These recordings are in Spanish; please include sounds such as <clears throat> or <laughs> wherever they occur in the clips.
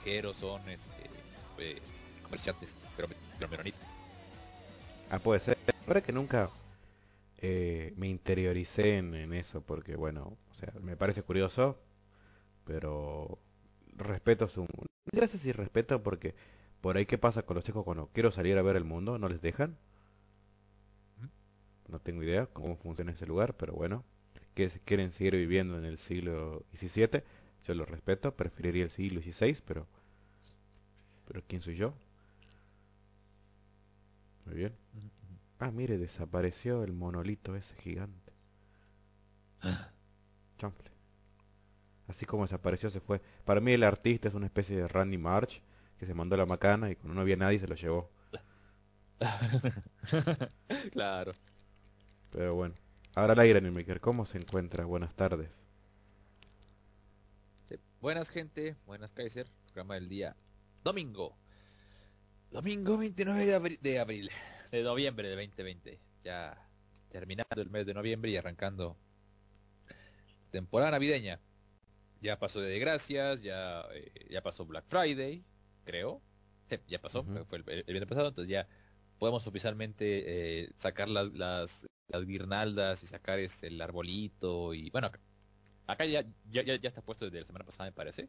granjeros, son este, eh, comerciantes, pero, pero menonitas. Ah, puede ser. Ahora que nunca eh, me interioricé en, en, eso, porque bueno, o sea, me parece curioso, pero respeto su... Sé si respeto porque por ahí qué pasa con los hijos cuando quiero salir a ver el mundo, no les dejan. No tengo idea cómo funciona ese lugar, pero bueno, que quieren seguir viviendo en el siglo XVII, lo respeto, preferiría el siglo XVI, pero pero ¿quién soy yo? Muy bien. Ah, mire, desapareció el monolito ese gigante. Chample. Así como desapareció se fue. Para mí el artista es una especie de Randy March que se mandó la macana y cuando no había nadie se lo llevó. <laughs> claro. Pero bueno. Ahora al aire, Maker, ¿cómo se encuentra? Buenas tardes. Buenas, gente. Buenas, Kaiser. Programa del día domingo. Domingo 29 de abril, de abril, de noviembre de 2020. Ya terminando el mes de noviembre y arrancando temporada navideña. Ya pasó de gracias, ya, eh, ya pasó Black Friday, creo. Sí, ya pasó, uh -huh. fue el, el, viernes pasado, entonces ya podemos oficialmente eh, sacar las, las, las, guirnaldas y sacar este, el arbolito y bueno, acá ya, ya, ya está puesto desde la semana pasada me parece,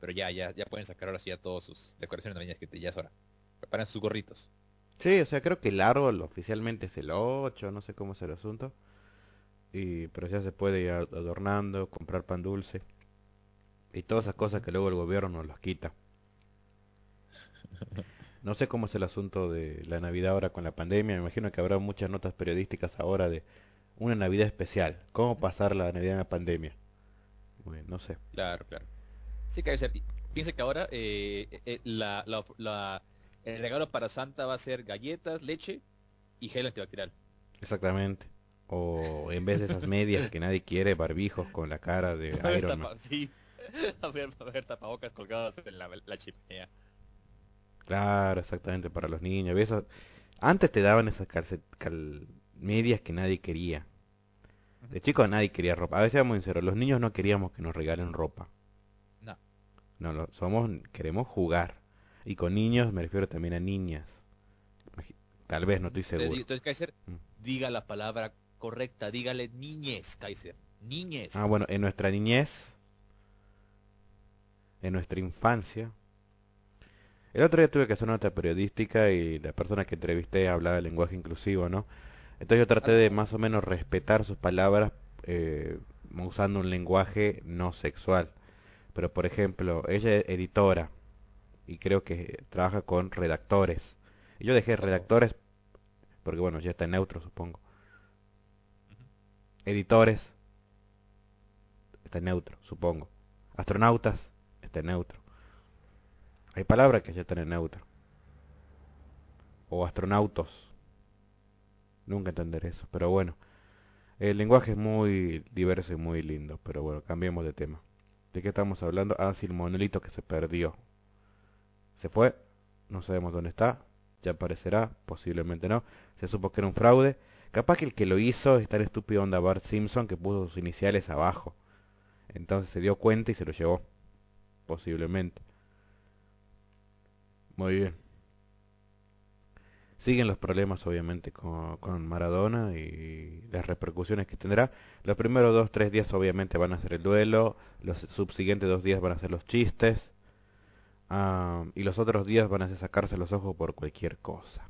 pero ya, ya, ya pueden sacar ahora sí ya todas sus decoraciones navideñas que ya es hora. Preparen sus gorritos. Sí, o sea, creo que el árbol oficialmente es el 8, no sé cómo es el asunto. Y, pero ya se puede ir adornando, comprar pan dulce. Y todas esas cosas que luego el gobierno nos las quita. <laughs> No sé cómo es el asunto de la Navidad ahora con la pandemia. Me imagino que habrá muchas notas periodísticas ahora de una Navidad especial. ¿Cómo pasar la Navidad en la pandemia? Bueno, no sé. Claro, claro. Sí, que piense que ahora eh, eh, la, la, la, el regalo para Santa va a ser galletas, leche y gel antibacterial. Exactamente. O en vez de esas medias que nadie quiere, barbijos con la cara de <laughs> Iron Man. Sí. <laughs> A ver, a ver tapabocas colgados en la, la chimenea. Claro, exactamente, para los niños. Antes te daban esas calcet... cal... medias que nadie quería. De chicos nadie quería ropa. A veces vamos sinceros, los niños no queríamos que nos regalen ropa. No. No, lo, somos, queremos jugar. Y con niños me refiero también a niñas. Tal vez, no estoy seguro. Entonces, Kaiser, mm. diga la palabra correcta, dígale niñez, Kaiser. Niñez. Ah, bueno, en nuestra niñez, en nuestra infancia, el otro día tuve que hacer una nota periodística y la persona que entrevisté hablaba de lenguaje inclusivo, ¿no? Entonces yo traté de más o menos respetar sus palabras eh, usando un lenguaje no sexual. Pero por ejemplo, ella es editora y creo que trabaja con redactores. Y yo dejé redactores porque bueno, ya está en neutro supongo. Editores está en neutro, supongo. Astronautas está en neutro. Hay palabras que ya están en neutro. O astronautos. Nunca entenderé eso, pero bueno. El lenguaje es muy diverso y muy lindo, pero bueno, cambiemos de tema. ¿De qué estamos hablando? Ah, sí, el monolito que se perdió. Se fue, no sabemos dónde está, ya aparecerá, posiblemente no. Se supo que era un fraude. Capaz que el que lo hizo es tan estúpido onda Bart Simpson que puso sus iniciales abajo. Entonces se dio cuenta y se lo llevó. Posiblemente. Muy bien. Siguen los problemas obviamente con, Maradona y las repercusiones que tendrá. Los primeros dos, tres días obviamente van a ser el duelo, los subsiguientes dos días van a ser los chistes y los otros días van a ser sacarse los ojos por cualquier cosa.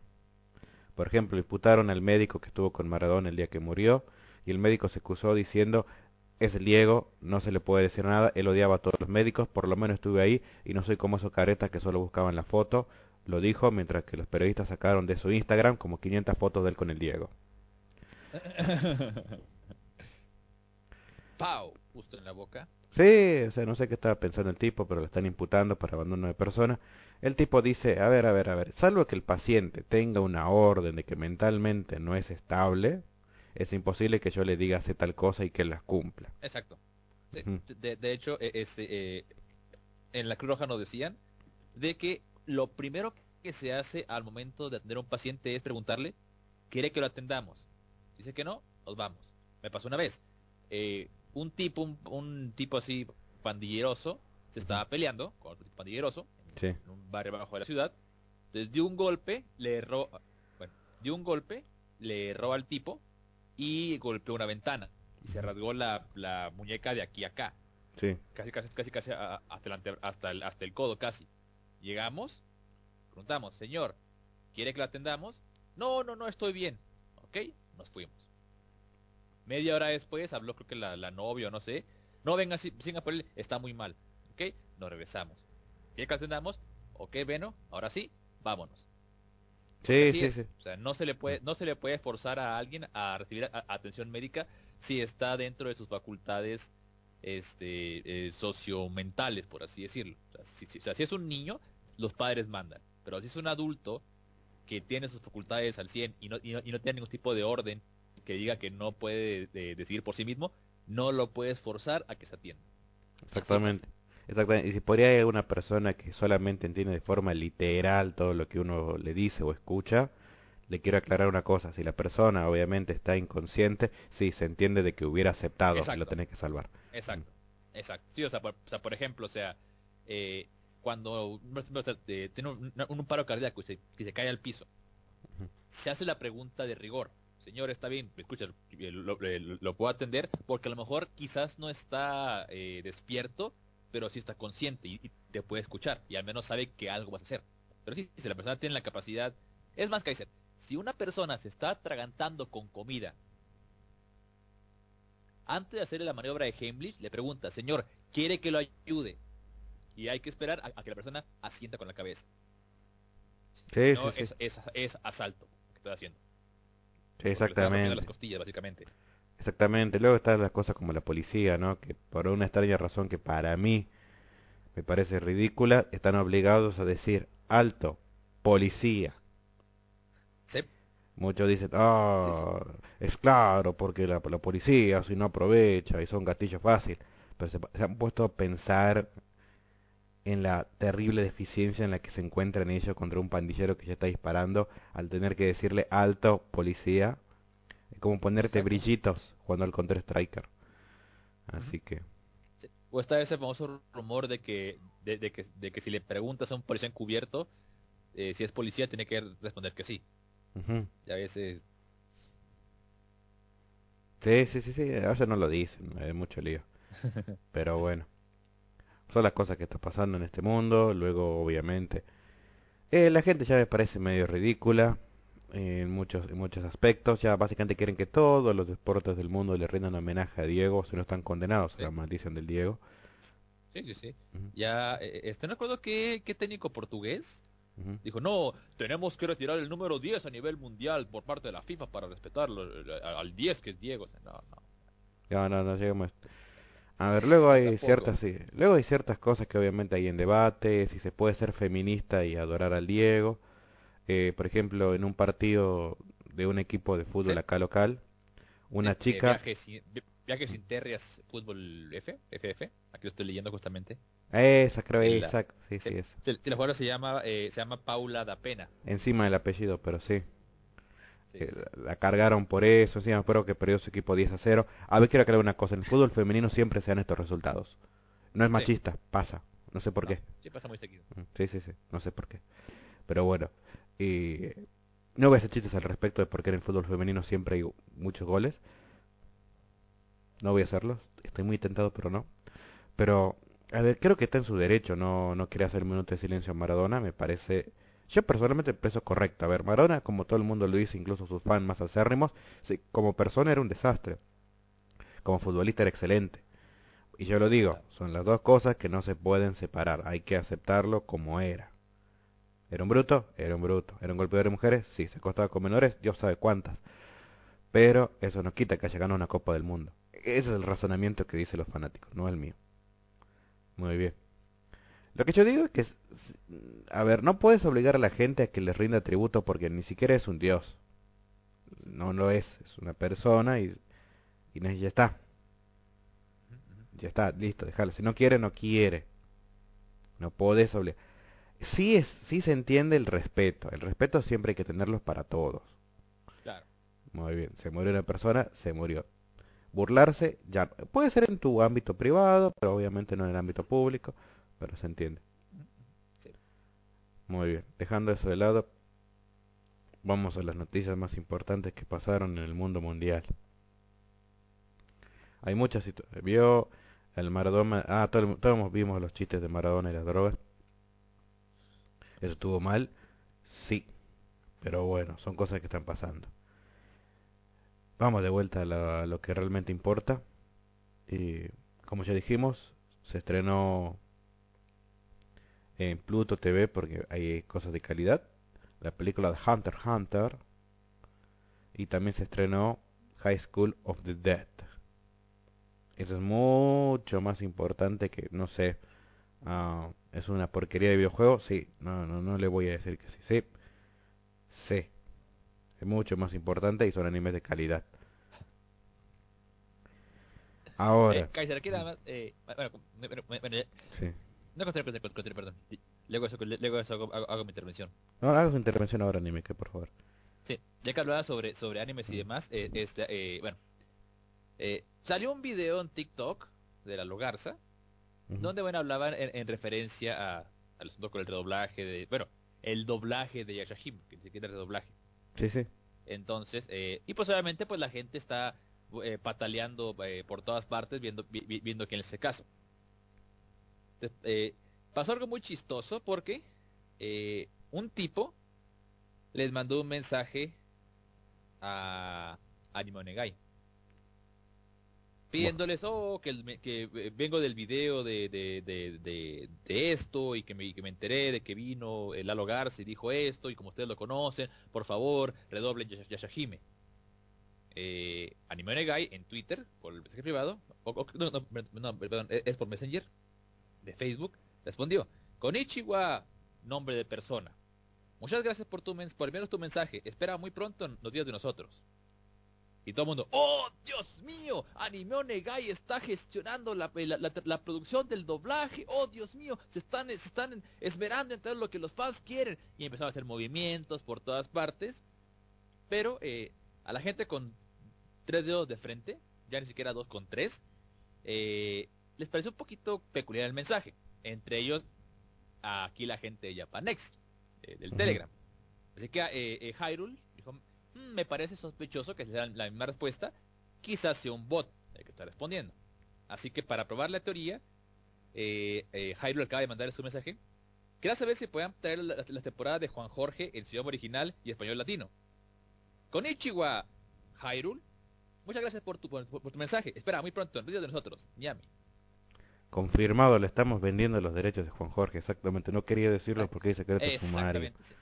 Por ejemplo, imputaron al médico que estuvo con Maradona el día que murió y el médico se excusó diciendo es Diego, no se le puede decir nada, él odiaba a todos los médicos, por lo menos estuve ahí y no soy como esos caretas que solo buscaban la foto, lo dijo mientras que los periodistas sacaron de su Instagram como 500 fotos de él con el Diego. <laughs> Pau, justo en la boca. Sí, o sea, no sé qué estaba pensando el tipo, pero lo están imputando por abandono de persona. El tipo dice, a ver, a ver, a ver, salvo que el paciente tenga una orden de que mentalmente no es estable, es imposible que yo le diga hacer tal cosa y que las cumpla. Exacto. Sí, de, de hecho, este, eh, en la Cruz Roja nos decían de que lo primero que se hace al momento de atender a un paciente es preguntarle, ¿quiere que lo atendamos? Si dice que no, nos vamos. Me pasó una vez. eh, un tipo, un, un tipo así pandilleroso, se estaba peleando con otro tipo pandilleroso en, Sí. en un barrio abajo de la ciudad. Entonces dio un golpe, le erró, bueno, dio un golpe, le erró al tipo y golpeó una ventana y se rasgó la, la muñeca de aquí a acá, Sí, casi casi casi casi hasta el, hasta el hasta el codo casi. Llegamos, preguntamos, señor, ¿quiere que la atendamos? No, no, no, estoy bien. Ok, nos fuimos. Media hora después habló creo que la, la novia o no sé. No venga, si- por él, está muy mal. Ok, nos regresamos. ¿Quiere que la atendamos? Ok, bueno, ahora sí, vámonos. sí, sí, sí. O sea, no se le puede, no se le puede forzar a alguien a recibir a- atención médica si está dentro de sus facultades este, eh, sociomentales, por así decirlo. O sea, si, si- o sea, si es un niño, los padres mandan. Pero si es un adulto que tiene sus facultades al 100 y no, y no, y no tiene ningún tipo de orden que diga que no puede eh, decidir por sí mismo, no lo puedes forzar a que se atienda. Exactamente. Exactamente. Y si por ahí hay una persona que solamente entiende de forma literal todo lo que uno le dice o escucha, le quiero aclarar una cosa. Si la persona obviamente está inconsciente, sí, se entiende de que hubiera aceptado que lo tenés que salvar. Exacto, exacto. Sí, o sea, por, o sea, por ejemplo, o sea, eh, cuando eh, tiene un, un paro cardíaco y se, cae al piso, se hace la pregunta de rigor. Señor, está bien, escucha, lo, lo- lo- lo puedo atender porque a lo mejor quizás no está eh, despierto, pero sí está consciente y, y te puede escuchar y al menos sabe que algo vas a hacer. Pero sí, si la persona tiene la capacidad... Es más, Kaiser, si una persona se está atragantando con comida antes de hacerle la maniobra de Heimlich, le pregunta, señor, ¿quiere que lo ayude? Y hay que esperar a, a que la persona asienta con la cabeza. Sí, no, sí, sí. es, es, es asalto que está haciendo. Exactamente. las costillas, básicamente. Exactamente. Luego están las cosas como la policía, ¿no? Que por una extraña razón que para mí me parece ridícula, están obligados a decir alto, policía. Sí, Muchos dicen, ah, es claro, porque la, la policía si no aprovecha y son gatillos fácil. Pero se, se han puesto a pensar en la terrible deficiencia en la que se encuentran ellos contra un pandillero que ya está disparando al tener que decirle alto, policía. Es como ponerte Exacto. brillitos jugando al Counter Striker. Así que, sí. O está ese famoso rumor de que, de, de que, de que si le preguntas a un policía encubierto eh, si es policía, tiene que responder que sí. Y a veces, sí, sí, sí, sí, a veces no lo dicen, hay mucho lío. <laughs> Pero bueno, son las cosas que están pasando en este mundo. Luego, obviamente, eh, la gente ya me parece medio ridícula eh, en muchos, en muchos aspectos. Ya básicamente quieren que todos los deportes del mundo le rindan homenaje a Diego, si no están condenados Sí. a la maldición del Diego. sí, sí, sí. Ya, eh, este, no recuerdo qué, qué técnico portugués. Dijo, no, tenemos que retirar el número 10 a nivel mundial por parte de la FIFA para respetarlo eh, al 10 que es Diego. O sea, no, no. Ya, no, no llegamos. A ver, luego hay Tampoco. ciertas, sí, luego hay ciertas cosas que obviamente hay en debate, si se puede ser feminista y adorar al Diego. Eh, por ejemplo, en un partido de un equipo de fútbol Sí. acá local, una Eh, eh, chica, viajes, in- vi- viajes interrias fútbol F, FF. Aquí lo estoy leyendo justamente. esa creo, Sí, exacto, sí, sí, sí. es Sí, sí, la jugadora se llama, eh, se llama Paula da Pena. encima del apellido, pero sí, Sí, sí. la cargaron por eso, encima espero que perdió su equipo 10 a 0. A ver, quiero aclarar una cosa, en el fútbol femenino siempre se dan estos resultados. No es Sí. machista, pasa, no sé por No, qué. Sí, pasa muy seguido. Mm, Sí, sí, sí, no sé por qué. Pero bueno, y no voy a hacer chistes al respecto de por qué en el fútbol femenino siempre hay muchos goles. No voy a hacerlos. Estoy muy tentado, pero no. Pero, a ver, creo que está en su derecho. No, no quería hacer un minuto de silencio a Maradona. Me parece... Yo personalmente pienso correcto. A ver, Maradona, como todo el mundo lo dice, incluso sus fans más acérrimos, como persona era un desastre. Como futbolista era excelente. Y yo lo digo, son las dos cosas que no se pueden separar. Hay que aceptarlo como era. ¿Era un bruto? Era un bruto. ¿Era un golpeador de mujeres? Sí. ¿Se acostaba con menores? Dios sabe cuántas. Pero eso no quita que haya ganado una Copa del Mundo. Ese es el razonamiento que dicen los fanáticos, no el mío. Muy bien. Lo que yo digo es que, a ver, no puedes obligar a la gente a que le rinda tributo porque ni siquiera es un dios. No lo es, es una persona y, y ya está. Ya está, listo, déjalo. Si no quiere, no quiere. No podés obligar. Sí, es, sí se entiende el respeto. El respeto siempre hay que tenerlos para todos. Claro. Muy bien, se murió una persona, se murió. Burlarse, ya puede ser en tu ámbito privado, pero obviamente no en el ámbito público, pero se entiende. Sí. Muy bien, dejando eso de lado, vamos a las noticias más importantes que pasaron en el mundo mundial. Hay muchas situaciones. Vio el Maradona, ah, todo- todos vimos los chistes de Maradona y las drogas. ¿Eso estuvo mal? Sí, pero bueno, son cosas que están pasando. Vamos de vuelta a lo que realmente importa. Y como ya dijimos, se estrenó en Pluto TV porque hay cosas de calidad. La película de Hunter x Hunter. Y también se estrenó High School of the Dead. Eso es mucho más importante que, no sé, ah, es una porquería de videojuego. Sí, no, no, no le voy a decir que sí. Sí, sí. Es mucho más importante y son animes de calidad. Ahora, Eh, Kaiser, aquí nada más. Eh, bueno, sí. No continúe, continúe, perdón. Luego eso, luego eso hago, hago- hago mi intervención. No, haga su intervención ahora, anime, que por favor. Sí, ya que hablaba sobre, sobre animes y demás, eh, este, eh, bueno, eh, salió un video en TikTok de la Logarza, Ujú. donde, bueno, hablaban en, en referencia a, al asunto con el redoblaje de, bueno, el doblaje de Yashahim, que ni siquiera es redoblaje. Sí, sí. Entonces, eh, y pues obviamente pues la gente está eh, pataleando eh, por todas partes viendo, vi- vi- viendo quién es ese caso. Eh, pasó algo muy chistoso porque eh, un tipo les mandó un mensaje a Animo Negai pidiéndoles oh que, que eh, vengo del video de, de, de, de, esto y que me, que me enteré de que vino el Lalo Garza y dijo esto y como ustedes lo conocen por favor redoblen Yash- Yashahime eh, Anime Negai en Twitter por el mensaje privado o- o- no, no, no, perdón, es por Messenger de Facebook respondió Konichiwa nombre de persona muchas gracias por tu por enviarnos tu mensaje espera muy pronto noticias de nosotros y todo el mundo, ¡Oh, Dios mío! Anime Negai está gestionando la, la- la producción del doblaje. ¡Oh, Dios mío! Se están, se están esmerando en todo lo que los fans quieren. Y empezaron a hacer movimientos por todas partes. Pero eh, a la gente con tres dedos de frente, ya ni siquiera dos con tres, eh, les pareció un poquito peculiar el mensaje. Entre ellos, aquí la gente de Japanex, eh, del. Telegram. Así que eh, eh, Hyrule dijo, "Hmm, me parece sospechoso que sea la misma respuesta, quizás sea un bot el que está respondiendo. Así que para probar la teoría, eh, eh, Hyrule acaba de mandar su mensaje. Quería saber si puedan traer las la temporadas de Juan Jorge en su idioma original y español latino. Konnichiwa, Hyrule. Muchas gracias por tu, por, por tu mensaje. Espera, muy pronto, en vídeo de nosotros. Miami. Confirmado, le estamos vendiendo los derechos de Juan Jorge, exactamente. No quería decirlo porque dice secreto sumario. Exactamente. Sí,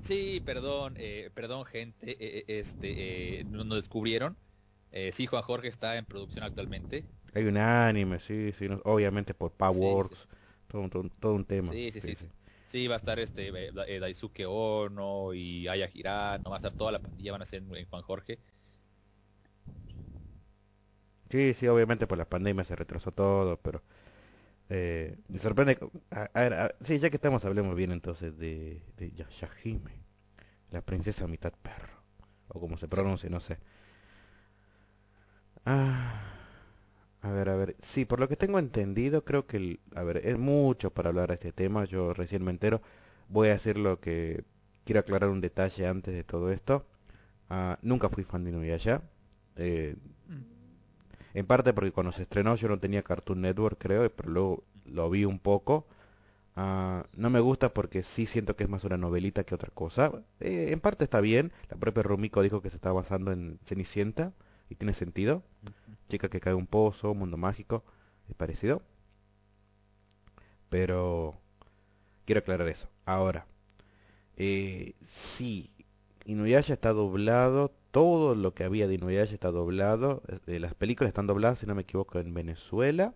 Sí, perdón, eh, perdón gente, eh, eh, este, eh, no nos descubrieron. Eh, sí, Juan Jorge está en producción actualmente. Hay un anime, sí, sí, no- obviamente por Powerworks, Sí, todo, un- todo, un- todo un tema. Sí, sí, sí, sí. Sí, va a estar este eh, Da- Daisuke Ono y Aya Hirano, va a estar toda la pandilla, van a ser en, en Juan Jorge. Sí, sí, obviamente por la pandemia se retrasó todo, pero eh, me sorprende. A, a a- sí, ya que estamos, hablemos bien entonces de, de la princesa mitad perro, o como se pronuncia, no sé. Ah, a ver, a ver, sí, por lo que tengo entendido, creo que, el- a ver, es mucho para hablar de este tema, yo recién me entero, voy a decir lo que quiero aclarar un detalle antes de todo esto. Ah, nunca fui fan de Inuyasha. Eh, Mm. En parte porque cuando se estrenó yo no tenía Cartoon Network, creo, pero luego lo vi un poco. Ah, no me gusta porque sí siento que es más una novelita que otra cosa. Eh, en parte está bien. La propia Rumiko dijo que se está basando en Cenicienta y tiene sentido. Chica que cae en un pozo, mundo mágico, es parecido. Pero quiero aclarar eso. Ahora, eh, sí, Inuyasha está doblado. Todo lo que había de Inuyasha está doblado. Eh, las películas están dobladas, si no me equivoco, en Venezuela.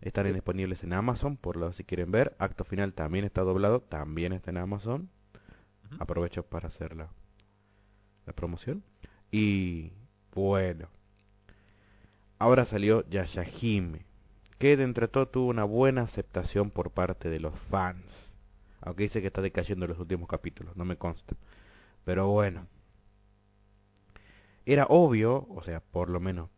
Están Sí. disponibles en Amazon, por lo si quieren ver. Acto final también está doblado, también está en Amazon. Aprovecho para hacer la, la promoción. Y bueno, ahora salió Yashahime, que de entre todo tuvo una buena aceptación por parte de los fans. Aunque dice que está decayendo en los últimos capítulos, no me consta. Pero bueno, era obvio, o sea, por lo menos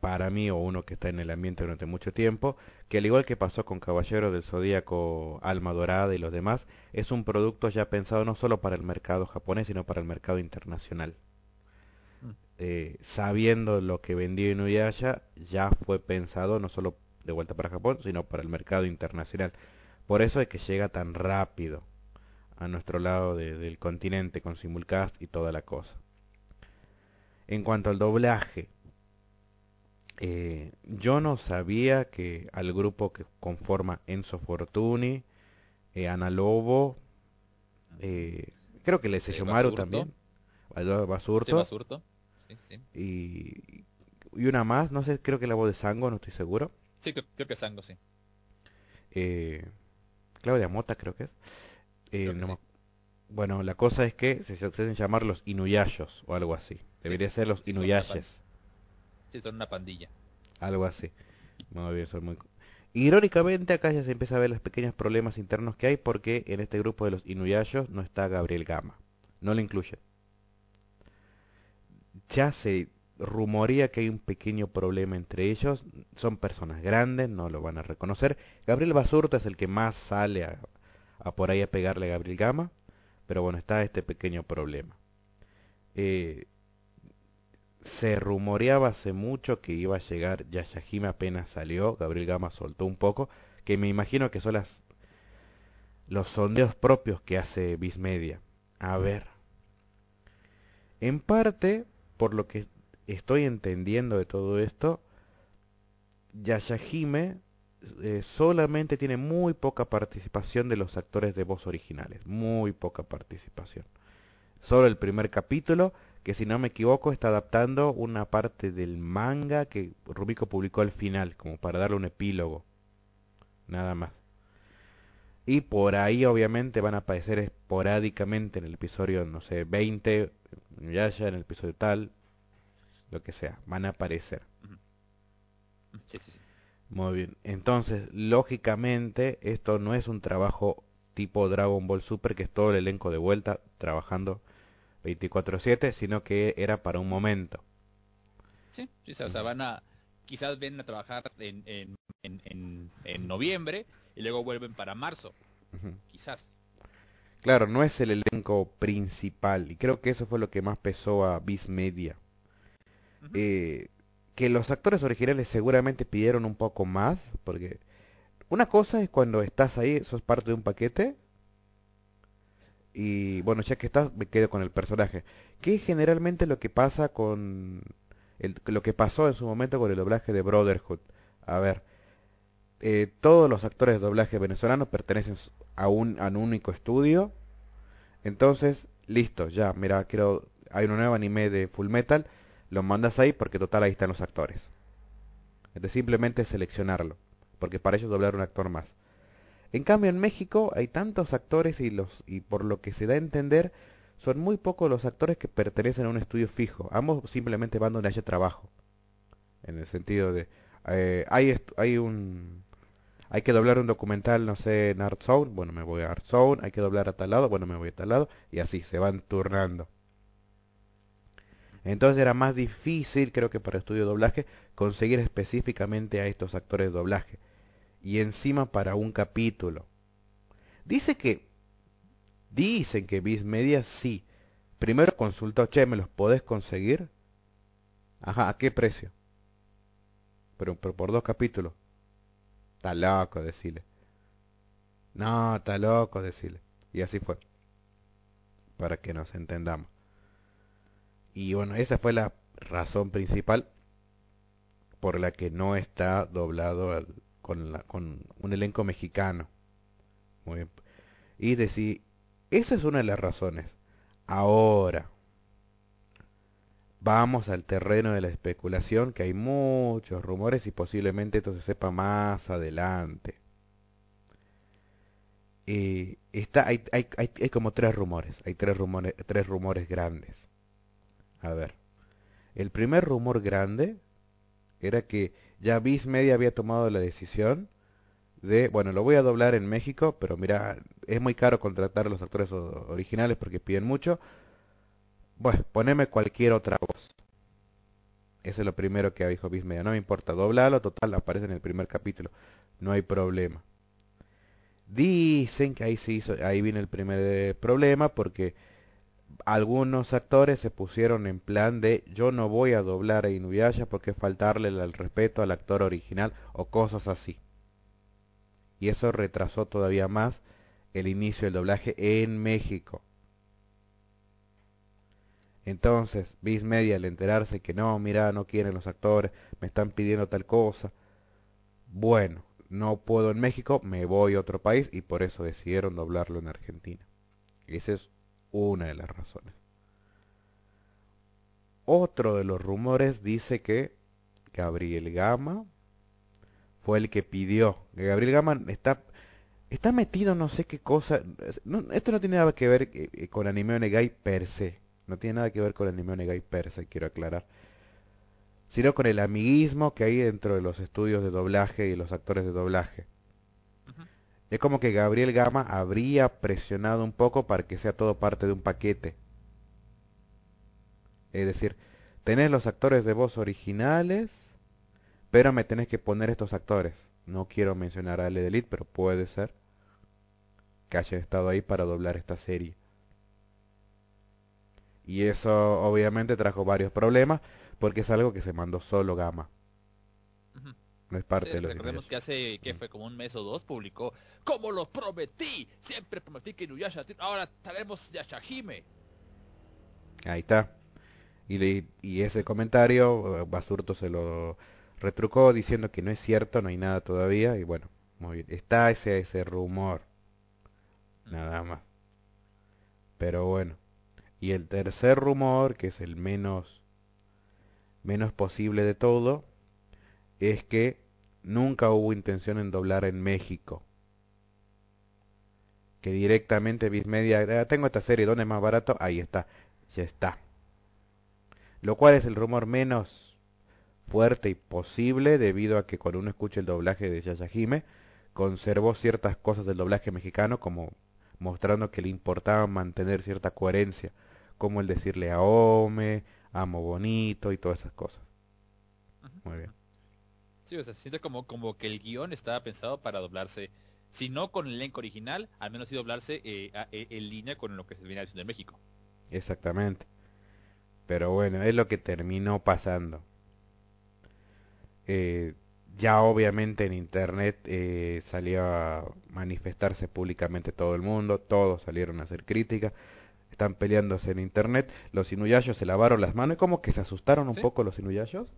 para mí o uno que está en el ambiente durante mucho tiempo, que al igual que pasó con Caballero del Zodíaco, Alma Dorada y los demás, es un producto ya pensado no solo para el mercado japonés, sino para el mercado internacional. Mm. Eh, sabiendo lo que vendió Inuyasha, ya fue pensado no solo de vuelta para Japón, sino para el mercado internacional. Por eso es que llega tan rápido a nuestro lado de- del continente con simulcast y toda la cosa. En cuanto al doblaje, eh, yo no sabía que al grupo que conforma Enzo Fortuni, eh, Ana Lobo, eh, creo que le Eh, Basurto. también, Basurto, Basurto. Sí, sí. y, y una más, no sé, creo que la voz de Sango, no estoy seguro. Sí, creo, creo que Sango, sí. Eh, Claudia Mota creo que es. Eh, Creo que no sí. Bueno, la cosa es que se, hacen llamar los Inuyashos o algo así. Debería ser los sí, Inuyashes. Sí, son una pandilla. Algo así. Muy bien, son muy... Irónicamente acá ya se empieza a ver los pequeños problemas internos que hay porque en este grupo de los Inuyashos no está Gabriel Gama. No lo incluyen. Ya se rumorea que hay un pequeño problema entre ellos. Son personas grandes, no lo van a reconocer. Gabriel Basurto es el que más sale a, a por ahí a pegarle a Gabriel Gama. Pero bueno, está este pequeño problema. Eh, se rumoreaba hace mucho que iba a llegar Yashahime apenas salió, Gabriel Gama soltó un poco, que me imagino que son las los sondeos propios que hace Bismedia. A ver. En parte, por lo que estoy entendiendo de todo esto, Yashahime eh, solamente tiene muy poca participación de los actores de voz originales, muy poca participación. Solo el primer capítulo que si no me equivoco está adaptando una parte del manga que Rumiko publicó al final, como para darle un epílogo. Nada más. Y por ahí obviamente van a aparecer esporádicamente en el episodio, no sé, 20, ya ya en el episodio tal, lo que sea, van a aparecer. Sí, sí, sí. Muy bien. Entonces, lógicamente, esto no es un trabajo tipo Dragon Ball Super, que es todo el elenco de vuelta trabajando 24/7, sino que era para un momento. Sí, sí, o sea, van a, quizás ven a trabajar en, en, en, en, en noviembre y luego vuelven para marzo, quizás. Claro, no es el elenco principal, y creo que eso fue lo que más pesó a Viz Media. Eh, que los actores originales seguramente pidieron un poco más, porque una cosa es cuando estás ahí, sos parte de un paquete, y bueno, ya que estás, me quedo con el personaje. Que es generalmente lo que pasa con el- lo que pasó en su momento con el doblaje de Brotherhood. A ver, eh, todos los actores de doblaje venezolanos pertenecen a un, a un único estudio. Entonces, listo, ya, mira, quiero, hay un nuevo anime de Full Metal, lo mandas ahí porque total ahí están los actores. Entonces simplemente seleccionarlo, porque para ellos doblar un actor más. En cambio en México hay tantos actores y los y por lo que se da a entender son muy pocos los actores que pertenecen a un estudio fijo. Ambos simplemente van donde haya trabajo. En el sentido de eh, hay hay un hay que doblar un documental, no sé, en Art Zone, bueno, me voy a Art Zone, hay que doblar a tal lado, bueno, me voy a tal lado, y así se van turnando. Entonces era más difícil, creo que para estudio doblaje, conseguir específicamente a estos actores de doblaje. Y encima para un capítulo. Dice que Dicen que Viz Media sí. Primero consultó, che, ¿me los podés conseguir? Ajá, ¿a qué precio? Pero, pero por dos capítulos. Está loco, decirle. No, está loco, decirle. Y así fue. Para que nos entendamos. Y bueno, esa fue la razón principal por la que no está doblado con, la- con un elenco mexicano. Muy bien. Y decir, esa es una de las razones. Ahora, vamos al terreno de la especulación, que hay muchos rumores y posiblemente esto se sepa más adelante. Eh, está, hay, hay, hay, hay como tres rumores, hay tres rumores, tres rumores grandes. A ver, el primer rumor grande era que ya Viz Media había tomado la decisión de, bueno, lo voy a doblar en México, pero mira, es muy caro contratar a los actores originales porque piden mucho. Bueno, poneme cualquier otra voz. Eso es lo primero que dijo Viz Media. No me importa, doblalo, total, aparece en el primer capítulo. No hay problema. Dicen que ahí se hizo, ahí viene el primer eh, problema porque algunos actores se pusieron en plan de yo no voy a doblar a Inuyasha porque faltarle el respeto al actor original o cosas así. Y eso retrasó todavía más el inicio del doblaje en México. Entonces, Viz Media al enterarse que no, mira, no quieren los actores, me están pidiendo tal cosa. Bueno, no puedo en México, me voy a otro país y por eso decidieron doblarlo en Argentina. Esa es una de las razones. Otro de los rumores dice que Gabriel Gama fue el que pidió. que Gabriel Gama está, está metido no sé qué cosa. no- esto no tiene nada que ver eh, eh, con Anime Onegai per se. No tiene nada que ver con Anime Onegai per se, quiero aclarar. Sino con el amiguismo que hay dentro de los estudios de doblaje y los actores de doblaje. Es como que Gabriel Gama habría presionado un poco para que sea todo parte de un paquete. Es decir, tenés los actores de voz originales, pero me tenés que poner estos actores. No quiero mencionar a Ale Elite, pero puede ser que haya estado ahí para doblar esta serie. Y eso obviamente trajo varios problemas, porque es algo que se mandó solo Gama. No es parte Sí, de los recordemos que hace, que fue como un mes o dos, publicó Como lo prometí, siempre prometí que Inuyasha, ahora traemos Yashahime. Ahí está. Y, le- y ese comentario, eh, Basurto se lo retrucó diciendo que no es cierto, no hay nada todavía. Y bueno, muy bien. Está ese, ese rumor, nada más. Pero bueno. Y el tercer rumor, que es el menos, menos posible de todo, es que nunca hubo intención en doblar en México. Que directamente Viz Media, "Ah, tengo esta serie, ¿dónde es más barato? Ahí está, ya está. Lo cual es el rumor menos fuerte y posible debido a que cuando uno escucha el doblaje de Yashahime, conservó ciertas cosas del doblaje mexicano como mostrando que le importaba mantener cierta coherencia, como el decirle a Ome, amo bonito y todas esas cosas. Muy bien. Sí, o sea, se siente como, como que el guion estaba pensado para doblarse, si no con el elenco original, al menos sí doblarse eh, a- e- en línea con lo que se viene haciendo en México. Exactamente. Pero bueno, es lo que terminó pasando. Eh, ya obviamente en internet eh, salió a manifestarse públicamente todo el mundo, todos salieron a hacer críticas, están peleándose en internet, los inuyashos se lavaron las manos, es como que se asustaron un Sí. poco los inuyashos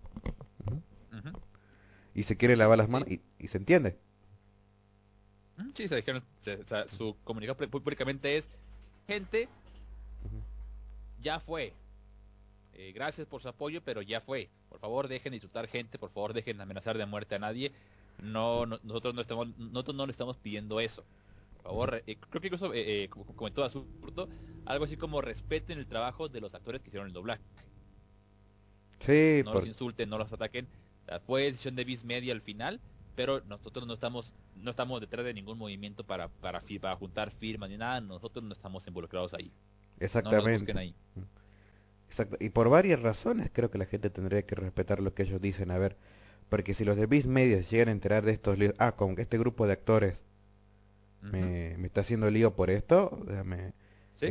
Ujú. Y se quieren lavar las manos y, y se entiende. Mm, Sí, se dijeron, se- o sea, su comunicado pú- públicamente es, gente, ya fue. Eh, gracias por su apoyo, pero ya fue. Por favor, dejen de insultar gente, por favor, dejen de amenazar de muerte a nadie. No, no- nosotros no estamos, nosotros no le estamos pidiendo eso. Por favor, eh, creo que incluso, eh, eh, como como comentó Azurto, algo así como respeten el trabajo de los actores que hicieron el doblaje. Sí, no por- los insulten, no los ataquen. O sea, fue decisión de Viz Media al final, pero nosotros no estamos no estamos detrás de ningún movimiento para para, para juntar firmas ni nada, nosotros no estamos involucrados ahí. No nos exactamente. busquen ahí. Exacto. Y por varias razones creo que la gente tendría que respetar lo que ellos dicen. A ver, porque si los de Beast Media se llegan a enterar de estos líos, ah, que este grupo de actores me, me está haciendo lío por esto, o sea, me,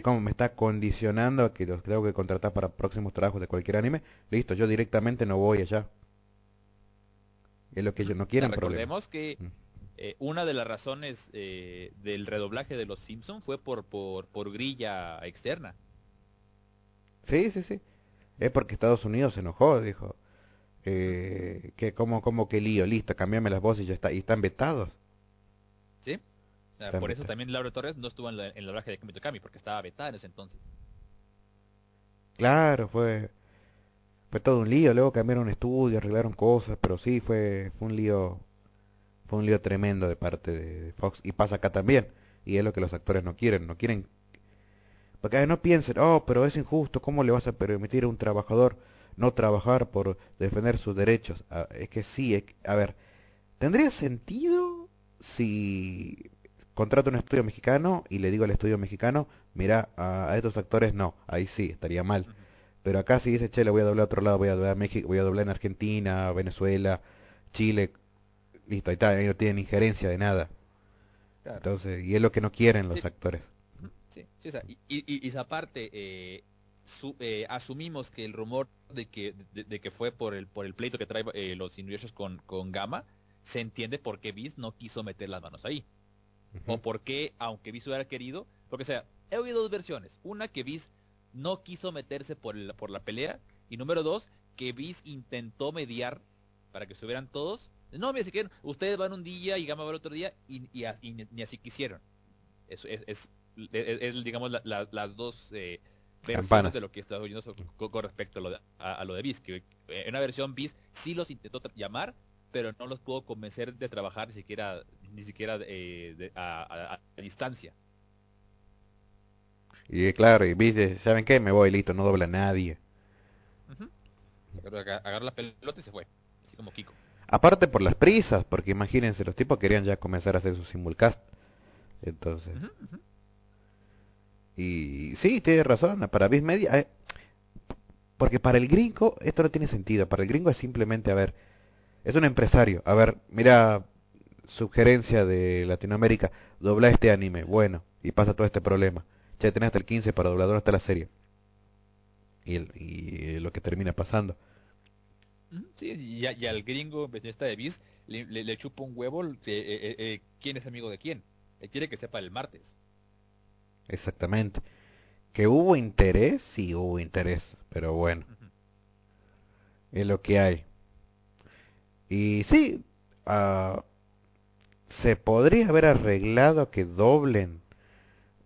como me está condicionando a que los tengo que contratar para próximos trabajos de cualquier anime. Listo, yo directamente no voy allá. Es lo que ellos no quieren, problema. Recordemos que eh, una de las razones eh, del redoblaje de los Simpson fue por, por, por grilla externa. Sí, sí, sí. Es porque Estados Unidos se enojó, dijo. Eh, que como, como que lío, listo, cambiame las voces y ya está. Y están vetados. ¿Sí? O sea, por eso también Laura Torres no estuvo en, la, en el doblaje de Kami, porque estaba vetada en ese entonces. Claro, fue, fue todo un lío. Luego cambiaron estudio, arreglaron cosas, pero sí, fue, fue un lío, fue un lío tremendo de parte de Fox. Y pasa acá también. Y es lo que los actores no quieren, no quieren. Porque no piensen, oh, pero es injusto, ¿cómo le vas a permitir a un trabajador no trabajar por defender sus derechos? Ah, es que sí, a ver, ¿tendría sentido si contrato un estudio mexicano y le digo al estudio mexicano, mira, a, a estos actores no, ahí sí, estaría mal. Pero acá si dice, che, le voy a doblar a otro lado, voy a doblar a México, voy a doblar en Argentina, Venezuela, Chile, listo, ahí está, ahí no tienen injerencia de nada. Claro. Entonces, y es lo que no quieren los Sí. actores. Sí, sí, o sea, y, y, y esa parte, eh, su- eh, asumimos que el rumor de que, de, de que fue por el, por el pleito que trae eh, los Inuyashas con, con Gama, se entiende por qué Viz no quiso meter las manos ahí. O por qué, aunque Viz hubiera querido, porque o sea, he oído dos versiones. Una, que Viz no quiso meterse por, el- por la pelea. Y número dos, que Viz intentó mediar para que estuvieran todos. No, mira, si quieren, ustedes van un día y Gama va el otro día y, y, ni, así quisieron. Eso es, es, es- es, digamos, la- la- las dos eh, versiones Campanas. de lo que está oyendo con, con respecto a lo de, a, a lo de. Que eh, en una versión Viz sí los intentó llamar, pero no los pudo convencer de trabajar ni siquiera, ni siquiera eh, de- a distancia. Y claro, y dice, ¿saben qué? Me voy, listo, no dobla nadie. Ujú. Agarró, aga- agarró la pelota y se fue. Así como Kiko. Aparte por las prisas, porque imagínense, los tipos querían ya comenzar a hacer su simulcast. Entonces, y sí, tiene razón, para Viz Media, eh, porque para el gringo esto no tiene sentido, para el gringo es simplemente, a ver, es un empresario, a ver, mira, sugerencia de Latinoamérica, dobla este anime, bueno, y pasa todo este problema, ya tenés hasta el 15 para doblar, ¿dónde está la serie? Y, el- y lo que termina pasando. Sí, y, a- y al gringo inversionista de Viz le, le- le chupa un huevo eh, eh, eh, quién es amigo de quién. Él quiere que sepa el martes. Exactamente. Que hubo interés, sí hubo interés, pero bueno, es lo que hay. Y sí, ah, se podría haber arreglado que doblen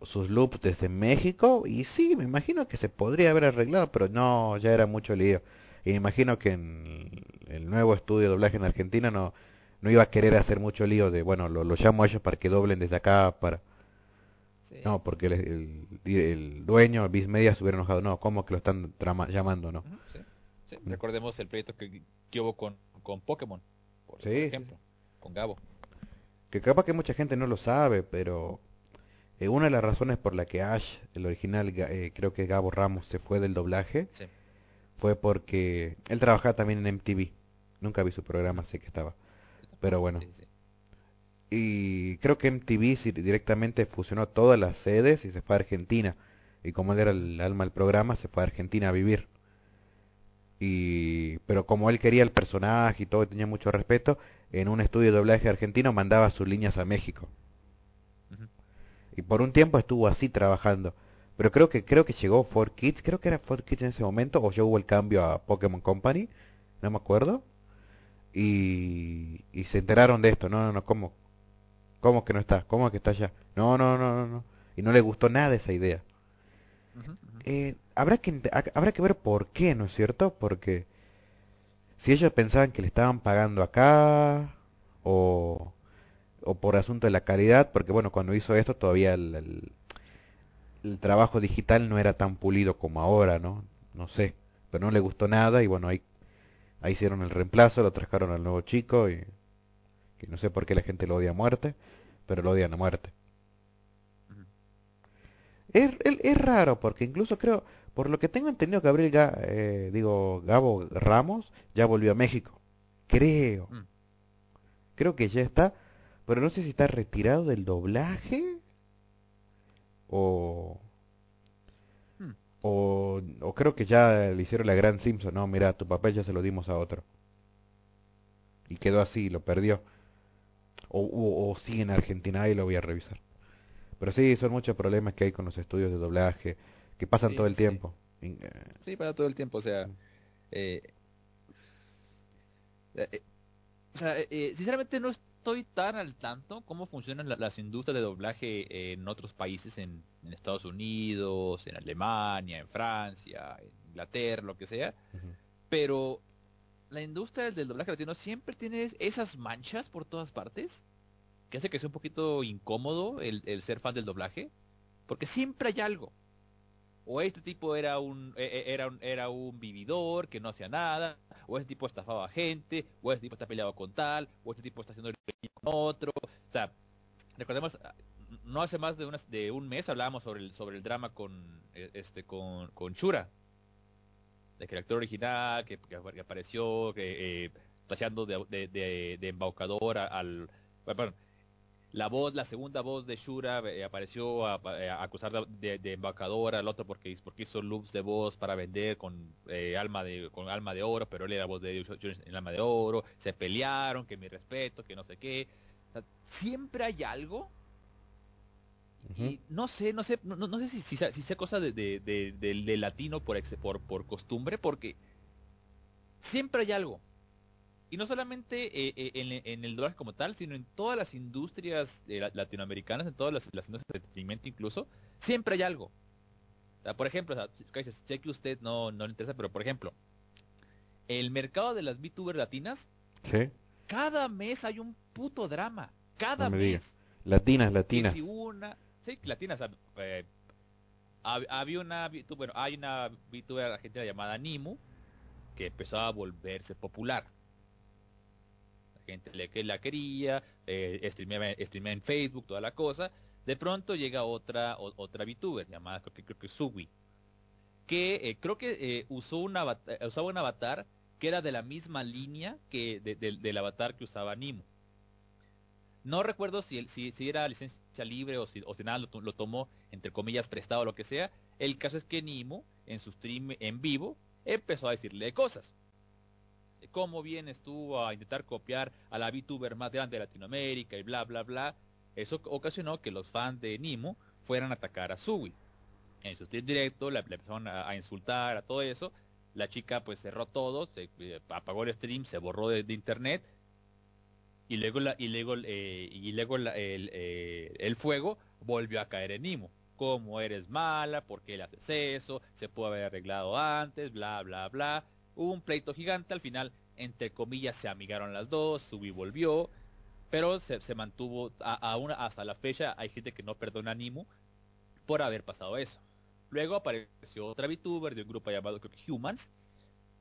sus loops desde México, y sí, me imagino que se podría haber arreglado, pero no, ya era mucho lío. Y me imagino que en el nuevo estudio de doblaje en Argentina no, no iba a querer hacer mucho lío de, bueno, lo, lo llamo a ellos para que doblen desde acá, para... Sí. No, porque el, el, el dueño, Viz Media, se hubiera enojado. No, ¿cómo que lo están trama- llamando, no? Sí, sí. Recordemos el proyecto que, que hubo con, con Pokémon, por, Sí, por sí, ejemplo, con Gabo. Que capaz que mucha gente no lo sabe, pero eh, una de las razones por la que Ash, el original, eh, creo que Gabo Ramos, se fue del doblaje, Sí. fue porque él trabajaba también en MTV. Nunca vi su programa, sé que estaba. Pero bueno. Sí, sí. Y creo que MTV directamente fusionó todas las sedes y se fue a Argentina. Y como él era el alma del programa, se fue a Argentina a vivir. Y pero como él quería el personaje y todo, y tenía mucho respeto, en un estudio de doblaje argentino mandaba sus líneas a México. Y por un tiempo estuvo así trabajando. Pero creo que creo que llegó Ford Kids, creo que era Ford Kids en ese momento o ya hubo el cambio a Pokémon Company, no me acuerdo. Y, y se enteraron de esto, no, no, no, ¿cómo? ¿Cómo que no está? ¿Cómo que está allá? No, no, no, no, no. Y no le gustó nada esa idea. Eh, habrá que habrá que ver por qué, ¿no es cierto? Porque si ellos pensaban que le estaban pagando acá o o por asunto de la calidad, porque bueno, cuando hizo esto todavía el, el- el trabajo digital no era tan pulido como ahora, ¿no? No sé, pero no le gustó nada y bueno, ahí, ahí hicieron el reemplazo, lo trajeron al nuevo chico y que no sé por qué la gente lo odia a muerte, pero lo odian a muerte. Es, es- es raro porque incluso creo, por lo que tengo entendido, Gabriel, Ga- eh, digo, Gabo Ramos ya volvió a México. Creo. Mm. Creo que ya está, pero no sé si está retirado del doblaje o, O, o creo que ya le hicieron la gran Simpson, no, mira, tu papel ya se lo dimos a otro. Y quedó así, lo perdió. O, o, o sigue en Argentina y lo voy a revisar. Pero sí, son muchos problemas que hay con los estudios de doblaje, que pasan Sí, todo el sí, tiempo. Eh, Sí, para todo el tiempo, o sea, eh, eh, eh, o sea, eh, sinceramente no estoy tan al tanto cómo funcionan la- las industrias de doblaje en otros países, en, en Estados Unidos, en Alemania, en Francia, en Inglaterra, lo que sea, pero la industria del doblaje latino siempre tiene esas manchas por todas partes, que hace que sea un poquito incómodo el, el ser fan del doblaje, porque siempre hay algo. O este tipo era un, e- e- era un, era un vividor que no hacía nada, o este tipo estafaba a gente, o este tipo está peleado con tal, o este tipo está haciendo el con otro. O sea, recordemos, no hace más de, unas, de un mes hablábamos sobre el, sobre el drama con, eh, este, con, con Shura, de que el actor original que, que ap- que apareció que, eh, tachando de, de, de- embaucador al... la voz, la segunda voz de Shura eh, apareció a, a acusar de, de, embaucador al otro porque, porque hizo loops de voz para vender con eh, alma de con alma de oro, pero él era voz de Jones en alma de oro, se pelearon, que mi respeto, que no sé qué. O sea, siempre hay algo y no sé, no sé, no, sé si, si, sea- si sea cosa de, latino por, ex- por, por costumbre, porque siempre hay algo. Y no solamente eh, eh, en, en el doblaje como tal, sino en todas las industrias eh, la- latinoamericanas, en todas las, las industrias de entretenimiento incluso, siempre hay algo. O sea, por ejemplo, o sea, Kaiser, sé que usted no, no le interesa, pero por ejemplo, el mercado de las VTubers latinas, ¿Sí? cada mes hay un puto drama. Cada No me mes. digas. Latinas, latinas. si una, sí, latinas, eh, hab- había una, bueno, hay una VTuber argentina llamada Nimu que empezó a volverse popular. Gente le, que la quería, eh, streameaba en Facebook, toda la cosa. De pronto llega otra otra VTuber llamada, creo que, creo que Sugui, que eh, creo que eh, usó un avatar, usaba un avatar que era de la misma línea que de- del- avatar que usaba Nimu. No recuerdo si, si, si era licencia libre o si, o si nada lo, lo tomó, entre comillas, prestado o lo que sea. El caso es que Nimo, en su stream en vivo, empezó a decirle cosas. Cómo vienes tú a intentar copiar a la VTuber más grande de Latinoamérica y bla, bla, bla. Eso ocasionó que los fans de Nimo fueran a atacar a Sui. En su stream directo le empezaron a, insultar, a todo eso. La chica pues cerró todo, se eh, apagó el stream, se borró de, internet y luego la, y luego eh, y luego la- el, eh, el fuego volvió a caer en Nimo. Cómo eres mala, por qué le haces eso, se pudo haber arreglado antes, bla bla bla. Un pleito gigante, al final, entre comillas, se amigaron las dos, Subi volvió, pero se, se mantuvo a, una, hasta la fecha, hay gente que no perdona a Nimo por haber pasado eso. Luego apareció otra VTuber de un grupo llamado creo que Humans,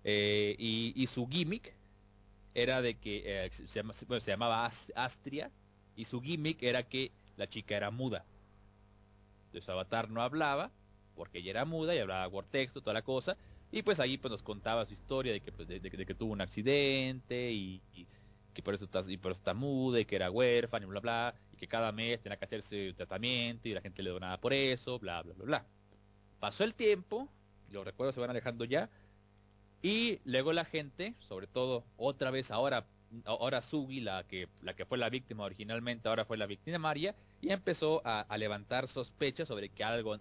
eh, y, su gimmick era de que eh, se, bueno, se llamaba As- Astria y su gimmick era que la chica era muda. Entonces su avatar no hablaba porque ella era muda y hablaba por texto, toda la cosa. Y pues ahí pues nos contaba su historia de que, pues, de, de- de que tuvo un accidente y, que por eso está, y por eso está muda y que era huérfana y bla bla y que cada mes tenía que hacerse tratamiento y la gente le donaba por eso, bla bla bla bla. Pasó el tiempo, los recuerdos se van alejando ya, y luego la gente, sobre todo otra vez ahora, ahora Sugi, la que, la que fue la víctima originalmente, ahora fue la víctima María, y empezó a, levantar sospechas sobre que algo,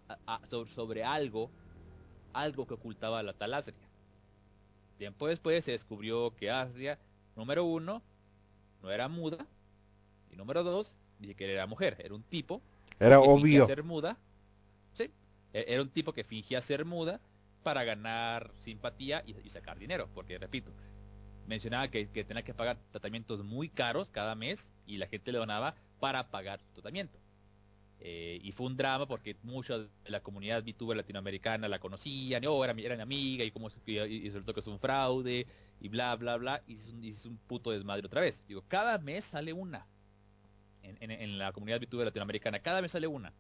sobre algo, algo que ocultaba la tal Asria. Tiempo después se descubrió que Asria, número uno, no era muda, y número dos, ni siquiera era mujer, era un tipo Era que obvio. ser muda. Sí, e- era un tipo que fingía ser muda para ganar simpatía y, y sacar dinero, porque repito, mencionaba que, que tenía que pagar tratamientos muy caros cada mes y la gente le donaba para pagar su tratamiento. Eh, y fue un drama porque mucha de la comunidad VTuber latinoamericana la conocían, y, oh, era, era mi amiga, y como y, resultó que es un fraude, y bla, bla, bla, y es un, es un puto desmadre otra vez. Digo, cada mes sale una en, en- la comunidad VTuber latinoamericana, cada mes sale una.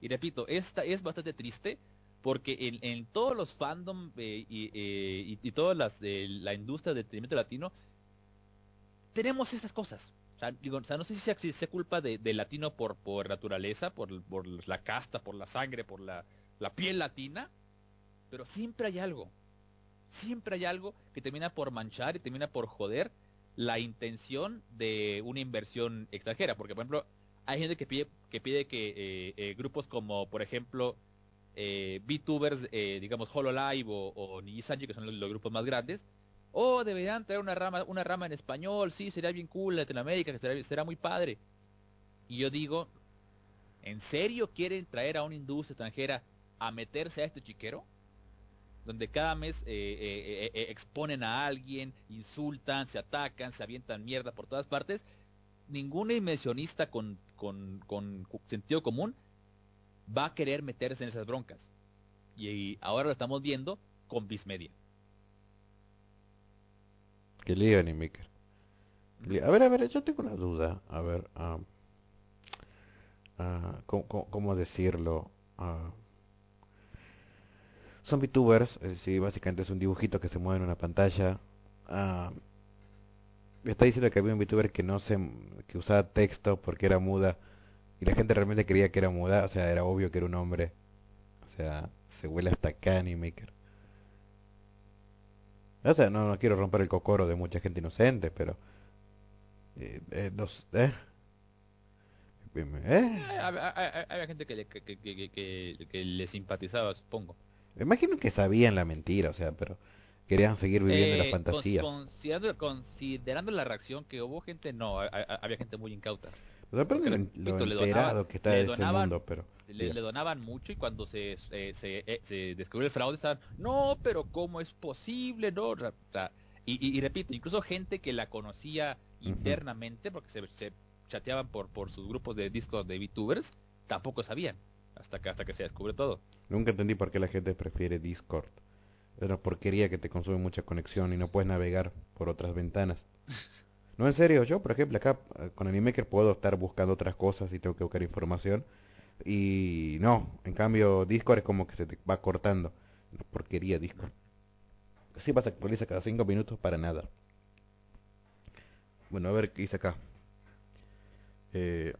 Y repito, esta es bastante triste porque en, en todos los fandom eh, y, eh, y, y toda las, eh, la industria del entretenimiento latino tenemos estas cosas. O sea, no sé si sea, si sea culpa de, del latino por, por naturaleza, por, por la casta, por la sangre, por la, la piel latina, pero siempre hay algo. Siempre hay algo que termina por manchar y termina por joder la intención de una inversión extranjera. Porque, por ejemplo, hay gente que pide que, pide que eh, eh, grupos como, por ejemplo, eh, VTubers, eh, digamos Hololive o, o Nijisanji, que son los, grupos más grandes, o deberían traer una rama, una rama en español, sí, sería bien cool, Latinoamérica, que será, será muy padre. Y yo digo, ¿en serio quieren traer a una industria extranjera a meterse a este chiquero? Donde cada mes eh, eh, exponen a alguien, insultan, se atacan, se avientan mierda por todas partes. Ningún inversionista con, con, sentido común va a querer meterse en esas broncas. Y ahora lo estamos viendo con Bismedia. Que lío, Animaker. A ver, a ver, yo tengo una duda. A ver, uh, ¿cómo, decirlo? Uh, son VTubers, eh, sí, básicamente es un dibujito que se mueve en una pantalla. Me está diciendo que había un VTuber que no se, que usaba texto porque era muda y la gente realmente creía que era muda, o sea, era obvio que era un hombre. O sea, se huele hasta acá Animaker. O sea, no, no quiero romper el cocoro de mucha gente inocente, pero... Eh, eh, los, ¿eh? ¿Eh? Había, gente que le, que, que, que, que, le simpatizaba, supongo. Me imagino que sabían la mentira, o sea, pero querían seguir viviendo eh, la fantasía. Considerando, considerando la reacción que hubo gente, no, había gente muy incauta. Pero lo, lo, lo le donaban, que está de ese mundo, pero... Le, le, donaban mucho y cuando se, eh, se, eh, se, descubrió el fraude estaban, no, pero ¿cómo es posible? no y, y, y, repito, incluso gente que la conocía uh -huh. internamente, porque se, se, chateaban por, por sus grupos de discos de VTubers, tampoco sabían, hasta que, hasta que se descubre todo. Nunca entendí por qué la gente prefiere Discord. Es una porquería que te consume mucha conexión y no puedes navegar por otras ventanas. <laughs> No, en serio, yo por ejemplo acá con Animaker puedo estar buscando otras cosas y tengo que buscar información. Y no, en cambio Discord es como que se te va cortando. Porquería Discord. Así vas a actualizar cada 5 minutos para nada. Bueno, a ver qué dice acá. Eh,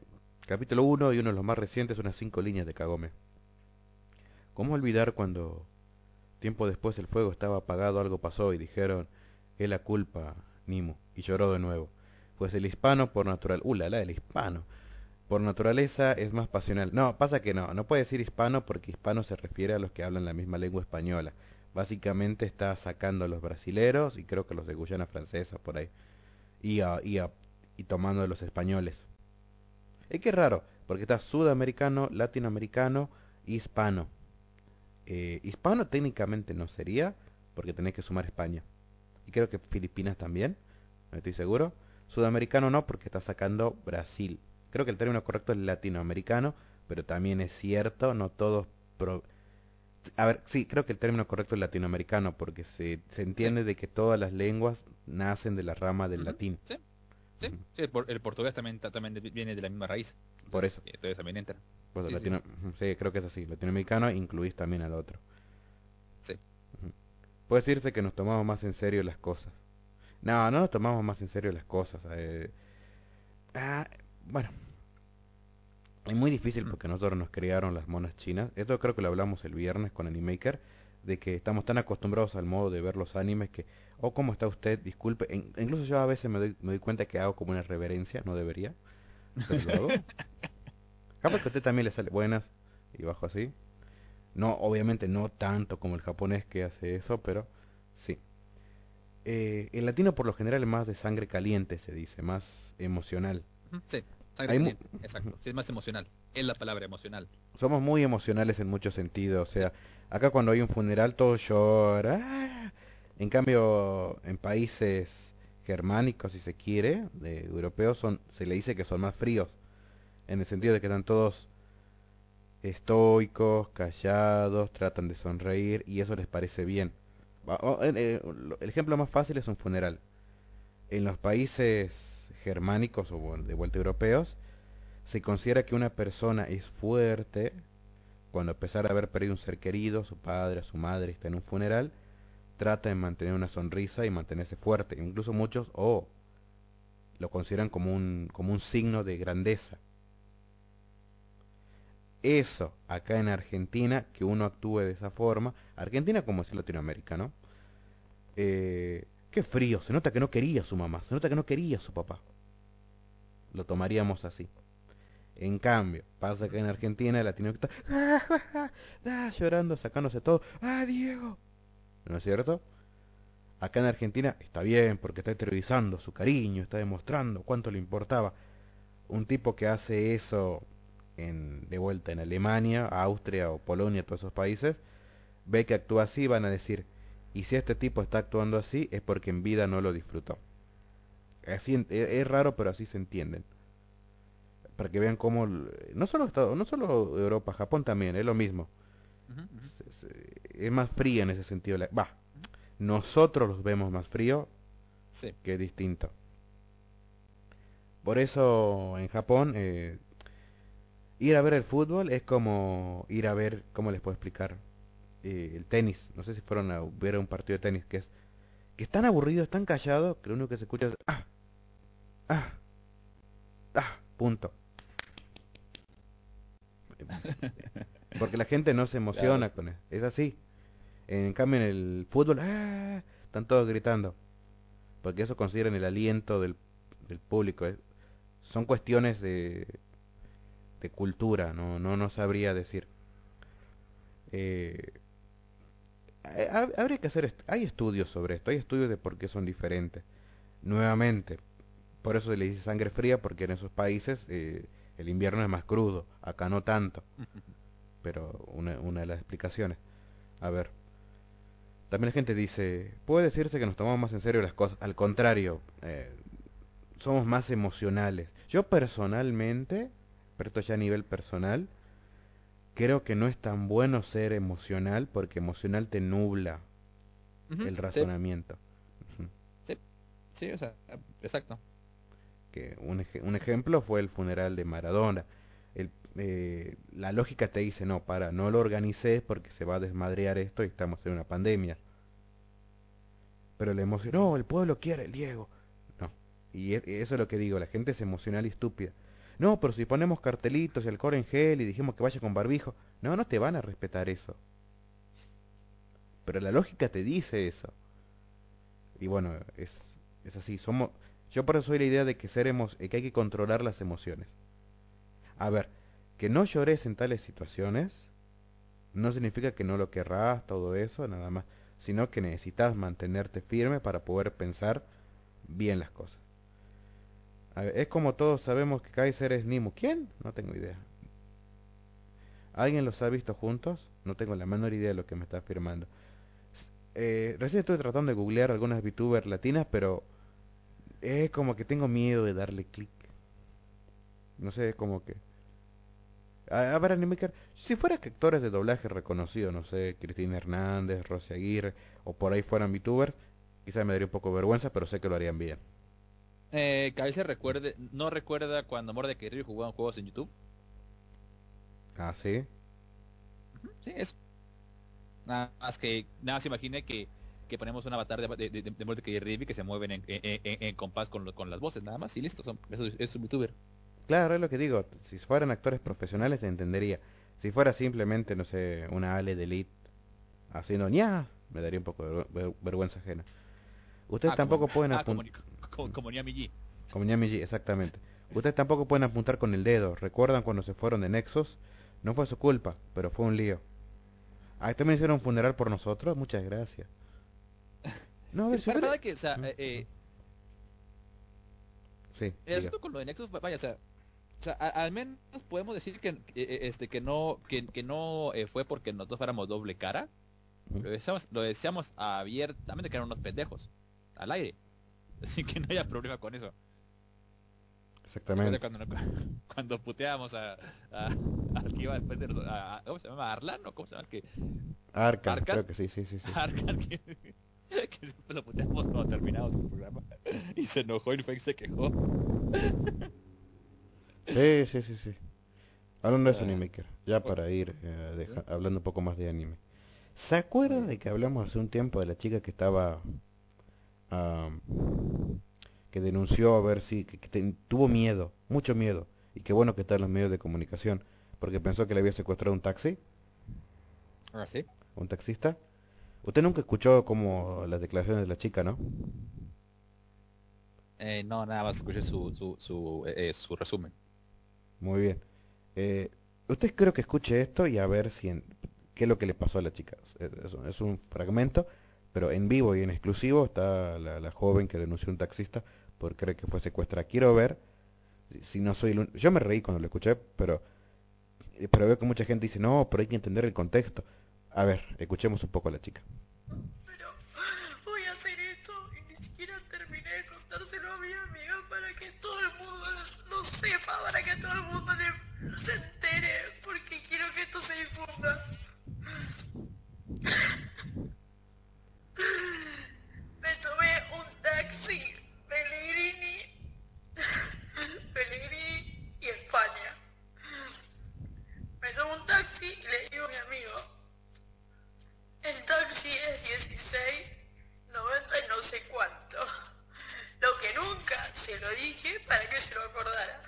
capítulo 1 y uno de los más recientes, unas 5 líneas de Kagome. ¿Cómo olvidar cuando tiempo después el fuego estaba apagado, algo pasó y dijeron, es la culpa, Nimu, y lloró de nuevo. Pues el hispano por natural, uh, la, la, el hispano, por naturaleza es más pasional. No, pasa que no, no puede decir hispano porque hispano se refiere a los que hablan la misma lengua española. Básicamente está sacando a los brasileros y creo que los de Guyana francesa por ahí. Y, a, y, a, y tomando a los españoles. Es que es raro, porque está sudamericano, latinoamericano, hispano. Eh, hispano técnicamente no sería, porque tenés que sumar España. Y creo que Filipinas también, no estoy seguro. Sudamericano no, porque está sacando Brasil. Creo que el término correcto es latinoamericano, pero también es cierto, no todos... Pro... A ver, sí, creo que el término correcto es latinoamericano, porque se, se entiende sí. de que todas las lenguas nacen de la rama del uh -huh. latín. Sí, sí, uh -huh. sí el, por, el, portugués también, también viene de la misma raíz. Entonces, por eso. Entonces también entra. Pues sí, latino, sí. sí, creo que es así. Latinoamericano incluís también al otro. Sí. Puede decirse que nos tomamos más en serio las cosas. No, no nos tomamos más en serio las cosas. Eh, ah, bueno, es muy difícil porque nosotros nos criaron las monas chinas. Esto creo que lo hablamos el viernes con Animaker, de que estamos tan acostumbrados al modo de ver los animes que, oh, ¿cómo está usted? Disculpe. En, incluso yo a veces me doy, me doy cuenta que hago como una reverencia, no debería, pero lo hago. <laughs> Capaz que a usted también le sale buenas y bajo así. No, obviamente no tanto como el japonés que hace eso, pero sí. Eh, el latino por lo general es más de sangre caliente, se dice, más emocional. Sí, exacto. Sí, es más emocional. Es la palabra emocional. Somos muy emocionales en muchos sentidos. O sea, acá cuando hay un funeral todo llora. En cambio, en países germánicos, si se quiere, de europeos, son, se le dice que son más fríos. En el sentido de que están todos estoicos, callados, tratan de sonreír y eso les parece bien. El ejemplo más fácil es un funeral. En los países germánicos o de vuelta europeos, se considera que una persona es fuerte cuando a pesar de haber perdido un ser querido, su padre, su madre, está en un funeral, trata de mantener una sonrisa y mantenerse fuerte. Incluso muchos o lo consideran como un, como un signo de grandeza. eso acá en Argentina, que uno actúe de esa forma, Argentina como si Latinoamérica, ¿no? Eh, qué frío, se nota que no quería su mamá, se nota que no quería su papá. Lo tomaríamos así. En cambio, pasa que en Argentina el latino está ah, llorando, sacándose todo. ¡Ah, Diego! ¿No es cierto? Acá en Argentina está bien porque está exteriorizando su cariño, está demostrando cuánto le importaba. Un tipo que hace eso en, de vuelta en Alemania, Austria o Polonia, todos esos países, ve que actúa así, van a decir, y si este tipo está actuando así es porque en vida no lo disfrutó. Así, es, es raro, pero así se entienden para que vean cómo no solo Estados, no solo Europa, Japón también es lo mismo. Es, es- es más fría en ese sentido. la- Va, nosotros los vemos más frío Sí. que distinto. Por eso en Japón eh, ir a ver el fútbol es como ir a ver, ¿cómo les puedo explicar? Eh, el tenis. No sé si fueron a ver un partido de tenis que es que es tan aburrido, es tan callado que lo único que se escucha es ah, ah, ah, punto. <laughs> Porque la gente no se emociona Claro, sí. con eso. Es así. En cambio, en el fútbol, ¡ah! están todos gritando. Porque eso consideran el aliento del, del público. es- Son cuestiones de, de cultura, no, no, no sabría decir. Eh, habría que hacer, hay estudios sobre esto, hay estudios de por qué son diferentes. Nuevamente, por eso se le dice sangre fría, porque en esos países eh, el invierno es más crudo, acá no tanto <laughs> pero una, una de las explicaciones. A ver, también la gente dice, puede decirse que nos tomamos más en serio las cosas, al contrario, eh, somos más emocionales. Yo personalmente, pero esto ya a nivel personal, creo que no es tan bueno ser emocional porque emocional te nubla el sí, razonamiento. Ujú. Sí, o sea, exacto. que un, ej- un ejemplo fue el funeral de Maradona. El, eh, la lógica te dice, no, para, no lo organices porque se va a desmadrear esto y estamos en una pandemia. Pero la emoción, no, el pueblo quiere el Diego. No, y e- eso es lo que digo, la gente es emocional y estúpida. No, pero si ponemos cartelitos y alcohol en gel y dijimos que vaya con barbijo, no, no te van a respetar eso. Pero la lógica te dice eso. Y bueno, es, es así, somos... Yo por eso soy la idea de que, seremos, que hay que controlar las emociones. A ver, que no llores en tales situaciones no significa que no lo querrás, todo eso, nada más, sino que necesitas mantenerte firme para poder pensar bien las cosas. Es como todos sabemos que Kaiser es Nimu. ¿Quién? No tengo idea. ¿Alguien los ha visto juntos? No tengo la menor idea de lo que me está afirmando. Eh, recién estoy tratando de googlear algunas VTubers latinas, pero es como que tengo miedo de darle clic. No sé, es como que... A, a ver, Animaker, si fueras que actores de doblaje reconocidos, no sé, Cristina Hernández, Rosy Aguirre, o por ahí fueran VTubers, quizás me daría un poco de vergüenza, pero sé que lo harían bien. Eh, Kaiser recuerde, no recuerda cuando Mordecai Ryu jugaban juegos en YouTube. Ah, sí. Sí, es. Nada más que, nada más imagine que, que ponemos un avatar de, de, de, de Mordecai y Rigby que se mueven en, en, en- en compás con, lo- con las voces, nada más, y listo, son, es, es un youtuber. Claro, es lo que digo. Si fueran actores profesionales se entendería. Si fuera simplemente, no sé, una Ale de Elite haciendo ña, me daría un poco de ver- ver- vergüenza ajena. Ustedes Ah, tampoco como, pueden ah, apuntar... como, como G. Como G, exactamente. Ustedes tampoco pueden apuntar con el dedo. ¿Recuerdan cuando se fueron de Nexus? No fue su culpa, pero fue un lío. Ah, también hicieron un funeral por nosotros. Muchas gracias. <laughs> No, a ver, Sí, para que, o sea, eh, eh, Sí, el asunto con lo de Nexus, vaya, o sea, o sea, a- al menos podemos decir que, eh, eh, este, que no, que, que no fue porque nosotros fuéramos doble cara. Lo decíamos, lo decíamos abiertamente que eran unos pendejos, al aire. <laughs> Así que no haya problema con eso. Exactamente. Cuando, <laughs> cuando puteábamos a, a- al que iba después de nosotros, a- ¿cómo se llama? ¿Arlan o cómo se llama? El Que, Arcan, Arcan. creo que sí, sí, sí. sí. <laughs> Arcan, que, que siempre lo puteamos cuando terminamos el programa. Y se enojó y Fake se quejó. Sí, sí, sí, sí. Hablando de eso, Ah. Animaker, ya para ir eh, deja- hablando un poco más de anime. ¿Se acuerda de que hablamos hace un tiempo de la chica que estaba... que denunció a ver si... que, que ten- tuvo miedo, mucho miedo. Y qué bueno que está en los medios de comunicación. porque pensó que le había secuestrado un taxi, ¿Ah, sí? un taxista. Usted nunca escuchó como las declaraciones de la chica, ¿no? Eh, no, nada más escuché su, su, su, eh, eh, su resumen. Muy bien. Eh, usted creo que escuche esto y a ver si en- qué es lo que le pasó a la chica. Es un fragmento, pero en vivo y en exclusivo está la, la joven que denunció a un taxista por creer que fue secuestrada. Quiero ver si- no soy el Yo me reí cuando lo escuché, pero pero veo que mucha gente dice, no, pero hay que entender el contexto. A ver, escuchemos un poco a la chica. Pero voy a hacer esto y ni siquiera terminé de contárselo a mi amiga para que todo el mundo lo sepa, para que todo el mundo le- se entere, porque quiero que esto se difunda. Me tomé un taxi, Pellegrini, Pellegrini y España. Me tomo un taxi y le digo a mi amigo, el taxi es 16, 90 y no sé cuánto. Lo que nunca se lo dije para que se lo acordara.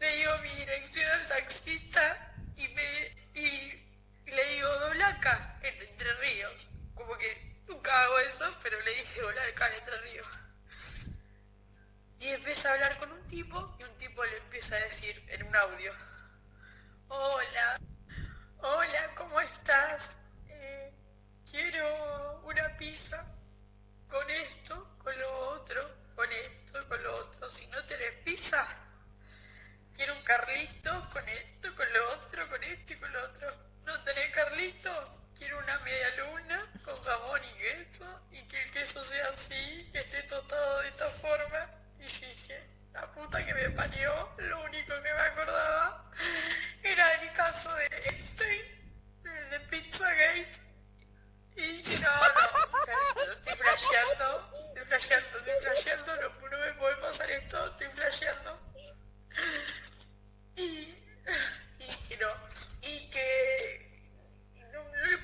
Le digo mi dirección al taxista y, le digo dobla acá, en Entre Ríos. Como que nunca hago eso, pero le dije en Entre Ríos. Y empieza a hablar con un tipo y un tipo le empieza a decir en un audio, hola, Hola, ¿cómo estás? Eh, quiero una pizza con esto, con lo otro, con esto, con lo otro. Si no tenés pizza, quiero un carlito con esto, con lo otro, con esto y con lo otro. No tenés carlito, quiero una media luna con jamón y queso y que el queso sea así, que esté tostado de esta forma. Y dije, la puta que me parió, lo único que me acordaba era el caso de Einstein, de, Pizzagate. Y no, no, estoy flasheando, estoy flasheando, estoy flasheando, no, no me puede pasar esto, estoy flasheando. Y, y dije, no, y que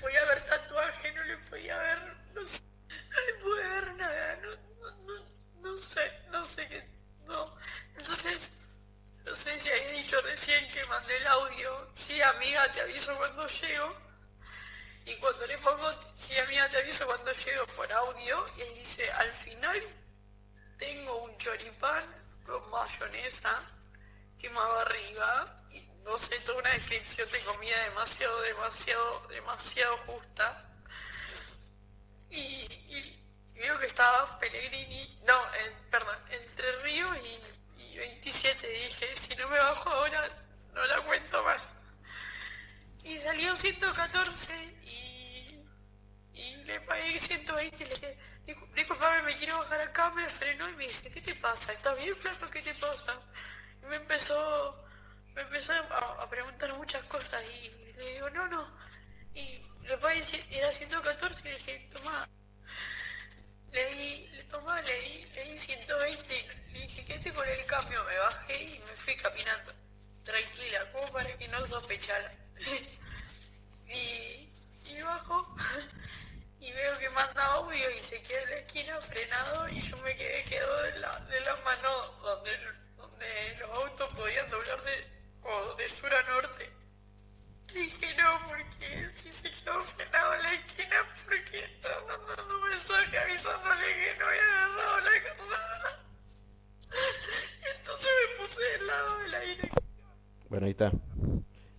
podía ver tatuaje, no le podía ver, no, no le pude ver nada, no, no, no, sé, no sé qué, no. Entonces, no sé si había dicho recién que mandé el audio, sí amiga, te aviso cuando llego. Y cuando le pongo, sí amiga, te aviso cuando llego por audio, y él dice, al final tengo un choripán con mayonesa quemado arriba y no sé, toda una descripción de comida demasiado, demasiado, demasiado justa. Y, y- veo que estaba Pellegrini, no, en- perdón, Entre Ríos y, y 27. Dije, si no me bajo ahora, no la cuento más. Y salió 114 y, le pagué 120 y le dije, "Discul- disculpame, me quiero bajar acá, me frenó y me dice, ¿qué te pasa? ¿Estás bien, flaco? ¿Qué te pasa? Me empezó, me empezó a, preguntar muchas cosas y le digo, no, no. Y cien- era 114 y le dije, toma, le di, le tomá, le di, le di 120 y le dije, quédate con el cambio, me bajé y me fui caminando, tranquila, como para que no sospechara. <laughs> y, y bajo <laughs> y veo que manda audio y se queda en la esquina frenado y yo me quedé quedó de la, de la mano donde, donde los autos podían doblar de, o de sur a norte. Dije no, porque si se quedó frenado en la esquina, porque estaba mandando un mensaje avisándole que no había agarrado la carrera. <laughs> Entonces me puse del lado de la dirección. Bueno, ahí está.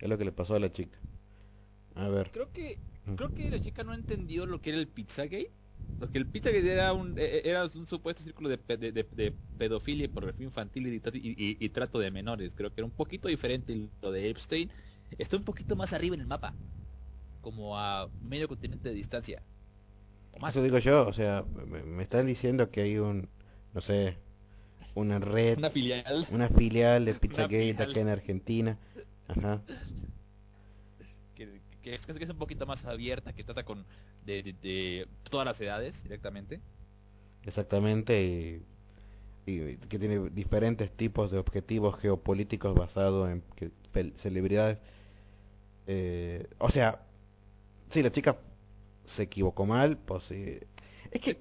Es lo que le pasó a la chica. A ver. Creo que creo que la chica no entendió lo que era el Pizzagate. Porque el Pizzagate era un, e- e- era un supuesto círculo de, de, de- de pedofilia y pornografía infantil y, y- trato de menores. Creo que era un poquito diferente lo de Epstein. Está un poquito más arriba en el mapa. Como a medio continente de distancia. O más. Eso digo yo, o sea, me, me están diciendo que hay un, no sé, una red, Una filial. una filial de Pizzagate acá en Argentina. Ajá. Que, es, que es un poquito más abierta, que trata con de, de- todas las edades directamente. Exactamente, y, que tiene diferentes tipos de objetivos geopolíticos basados en que celebridades. eh, o sea, sí, la chica se equivocó mal, pues sí. Es que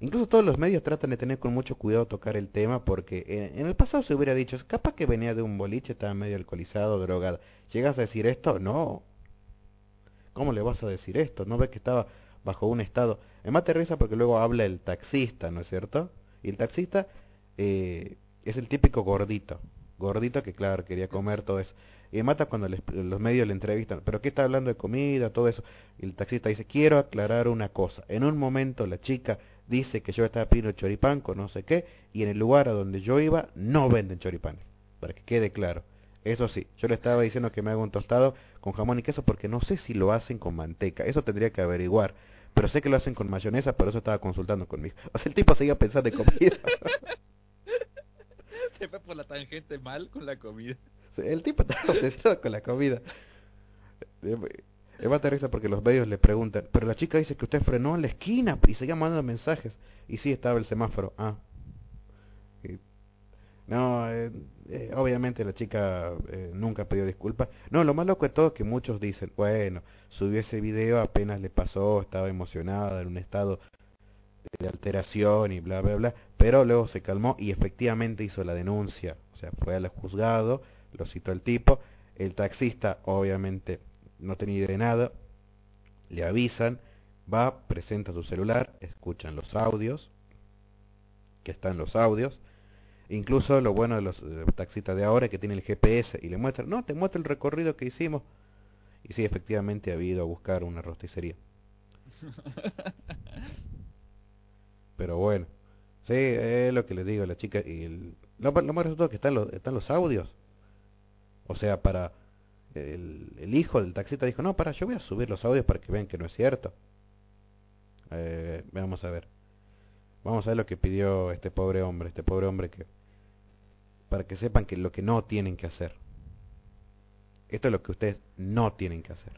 Incluso todos los medios tratan de tener con mucho cuidado tocar el tema porque en, en el pasado se hubiera dicho, capaz que venía de un boliche, estaba medio alcoholizado, drogado. ¿Llegas a decir esto? No. ¿Cómo le vas a decir esto? ¿No ves que estaba bajo un estado? Me mate risa porque luego habla el taxista, ¿no es cierto? Y el taxista eh, es el típico gordito. Gordito que, claro, quería comer todo eso. Y mata cuando les- los medios le entrevistan, ¿pero qué está hablando de comida, todo eso? Y el taxista dice, quiero aclarar una cosa. En un momento la chica dice que yo estaba pidiendo choripán con no sé qué, y en el lugar a donde yo iba no venden choripán. Para que quede claro. Eso sí, yo le estaba diciendo que me haga un tostado con jamón y queso porque no sé si lo hacen con manteca. Eso tendría que averiguar. Pero sé que lo hacen con mayonesa, por eso estaba consultando conmigo. O sea, el tipo seguía pensando en comida. <laughs> Se fue por la tangente mal con la comida. El tipo estaba obsesionado con la comida. De risa porque los medios le preguntan, pero la chica dice que usted frenó en la esquina y seguía mandando mensajes. Y sí, estaba el semáforo. Ah. Y- no, eh, eh, obviamente la chica eh, nunca pidió disculpas. No, lo más loco de todo es que muchos dicen, bueno, subió ese video, apenas le pasó, estaba emocionada, en un estado de alteración y bla, bla, bla. Pero luego se calmó y efectivamente hizo la denuncia. O sea, fue al juzgado, lo citó el tipo. El taxista, obviamente, no tenía idea de nada. Le avisan, va, presenta su celular, escuchan los audios, que están los audios. Incluso lo bueno de los taxistas de ahora es que tienen el GPS y le muestran, no, te muestra el recorrido que hicimos. Y sí, efectivamente ha ido a buscar una rosticería. <laughs> Pero bueno, sí, es lo que les digo a la chica. Y el- lo, lo más resultado es que están los, están los audios. O sea, para el, el hijo del taxista dijo, no, para, yo voy a subir los audios para que vean que no es cierto. Eh, vamos a ver. Vamos a ver lo que pidió este pobre hombre, este pobre hombre que... Para que sepan que lo que no tienen que hacer. Esto es lo que ustedes no tienen que hacer.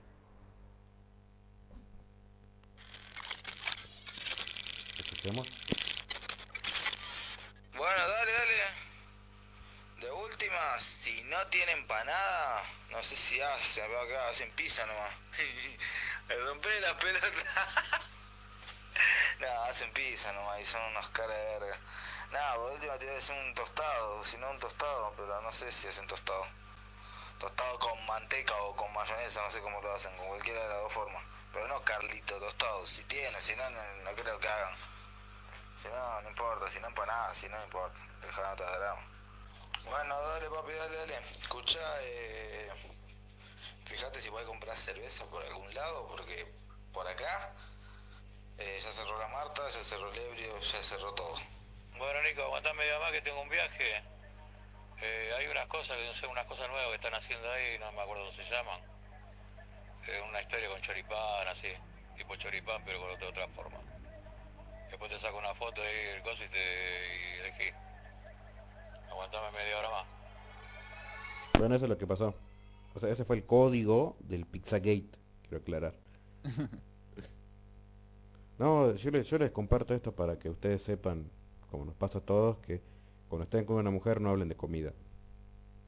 Tienen empanada, no sé si hacen, veo acá hacen pizza nomás. <laughs> Me rompé la pelota. <laughs> no, hacen pizza nomás y son unos caras de verga. Nada, por última te voy a decir un tostado, si no un tostado, pero no sé si hacen tostado. Tostado con manteca o con mayonesa, no sé cómo lo hacen, con cualquiera de las dos formas. Pero no Carlito tostado, si tienen, si no, no, no creo que hagan. Si no, no importa, si no empanada, si no, no importa. Dejá otra drama. Bueno, dale papi, dale, dale. Escucha, eh, fíjate si puedes comprar cerveza por algún lado, porque por acá eh, ya cerró la Marta, ya cerró el ebrio, ya cerró todo. Bueno, Nico, aguantá media más que tengo un viaje. Eh, hay unas cosas, no sé, unas cosas nuevas que están haciendo ahí, no me acuerdo cómo se llaman. Eh, una historia con choripán, así, tipo choripán, pero con otra, otra forma. Después te saco una foto ahí, el coso y te y elegí. Aguantame media hora más. Bueno, eso es lo que pasó. O sea, ese fue el código del Pizzagate, quiero aclarar. <laughs> No, yo les, yo les comparto esto para que ustedes sepan, como nos pasa a todos, que cuando estén con una mujer no hablen de comida.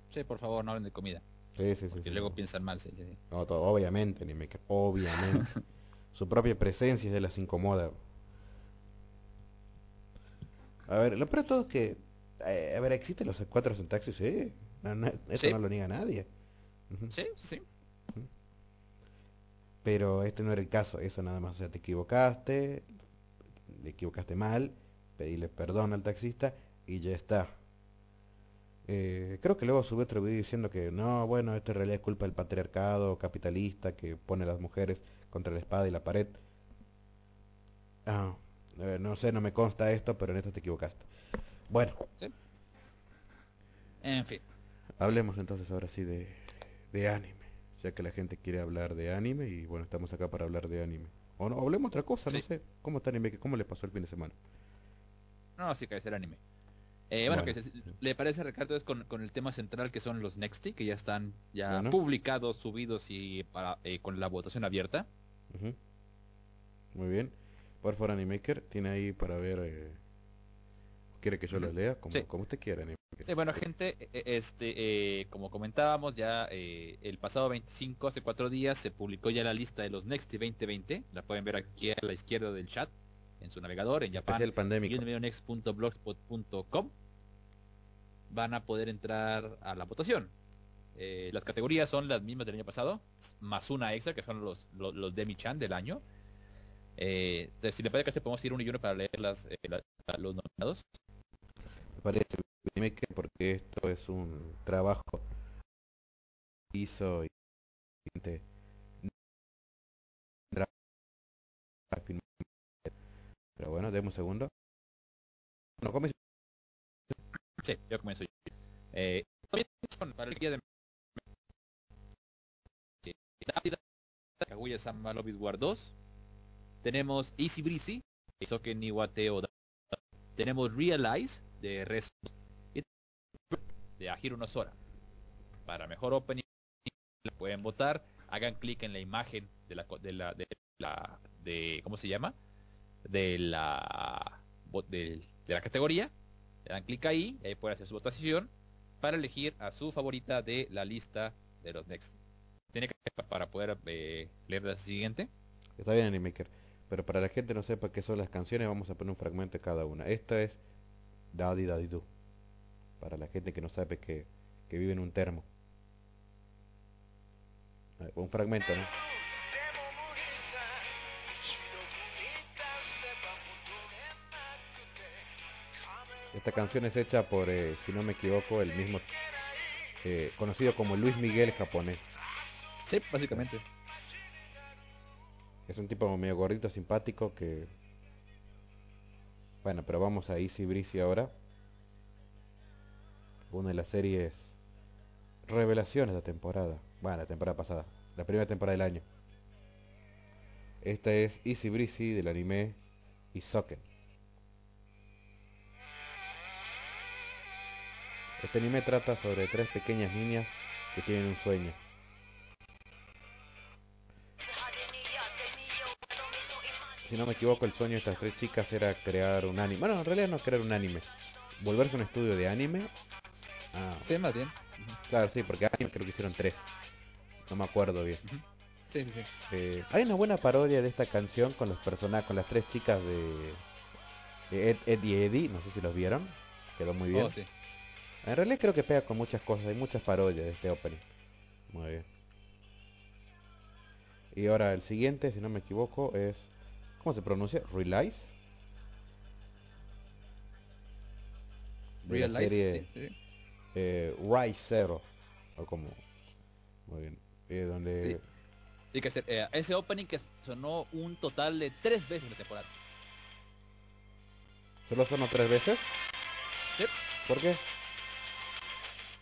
Sí, por favor, no hablen de comida. Sí, sí, sí. Que sí, luego piensan mal, sí, sí, sí. No, todo, obviamente, ni me obviamente. <laughs> Su propia presencia es de las incomoda. A ver, lo peor de todo es que, eh, a ver, ¿existen los cuatro en taxi? Sí, no, no, eso Sí. no lo niega nadie. Sí, sí. Pero este no era el caso, eso nada más, o sea, te equivocaste, le equivocaste mal, pedile perdón al taxista y ya está. Eh, creo que luego subí otro video diciendo que no, bueno, esto en realidad es culpa del patriarcado capitalista que pone a las mujeres contra la espada y la pared. Ah, eh, no sé, no me consta esto, pero en esto te equivocaste. Bueno, En fin. hablemos entonces ahora sí de, de anime, ya que la gente quiere hablar de anime y bueno, estamos acá para hablar de anime. O no, hablemos otra cosa, no Sí. sé. ¿Cómo está anime? ¿Cómo le pasó el fin de semana? No, sí, que es el anime. Eh, bueno, Bueno. que le parece Ricardo es con, con el tema central que son los Nexty, que ya están ya Bueno. publicados, subidos y para, eh, con la votación abierta. Ujú. Muy bien. Por favor, Animaker, tiene ahí para ver... eh, ¿Quiere que yo los lea? Como, Sí. como usted quiera. Sí, bueno, gente, eh, este, eh, como comentábamos ya eh, el pasado 25, hace cuatro días, se publicó ya la lista de los Nexty 2020. La pueden ver aquí a la izquierda del chat, en su navegador, en Japan, Especial pandémico. unimedionext.blogspot.com, van a poder entrar a la votación. Eh, las categorías son las mismas del año pasado, más una extra, que son los, los, los Demi-chan del año. Eh, entonces, si le parece que podemos ir uno y uno para leer las, eh, la- los nominados. Parece que porque esto es un trabajo que hizo y gente pero bueno, demos un segundo. No, comienza. Sí, yo comienzo. Eh, para el día de David, Kaguya-sama Love is War 2. Tenemos Easy Breezy, Isoken ni Wate Oda. Tenemos Realize de Res y de. Para mejor opening pueden votar, hagan clic en la imagen de la de la de la de ¿cómo se llama? de la del- de la categoría le dan clic ahí y pueden hacer su votación para elegir a su favorita de la lista de los next. Tiene que para poder eh, leer la siguiente. Está bien Animaker, pero para la gente no sepa qué son las canciones, vamos a poner un fragmento de cada una. Esta es Daddy Daddy Do. Para la gente que no sabe que, que vive en un termo. Ver, Un fragmento, ¿no? Esta canción es hecha por, eh, si no me equivoco, el mismo eh, conocido como Luis Miguel japonés. Sí, básicamente. Es un tipo medio gordito, simpático que... Bueno, pero vamos a Easy Breezy ahora. Una de las series revelaciones de la temporada. Bueno, la temporada pasada. La primera temporada del año. Esta es Easy Breezy del anime Isoken. Este anime trata sobre tres pequeñas niñas que tienen un sueño. Si no me equivoco, el sueño de estas tres chicas era crear un anime. Bueno, en realidad no crear un anime. Volverse un estudio de anime. Ah, Sí, más bien. claro, sí, porque anime creo que hicieron tres. No me acuerdo bien. Sí, sí, sí. Eh, hay una buena parodia de esta canción con los personajes, con las tres chicas de, de Ed, Ed y Eddie. No sé si los vieron. Quedó muy bien. Oh, sí. En realidad creo que pega con muchas cosas, hay muchas parodias de este opening. Muy bien. Y ahora el siguiente, si no me equivoco, es... ¿Cómo se pronuncia? ¿Realize? De la Realize, serie sí, sí. eh, Rise Zero. O como... Muy bien. Eh, donde... Sí. Que se- eh, ese opening que sonó un total de tres veces en la temporada. ¿Solo sonó tres veces? Sí. ¿Por qué?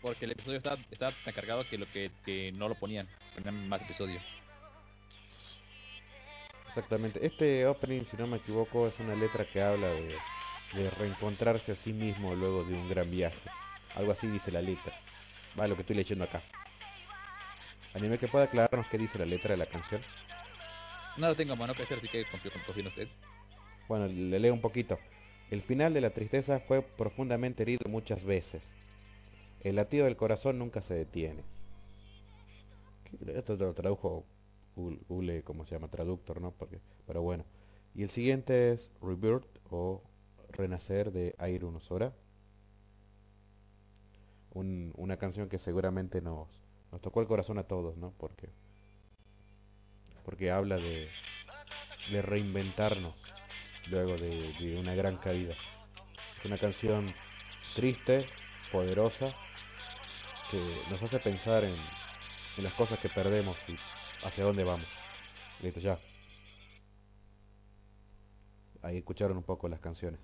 Porque el episodio estaba, estaba tan cargado que lo que, que no lo ponían. Ponían más episodios. Exactamente. Este opening, si no me equivoco, es una letra que habla de, de reencontrarse a sí mismo luego de un gran viaje. Algo así dice la letra. Va, lo que estoy leyendo acá. Anime que pueda aclararnos qué dice la letra de la canción. No lo tengo mano que hacer, así que confío, confío en usted. Bueno, le leo un poquito. El final de la tristeza fue profundamente herido muchas veces. El latido del corazón nunca se detiene. Esto lo tradujo Google, ¿cómo se llama? Traductor, ¿no? Porque, pero bueno. Y el siguiente es Rebirth o Renacer de Airo Nosora. Un- una canción que seguramente nos, nos tocó el corazón a todos, ¿no? Porque, porque habla de, de reinventarnos luego de, de una gran caída. Es una canción triste, poderosa, que nos hace pensar en, en las cosas que perdemos y hacia dónde vamos. Listo, ya. Ahí escucharon un poco las canciones.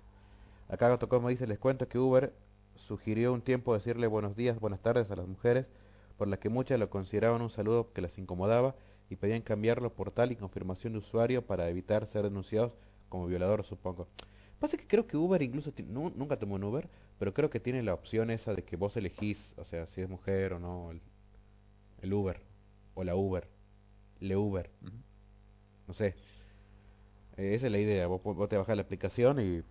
Acá como dice, les cuento que Uber sugirió un tiempo decirle buenos días, buenas tardes a las mujeres, por las que muchas lo consideraban un saludo que las incomodaba y pedían cambiarlo por tal y confirmación de usuario para evitar ser denunciados como violador, supongo. Pasa que creo que Uber incluso, nunca tomó un Uber, pero creo que tiene la opción esa de que vos elegís, o sea, si es mujer o no, el, el Uber, o la Uber, Uber, Ujú. no sé. Eh, esa es la idea, vos, vos te bajás la aplicación y,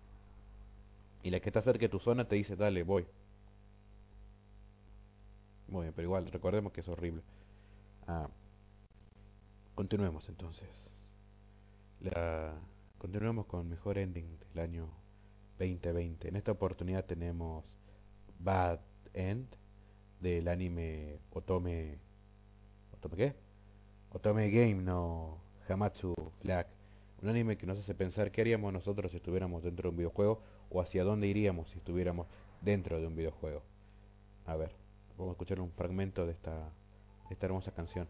y la que está cerca de tu zona te dice, dale, voy. Muy bien, pero igual, recordemos que es horrible. Ah, continuemos entonces. La, continuemos con mejor ending del año 2020. En esta oportunidad tenemos Bad End del anime Otome. ¿Otome qué? Otome Game no Hamatsu Black. Un anime que nos hace pensar qué haríamos nosotros si estuviéramos dentro de un videojuego o hacia dónde iríamos si estuviéramos dentro de un videojuego. A ver, vamos a escuchar un fragmento de esta, de esta hermosa canción.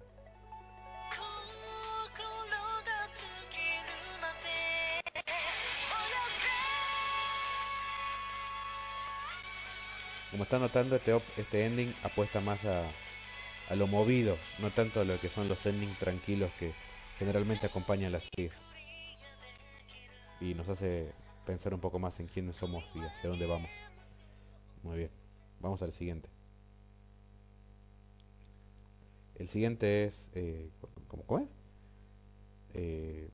Como están notando, este, op, este ending apuesta más a, a lo movido, no tanto a lo que son los endings tranquilos que generalmente acompañan las series. Y nos hace pensar un poco más en quiénes somos y hacia dónde vamos. Muy bien, vamos al siguiente. El siguiente es... Eh, ¿cómo, cómo es? Eh,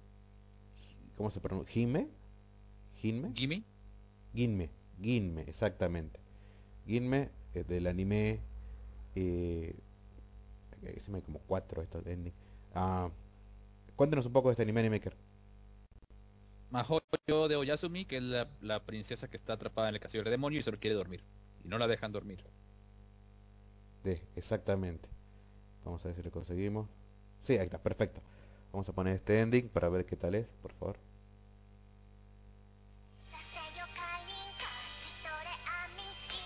¿Cómo se pronuncia? ¿Hime? ¿Hinme? Gimme. Ginme, Ginme, exactamente. Ginme eh, del anime. Eh, se me como cuatro estos endings. Uh, ah, un poco de este anime Maker. Mahoyo de Oyasumi, que es la, la, princesa que está atrapada en el castillo del demonio y solo quiere dormir. Y no la dejan dormir. Exactamente. Vamos a ver si lo conseguimos. Sí, ahí está, perfecto. Vamos a poner este ending para ver qué tal es, por favor.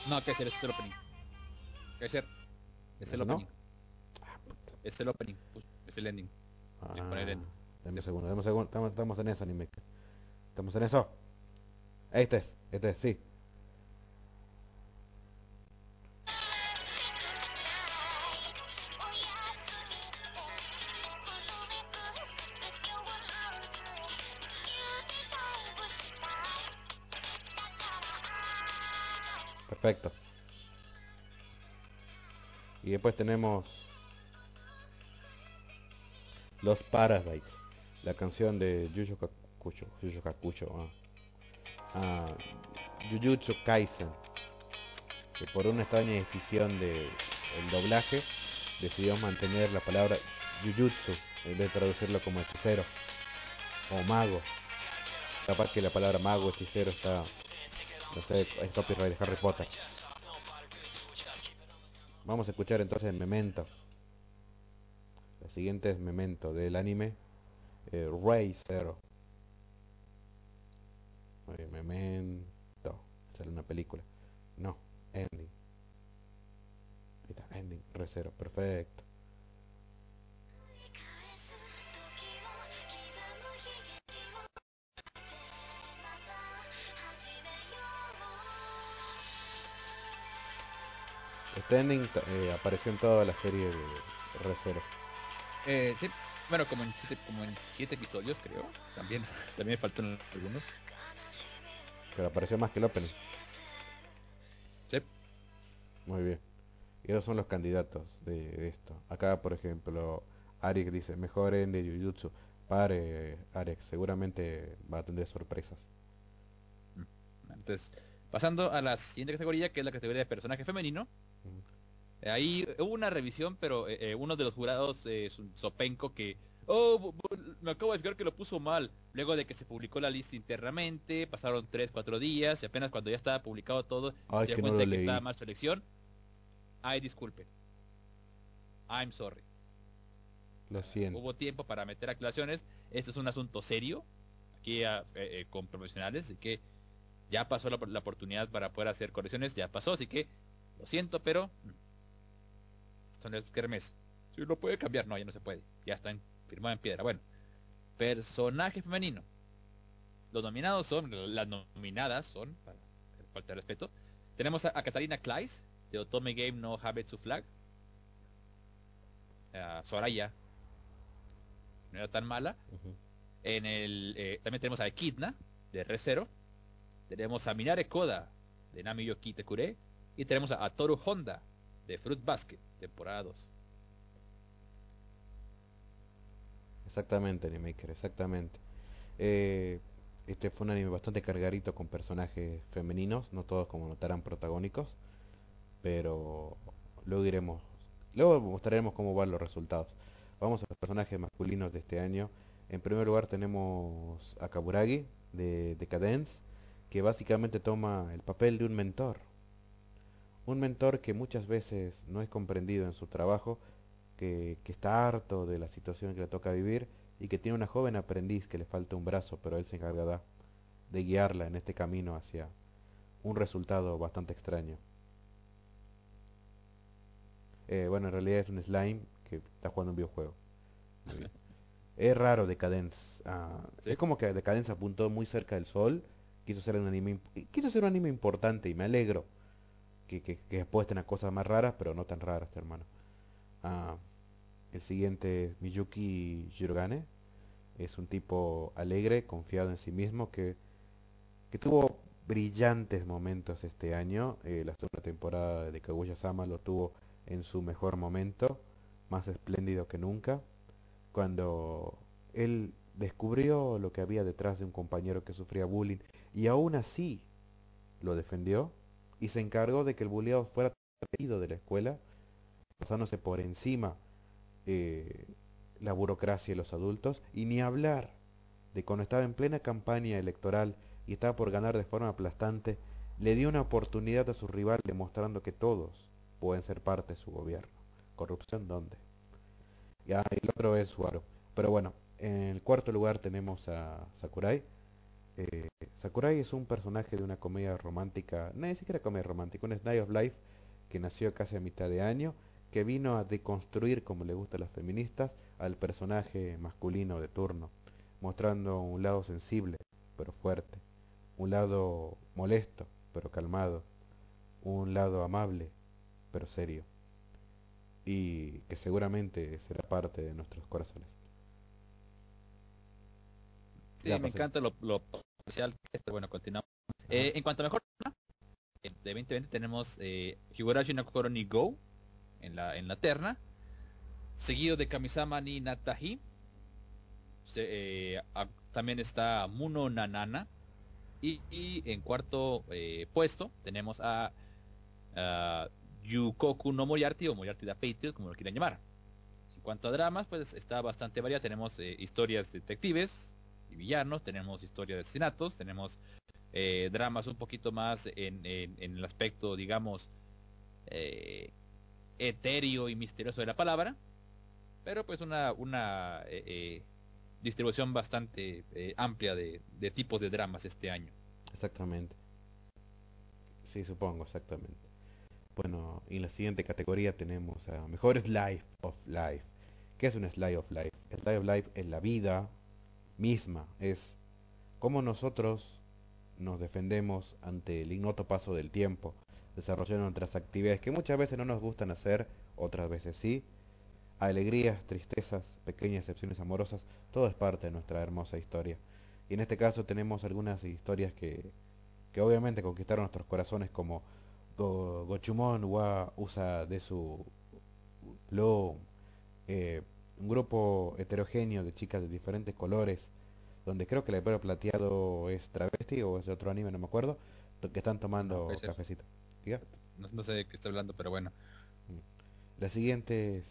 No, que es este es el opening. Que es este es el es el opening. pues, Es el ending. Ah, Sí, poner en- dame un segundo, dame un segundo. Estamos, estamos en eso, Animaker. Estamos en eso. Este es, este es, sí. Perfecto. Y después tenemos Los Parasites, la canción de Yu Yu Hakusho, Yu Yu Hakusho, ah. Ah, Jujutsu Kaisen, que por una extraña decisión de el doblaje decidió mantener la palabra Jujutsu en vez de traducirlo como hechicero o mago. Capaz que la palabra mago, hechicero está, no sé, es copyright de Harry Potter. Vamos a escuchar entonces Memento. La siguiente es Memento del anime eh, Ray Zero. Memento. Sale una película. No, Ending. Ahí está, Ending, Ray Zero, perfecto. Este ending eh, apareció en toda la serie de Ray Zero. Eh, sí. Bueno, como en siete, como en siete episodios, creo. También, <laughs> también faltan algunos. Pero apareció más que el opening. Sí. Muy bien. Y esos son los candidatos de, de esto. Acá, por ejemplo, Arik dice, mejor en de Jujutsu. Pare, Arik, seguramente va a tener sorpresas. Entonces, pasando a la siguiente categoría, que es la categoría de personaje femenino. Eh, Ahí hubo una revisión, pero eh, eh, uno de los jurados eh, es un Sopenco que, oh, me acabo de fijar que lo puso mal. Luego de que se publicó la lista internamente, pasaron 3, 4 días y apenas cuando ya estaba publicado todo, Ay, se dio no cuenta de que leí. estaba mal selección. Ay, disculpe. I'm sorry. Lo siento. Hubo tiempo para meter aclaraciones. Esto es un asunto serio. Aquí ah, eh, eh, con profesionales. Así que ya pasó la, la oportunidad para poder hacer correcciones. Ya pasó. Así que lo siento, pero. Son los kermes. Si lo puede cambiar. No, ya no se puede. Ya está en- firmado en piedra. Bueno. Personaje femenino. Los nominados son. Las nominadas son. Para falta de respeto. Tenemos a, a Katarina Kleiss. De Otome Game No Habetsu Flag. A Soraya. No era tan mala. En el, eh, también tenemos a Echidna, de Recero. Tenemos a Minare Koda, de Nami Yoki Tekure. Y tenemos a, a Toru Honda, de Fruit Basket, temporada 2. Exactamente, Animaker, exactamente. Eh, este fue un anime bastante cargadito con personajes femeninos, no todos como notarán protagónicos, pero luego iremos, luego mostraremos cómo van los resultados. Vamos a los personajes masculinos de este año. En primer lugar tenemos a Kaburagi de Decadence, que básicamente toma el papel de un mentor. Un mentor que muchas veces no es comprendido en su trabajo, que, que está harto de la situación que le toca vivir y que tiene una joven aprendiz que le falta un brazo, pero él se encargará de guiarla en este camino hacia un resultado bastante extraño. Eh, bueno, en realidad es un slime que está jugando un videojuego. <laughs> Es raro Decadence. ah, ¿Sí? Es como que Decadence apuntó muy cerca del sol. Quiso ser un anime, quiso ser un anime importante y me alegro que, que, que apuesten a cosas más raras, pero no tan raras, hermano. Ah, el siguiente Miyuki Jirogane. Es un tipo alegre, confiado en sí mismo, que, que tuvo brillantes momentos este año. Eh, la segunda temporada de Kaguya-sama lo tuvo en su mejor momento, más espléndido que nunca, cuando él descubrió lo que había detrás de un compañero que sufría bullying y aún así lo defendió y se encargó de que el bulleado fuera traído de la escuela, pasándose por encima eh, la burocracia y los adultos, y ni hablar de cuando estaba en plena campaña electoral y estaba por ganar de forma aplastante, le dio una oportunidad a su rival demostrando que todos pueden ser parte de su gobierno. ¿Corrupción dónde? Ya, el otro es Suaro. Pero bueno, en el cuarto lugar tenemos a Sakurai. Eh, Sakurai es un personaje de una comedia romántica, no ni siquiera comedia romántica, un Slice of Life que nació casi a mitad de año, que vino a deconstruir, como le gusta a las feministas, al personaje masculino de turno, mostrando un lado sensible, pero fuerte, un lado molesto, pero calmado, un lado amable, pero serio, y que seguramente será parte de nuestros corazones. Sí, me encanta lo, lo especial que es, pero bueno, continuamos. Eh, en cuanto a mejor eh, de 2020 tenemos eh, Higurashi no Kokoro ni Go en la, en la terna, seguido de Kamisama ni Natahi. Se- eh, a- también está Muno Nanana. Y, y en cuarto eh, puesto tenemos a, a Yukoku no Moriarty o Moriarty da Patriot, como lo quieran llamar. En cuanto a dramas, pues está bastante variado. Tenemos historias detectives y villanos, tenemos historias de asesinatos, tenemos eh, dramas un poquito más en, en- en el aspecto, digamos, eh, etéreo y misterioso de la palabra, pero pues una, una eh, eh, distribución bastante eh, amplia de, de tipos de dramas este año. Exactamente. Sí, supongo, exactamente. Bueno, y en la siguiente categoría tenemos a Mejor Slice of Life. ¿Qué es un Slice of Life? Slice of Life es la vida misma, es cómo nosotros nos defendemos ante el ignoto paso del tiempo, desarrollando nuestras actividades que muchas veces no nos gustan hacer, otras veces sí. Alegrías, tristezas, pequeñas excepciones amorosas, todo es parte de nuestra hermosa historia. Y en este caso tenemos algunas historias que, que obviamente conquistaron nuestros corazones como Go, Gochumon Usa de su eh, un grupo heterogéneo de chicas de diferentes colores, donde creo que el pelo plateado es travesti o es de otro anime, no me acuerdo, que están tomando No, cafecito. Diga. No, no sé de qué estoy hablando, pero bueno. La siguiente es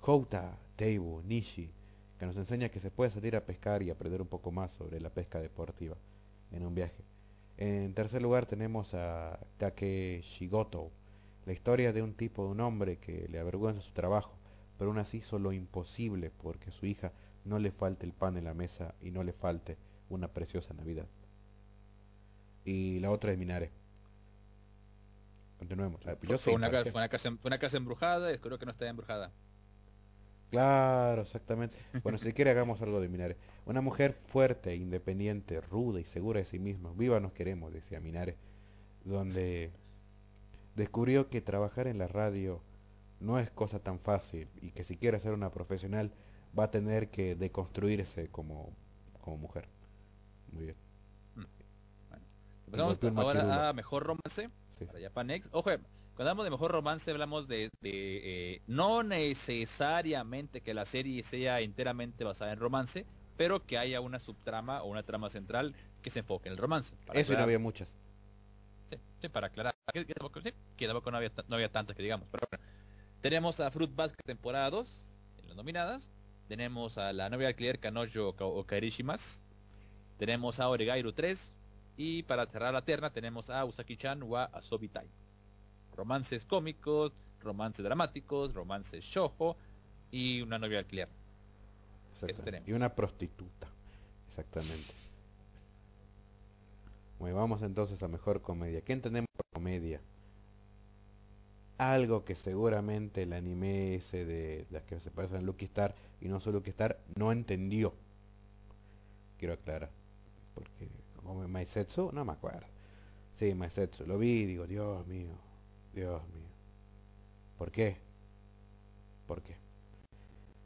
Houta Teibu Nishi, que nos enseña que se puede salir a pescar y aprender un poco más sobre la pesca deportiva en un viaje. En tercer lugar tenemos a Kake Shigoto, la historia de un tipo, de un hombre que le avergüenza su trabajo, pero aún así hizo lo imposible porque a su hija no le falte el pan en la mesa y no le falte una preciosa Navidad. Y la otra es Minare. Continuemos. Yo Fue, una, fue casa, fue una casa embrujada, espero que no esté embrujada. Claro, exactamente. Bueno, si quiere hagamos algo de Minare. Una mujer fuerte, independiente, ruda y segura de sí misma. Viva nos queremos, decía Minare. Donde descubrió que trabajar en la radio no es cosa tan fácil y que si quiere ser una profesional va a tener que deconstruirse como, como mujer. Muy bien. Machirulo. ahora a mejor romance. Sí. para Japanex. Ojo, cuando hablamos de mejor romance hablamos de, de, eh, no necesariamente que la serie sea enteramente basada en romance, pero que haya una subtrama o una trama central que se enfoque en el romance. Para Eso y no aclarar. había muchas. Sí, sí, para aclarar. Que, que que tampoco no había, no había tantas que digamos. Pero bueno. Tenemos a Fruit Basket temporada 2 en las nominadas. tenemos a la novia alquiler Kanojo Oka- Okarishimas, tenemos a Oregairu 3 y para cerrar la terna tenemos a Usaki-chan wa Asobi Time. Romances cómicos, romances dramáticos, romances shojo y una novia alquiler. Tenemos. Y una prostituta. Exactamente. Bueno, vamos entonces a mejor comedia. ¿Qué entendemos por comedia? Algo que seguramente el anime ese de las que se a Lucky Star y no solo Lucky Star no entendió. Quiero aclarar. Porque como Maisetsu, no me acuerdo. Sí, Maisetsu. Lo vi y digo, Dios mío, Dios mío. ¿Por qué? ¿Por qué?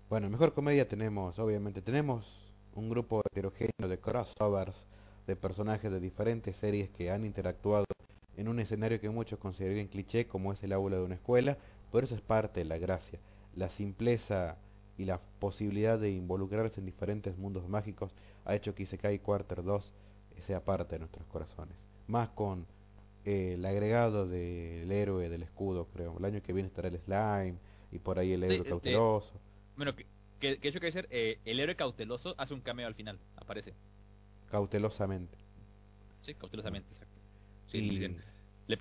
Bueno, en mejor comedia tenemos, obviamente, tenemos un grupo heterogéneo de crossovers de personajes de diferentes series que han interactuado en un escenario que muchos considerarían cliché como es el aula de una escuela, pero eso es parte de la gracia, la simpleza y la posibilidad de involucrarse en diferentes mundos mágicos ha hecho que Isekai Quarter 2 sea parte de nuestros corazones, más con eh, el agregado del héroe del escudo, creo, el año que viene estará el slime y por ahí el héroe eh, cauteloso. Bueno, que, que, que que decir, eh, el héroe cauteloso hace un cameo al final, aparece. cautelosamente. Sí, cautelosamente, exacto. Sí, Y- le,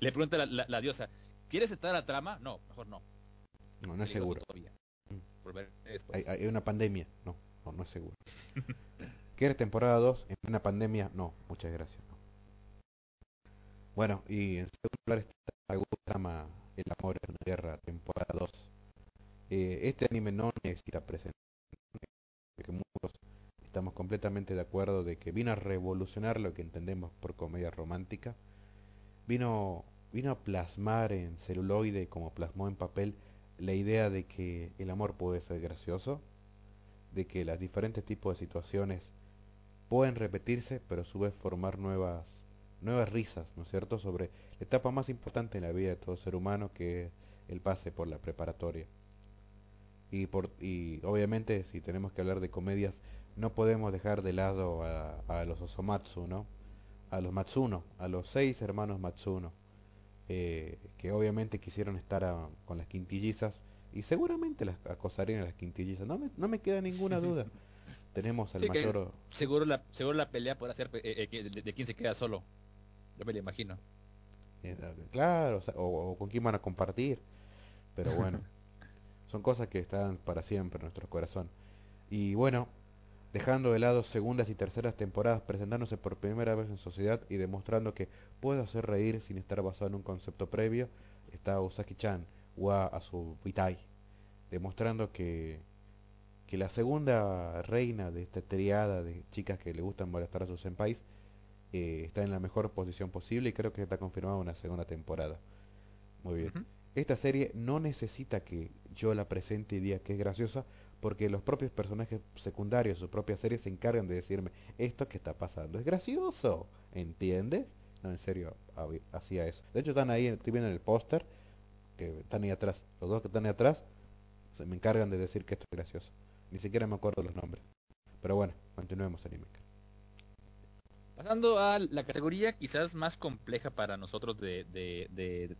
le, pregunta la, la- la diosa, ¿quieres entrar a la trama? No, mejor no. no, no es seguro. Todavía. Mm. Hay, hay una pandemia. No, no, no es seguro. <laughs> ¿Quieres temporada 2 en una pandemia? No, muchas gracias. no. Bueno, y en segundo lugar está Gutama, El amor es una guerra, temporada 2. Eh, este anime no necesita presencia. Que muchos estamos completamente de acuerdo de que vino a revolucionar lo que entendemos por comedia romántica. Vino, vino a plasmar en celuloide como plasmó en papel la idea de que el amor puede ser gracioso, de que los diferentes tipos de situaciones pueden repetirse, pero a su vez formar nuevas, nuevas risas, ¿no es cierto?, sobre la etapa más importante en la vida de todo ser humano, que es el pase por la preparatoria. Y, por, y obviamente, si tenemos que hablar de comedias, no podemos dejar de lado a, a los Osomatsu, ¿no? A los Matsuno, a los seis hermanos Matsuno, eh, que obviamente quisieron estar a- con las quintillizas y seguramente las acosarían a las quintillizas, no me, no me queda ninguna duda. Tenemos al Sí, mayor... seguro la seguro la pelea podrá ser eh, eh, que- de, de quién se queda solo. Yo me lo imagino. Eh, Claro, o, sea, o- o con quién van a compartir. Pero bueno, <laughs> son cosas que están para siempre en nuestro corazón. Y bueno, dejando de lado segundas y terceras temporadas presentándose por primera vez en sociedad y demostrando que puede hacer reír sin estar basado en un concepto previo, está Usaki-chan, wa Asubitai, demostrando que, que la segunda reina de esta triada de chicas que le gustan molestar a sus senpais eh, está en la mejor posición posible y creo que está confirmada una segunda temporada. Muy bien. Esta serie no necesita que yo la presente y diga que es graciosa, porque los propios personajes secundarios su propia serie se encargan de decirme, esto que está pasando es gracioso, ¿entiendes? No, en serio, hacía eso. De hecho, están ahí, estoy viendo en el póster, que están ahí atrás. Los dos que están ahí atrás se me encargan de decir que esto es gracioso. Ni siquiera me acuerdo los nombres. Pero bueno, continuemos, anime. Pasando a la categoría quizás más compleja para nosotros de de, de,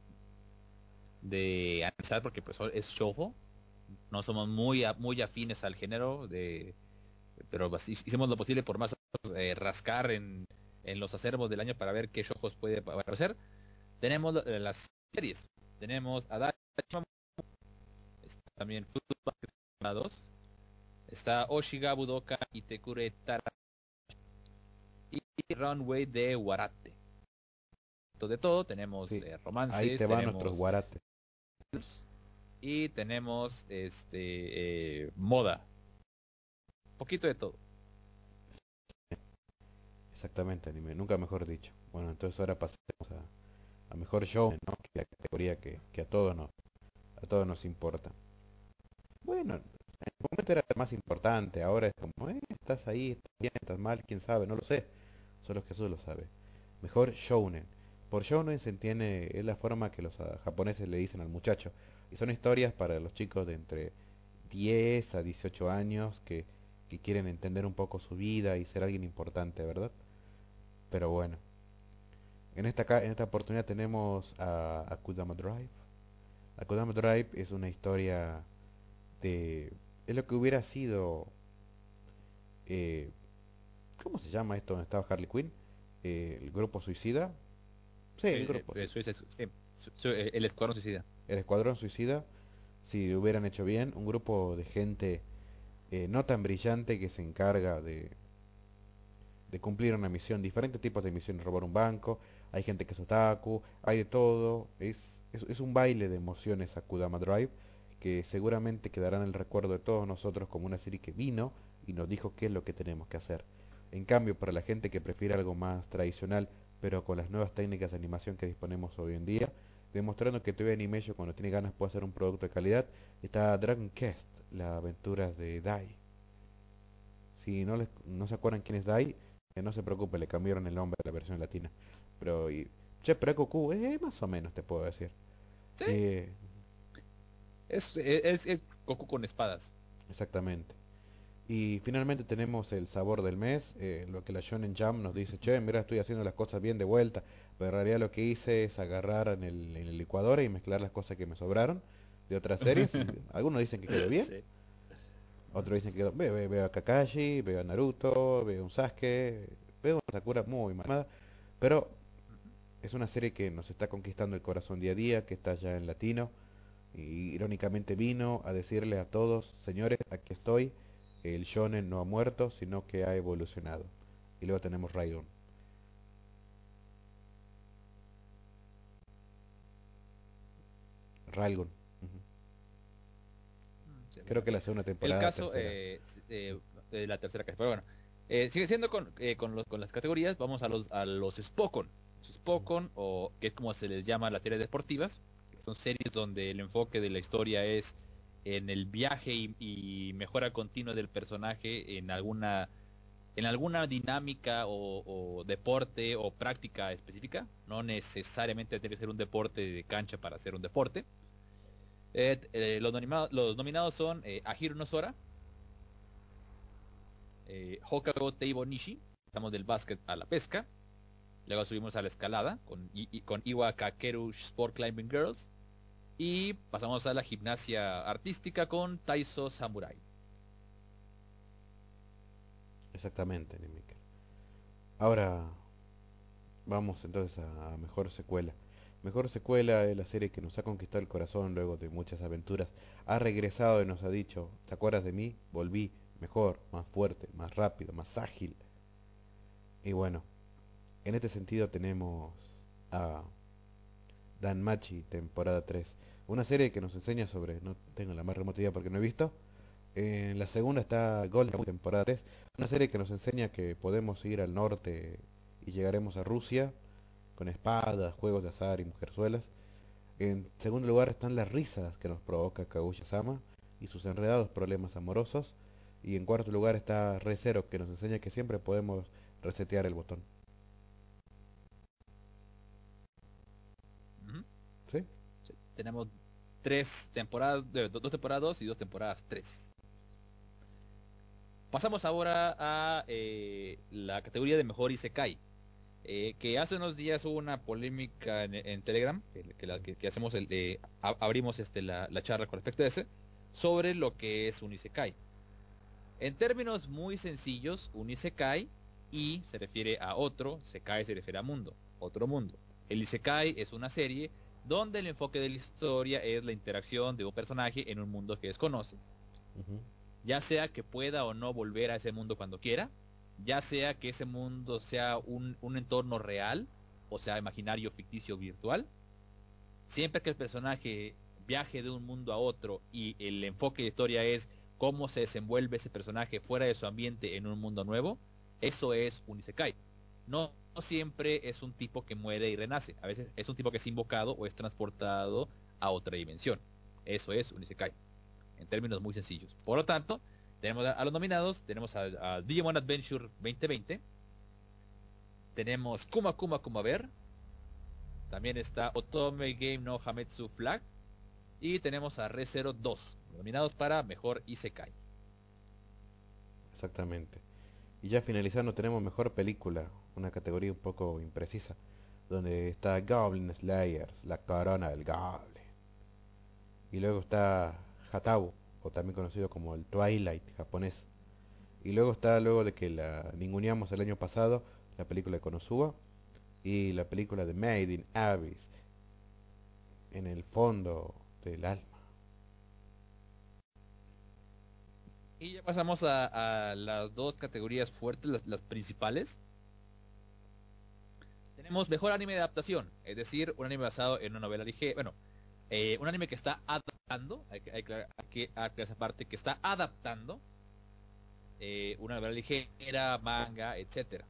de analizar porque pues es shoujo. No somos muy a- muy afines al género de pero bas- hicimos lo posible por más eh, rascar en, en los acervos del año para ver qué shoujos puede aparecer. Tenemos la- las series. Tenemos Adachi también Basket 2, está Oshiga Budoka Itekure Tara y Runway de Warate. De todo, tenemos Sí, eh, romances, Ahí te van tenemos nuestros. Y tenemos este eh, moda. Poquito de todo. Exactamente, anime. Nunca mejor dicho. Bueno, entonces ahora pasemos a, a mejor show, ¿no? Que la categoría que, que a todos nos a todos nos importa. Bueno, en el momento era más importante, ahora es como, eh, estás ahí, estás bien, estás mal, quién sabe, no lo sé. Solo Jesús lo sabe. Mejor shounen. Por shounen se entiende, es la forma que los ah, japoneses le dicen al muchacho. Y son historias para los chicos de entre 10 a 18 años que, que quieren entender un poco su vida y ser alguien importante, ¿verdad? Pero bueno. En esta, en esta oportunidad tenemos a Akudama Drive. Akudama Drive es una historia de es lo que hubiera sido... eh, ¿Cómo se llama esto donde estaba Harley Quinn? Eh, el grupo suicida. Sí, el Eh, grupo. eh, su- su- eh, el Escuadrón Suicida. El Escuadrón Suicida, si hubieran hecho bien, un grupo de gente eh, no tan brillante que se encarga de, de cumplir una misión, diferentes tipos de misiones, robar un banco, hay gente que es otaku, hay de todo, es, es, es un baile de emociones a Kudama Drive que seguramente quedará en el recuerdo de todos nosotros como una serie que vino y nos dijo qué es lo que tenemos que hacer. En cambio, para la gente que prefiere algo más tradicional, pero con las nuevas técnicas de animación que disponemos hoy en día, demostrando que TV Animation cuando tiene ganas puede hacer un producto de calidad, está Dragon Quest, las aventuras de Dai. Si no, les, no se acuerdan quién es Dai, eh, no se preocupe, le cambiaron el nombre a la versión latina. Pero, y, che, pero Goku, eh, más o menos te puedo decir. Sí. Eh, Es, es, es Goku con espadas. Exactamente. Y finalmente tenemos el sabor del mes, eh, lo que la Shonen Jump nos dice, che, mira, estoy haciendo las cosas bien de vuelta, pero en realidad lo que hice es agarrar en el, en el licuador y mezclar las cosas que me sobraron de otras series. Algunos dicen que quedó bien, Sí. otros dicen que quedó, veo, veo- veo a Kakashi, veo a Naruto, veo a un Sasuke, veo a Sakura muy mamada, pero es una serie que nos está conquistando el corazón día a día, que está ya en latino, y irónicamente vino a decirle a todos, señores, aquí estoy, el shonen no ha muerto, sino que ha evolucionado. Y luego tenemos Raidon. Railgun. ujú. Sí, Creo que la segunda temporada. el caso eh, eh, eh, la tercera casi pero bueno eh, sigue siendo con, eh, con, los, con las categorías vamos a los a los Spokon Spokon o que es como se les llama las series deportivas que son series donde el enfoque de la historia es en el viaje y, y mejora continua del personaje en alguna en alguna dinámica o, o deporte o práctica específica no necesariamente tiene que ser un deporte de cancha para hacer un deporte eh, eh, los, los nominados son eh, Ahiro no Sora, eh, Hokago Teibo Nishi, estamos del básquet a la pesca, luego subimos a la escalada con, I- I- con Iwa Kakeru Sport Climbing Girls y pasamos a la gimnasia artística con Taiso Samurai. Exactamente, Nimiker. Ahora vamos entonces a mejor secuela. Mejor secuela es la serie que nos ha conquistado el corazón luego de muchas aventuras. Ha regresado y nos ha dicho, ¿te acuerdas de mí? Volví, mejor, más fuerte, más rápido, más ágil. Y bueno, en este sentido tenemos a Danmachi, temporada 3. Una serie que nos enseña sobre, no tengo la más remota idea porque no he visto. En la segunda está Kamuy, temporada 3. Una serie que nos enseña que podemos ir al norte y llegaremos a Rusia con espadas, juegos de azar y mujerzuelas. En segundo lugar están las risas que nos provoca Kaguya-sama y sus enredados problemas amorosos. Y en cuarto lugar está Recero que nos enseña que siempre podemos resetear el botón. ¿Sí? Sí, Tenemos tres temporadas, dos temporadas dos y dos temporadas tres. Pasamos ahora a eh, la categoría de mejor Isekai. Eh, que hace unos días hubo una polémica en, en Telegram, que, que la- que- que hacemos el, eh, abrimos este, la, la charla con respecto a ese, sobre lo que es un Isekai. En términos muy sencillos, un Isekai y se refiere a otro, Sekai se refiere a mundo, otro mundo. El Isekai es una serie donde el enfoque de la historia es la interacción de un personaje en un mundo que desconoce, ya sea que pueda o no volver a ese mundo cuando quiera, ya sea que ese mundo sea un, entorno real, o sea, imaginario, ficticio, virtual, siempre que el personaje viaje de un mundo a otro y el enfoque de historia es cómo se desenvuelve ese personaje fuera de su ambiente en un mundo nuevo, eso es un Isekai. No, siempre es un tipo que muere y renace, a veces es un tipo que es invocado o es transportado a otra dimensión. Eso es un Isekai, en términos muy sencillos. Por lo tanto, tenemos a, los nominados, tenemos a, a Digimon Adventure 2020, tenemos Kuma Kuma Kuma Bear, también está Otome Game no Hametsu Flag y tenemos a ReZero 2, nominados para Mejor Isekai. Exactamente. Y ya finalizando tenemos mejor película, una categoría un poco imprecisa, donde está Goblin Slayers, la corona del Goblin. Y luego está Hatabu, o también conocido como el Twilight japonés. Y luego está, luego de que la ninguneamos el año pasado, la película de Konosuba y la película de Made in Abyss, en el fondo del alma. Y ya pasamos a, las dos categorías fuertes, las, las principales. Tenemos mejor anime de adaptación, es decir, un anime basado en una novela ligera, bueno, eh, un anime que está adaptando, hay hay que, aclarar esa parte, que está adaptando eh, una novela ligera, manga, etcétera.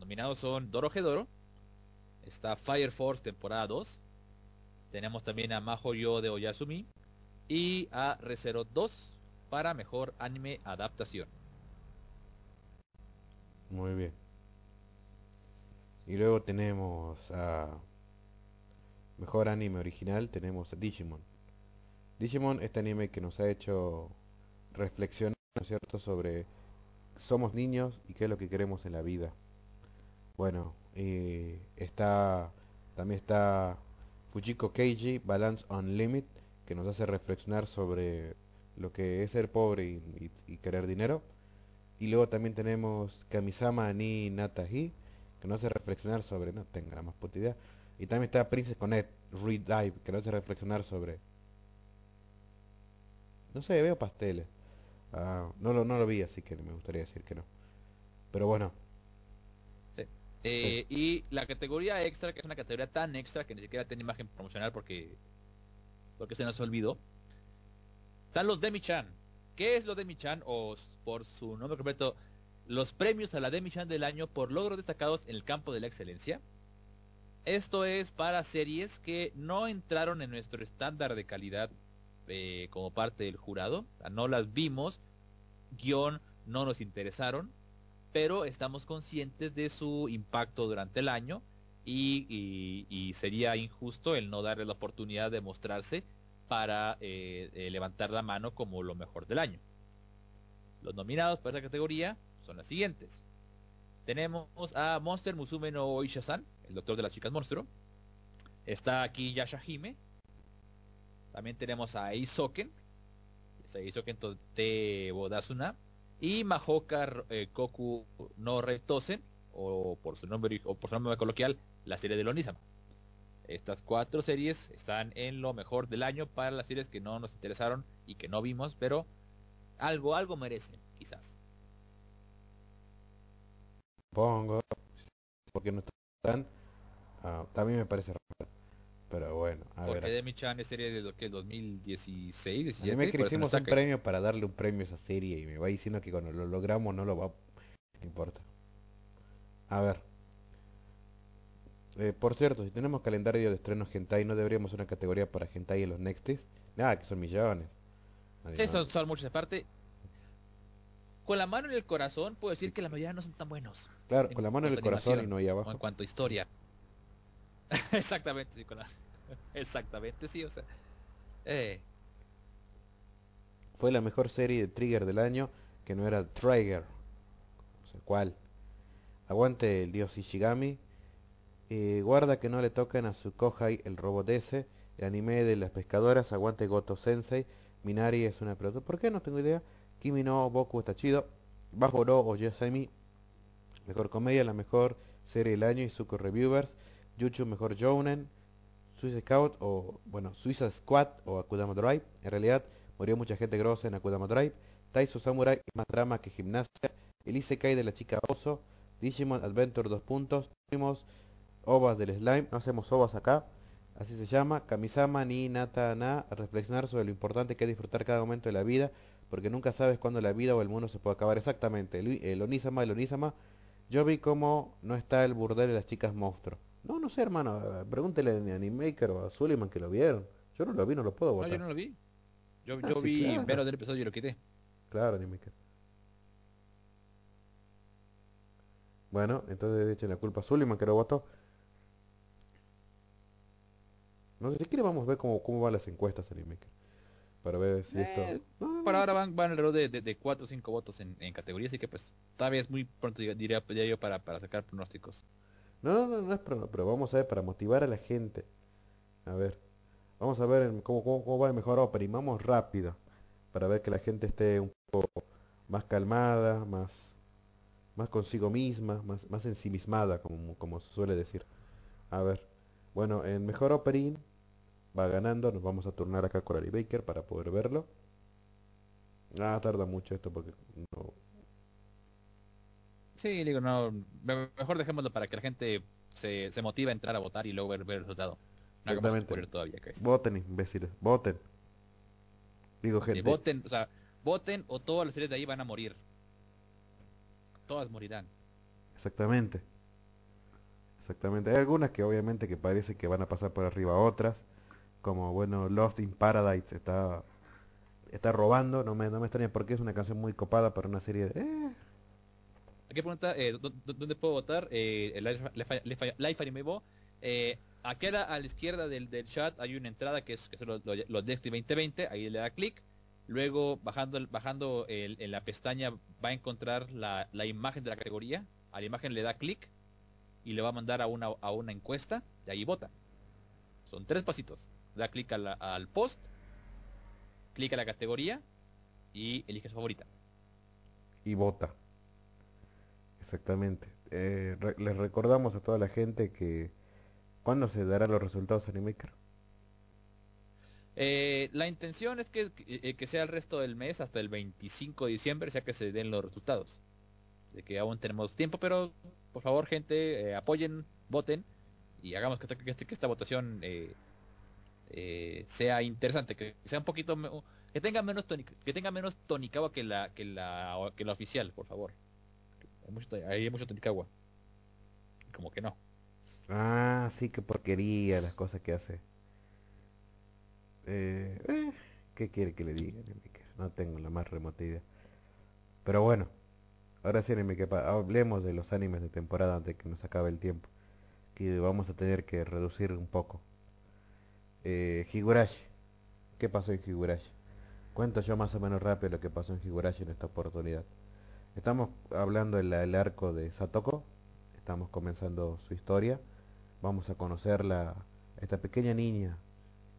Nominados son Dorohedoro, está Fire Force temporada 2, tenemos también a Maho Yo de Oyasumi y a Recero 2 para mejor anime adaptación. Muy bien. Y luego tenemos a mejor anime original, tenemos a Digimon. Digimon, este anime que nos ha hecho reflexionar, ¿no es cierto?, sobre somos niños y qué es lo que queremos en la vida. Bueno, y está también está Fujiko Keiji, Balance on Limit, que nos hace reflexionar sobre lo que es ser pobre y, y- querer dinero. Y luego también tenemos Kamisama ni Natahi, que nos hace reflexionar sobre, no tengo la más puta idea. Y también está Princess Connect, Redive, que nos hace reflexionar sobre... No sé, veo pasteles. Ah, no, lo, no lo vi, así que me gustaría decir que no. Pero bueno, Sí. Eh, Y la categoría extra, que es una categoría tan extra que ni siquiera tiene imagen promocional porque, porque se nos olvidó. Están los Demi-chan. ¿Qué es los Demi-chan? O por su nombre completo, los premios a la Demi-chan del año por logros destacados en el campo de la excelencia. Esto es para series que no entraron en nuestro estándar de calidad eh, como parte del jurado. No las vimos, guion no nos interesaron, pero estamos conscientes de su impacto durante el año y, y- sería injusto el no darle la oportunidad de mostrarse para eh, eh, levantar la mano como lo mejor del año. Los nominados para esta categoría son los siguientes. Tenemos a Monster Musume no Oisha-san, el doctor de las chicas monstruo. Está aquí Yashahime. También tenemos a Isoken. Es Isoken to- de Bodasuna. Y Mahoka eh, Koku no Retosen, o por su nombre o por su nombre coloquial, la serie de Lonisama. Estas cuatro series están en lo mejor del año para las series que no nos interesaron y que no vimos, pero algo, algo merecen, quizás. pongo, porque no están, ah, también me parece raro. Pero bueno, a Porque ver. Demi-chan es serie de lo que 2016, A 17, mí me no hicimos está un premio para darle un premio a esa serie y me va diciendo que cuando lo logramos no lo va... No importa. A ver. Eh, por cierto, si tenemos calendario de estrenos hentai, ¿no deberíamos una categoría para hentai en los Nextis? Nada, que son millones. Sí, no. son, son muchos aparte. Con la mano en el corazón, puedo decir que la mayoría no son tan buenos. Claro, en con la mano en el corazón y no ahí O en abajo. cuanto a historia. <laughs> Exactamente, sí, con la- Exactamente, sí, o sea. Eh, Fue la mejor serie de Trigger del año, que no era Trigger. No sé cuál. Aguante el dios Ishigami. Eh, guarda que no le toquen a su Kohai el robot ese. El anime de las pescadoras. Aguante Goto Sensei. Minari es una pelota. ¿Por qué? No tengo idea. Kimi no Boku está chido. Bajo no o Yosemi. Mejor comedia, la mejor serie del año. Izuku Reviewers. Yuchu, mejor Jounen. Suicide Scout o, bueno, Suicide Squad o Akudama Drive. En realidad, murió mucha gente grosa en Akudama Drive. Taiso Samurai más drama que gimnasia. El Isekai de la chica oso. Digimon Adventure 2 puntos. Tuvimos ovas del slime. No hacemos ovas acá. Así se llama. Kamisama ni Nata na. A reflexionar sobre lo importante que es disfrutar cada momento de la vida. Porque nunca sabes cuándo la vida o el mundo se puede acabar exactamente. El, el Onisama, el Onisama. Yo vi cómo no está el burdel de las chicas monstruo. No, no sé, hermano. eh, Pregúntele a Animaker o a Suleiman que lo vieron. Yo no lo vi, no lo puedo no, votar. yo no lo vi. Yo, Ah, yo sí, vi claro. menos del episodio y lo quité. Claro, Animaker. Bueno, entonces echen la culpa a Suleiman que lo votó. No sé si quiere vamos a ver cómo, cómo van las encuestas Animaker. Para ver si esto... Eh, No, no, Por ahora van, van alrededor de, de, de 4 o 5 votos en, en categoría, así que pues todavía es muy pronto, diría, diría yo, para, para sacar pronósticos. No, no, no, no es pro- pero vamos a ver para motivar a la gente. A ver, vamos a ver en cómo, cómo, cómo va el mejor opening. Vamos rápido. para ver que la gente esté un poco más calmada, más, más consigo misma, más, más ensimismada, como, como se suele decir. A ver, bueno, en mejor opening va ganando, nos vamos a turnar acá con Ari Baker para poder verlo. Ah, tarda mucho esto porque no, Sí, digo, no, me- mejor dejémoslo para que la gente se, se motive a entrar a votar y luego ver, ver el resultado. No Exactamente. todavía. Voten, imbéciles, voten. Digo, Sí, gente, voten, o sea, voten o todas las series de ahí van a morir. Todas morirán. exactamente. Exactamente. Hay algunas que obviamente que parece que van a pasar por arriba a otras. Como, bueno, Lost in Paradise está está robando. No me, no me extraña porque es una canción muy copada para una serie de... eh, Aquí pregunta, eh, ¿dó- dó- ¿dónde puedo votar? Eh, el Life Anime. Eh, aquí a la, izquierda del, del chat hay una entrada que es, que son los, los, Destiny 2020, ahí le da clic. Luego, bajando, bajando el- en la pestaña, va a encontrar la, la imagen de la categoría. A la imagen le da clic y le va a mandar a una, a una encuesta y ahí vota. Son tres pasitos. Da clic al post, clic a la categoría y elige su favorita. y vota. Exactamente. Eh, re- les recordamos a toda la gente que... ¿Cuándo se darán los resultados Animaker? Eh, la intención es que, que- que sea el resto del mes, hasta el 25 de diciembre, sea que se den los resultados. De que aún tenemos tiempo, pero por favor, gente, eh, apoyen, voten y hagamos que, que, que esta votación eh, sea interesante, que sea un poquito, que tenga menos tonic, que tenga menos tonicagua que la que la que la oficial, por favor. Hay mucho, hay mucho tonicagua. Como que no. Ah, sí, qué porquería las cosas que hace. Eh, eh, ¿qué quiere que le diga? No tengo la más remota idea. Pero bueno, ahora sí, pa- hablemos de los animes de temporada antes que nos acabe el tiempo. Que vamos a tener que reducir un poco. Eh, Higurashi. ¿Qué pasó en Higurashi? Cuento yo más o menos rápido lo que pasó en Higurashi en esta oportunidad. Estamos hablando del el arco de Satoko. Estamos comenzando su historia. Vamos a conocerla, esta pequeña niña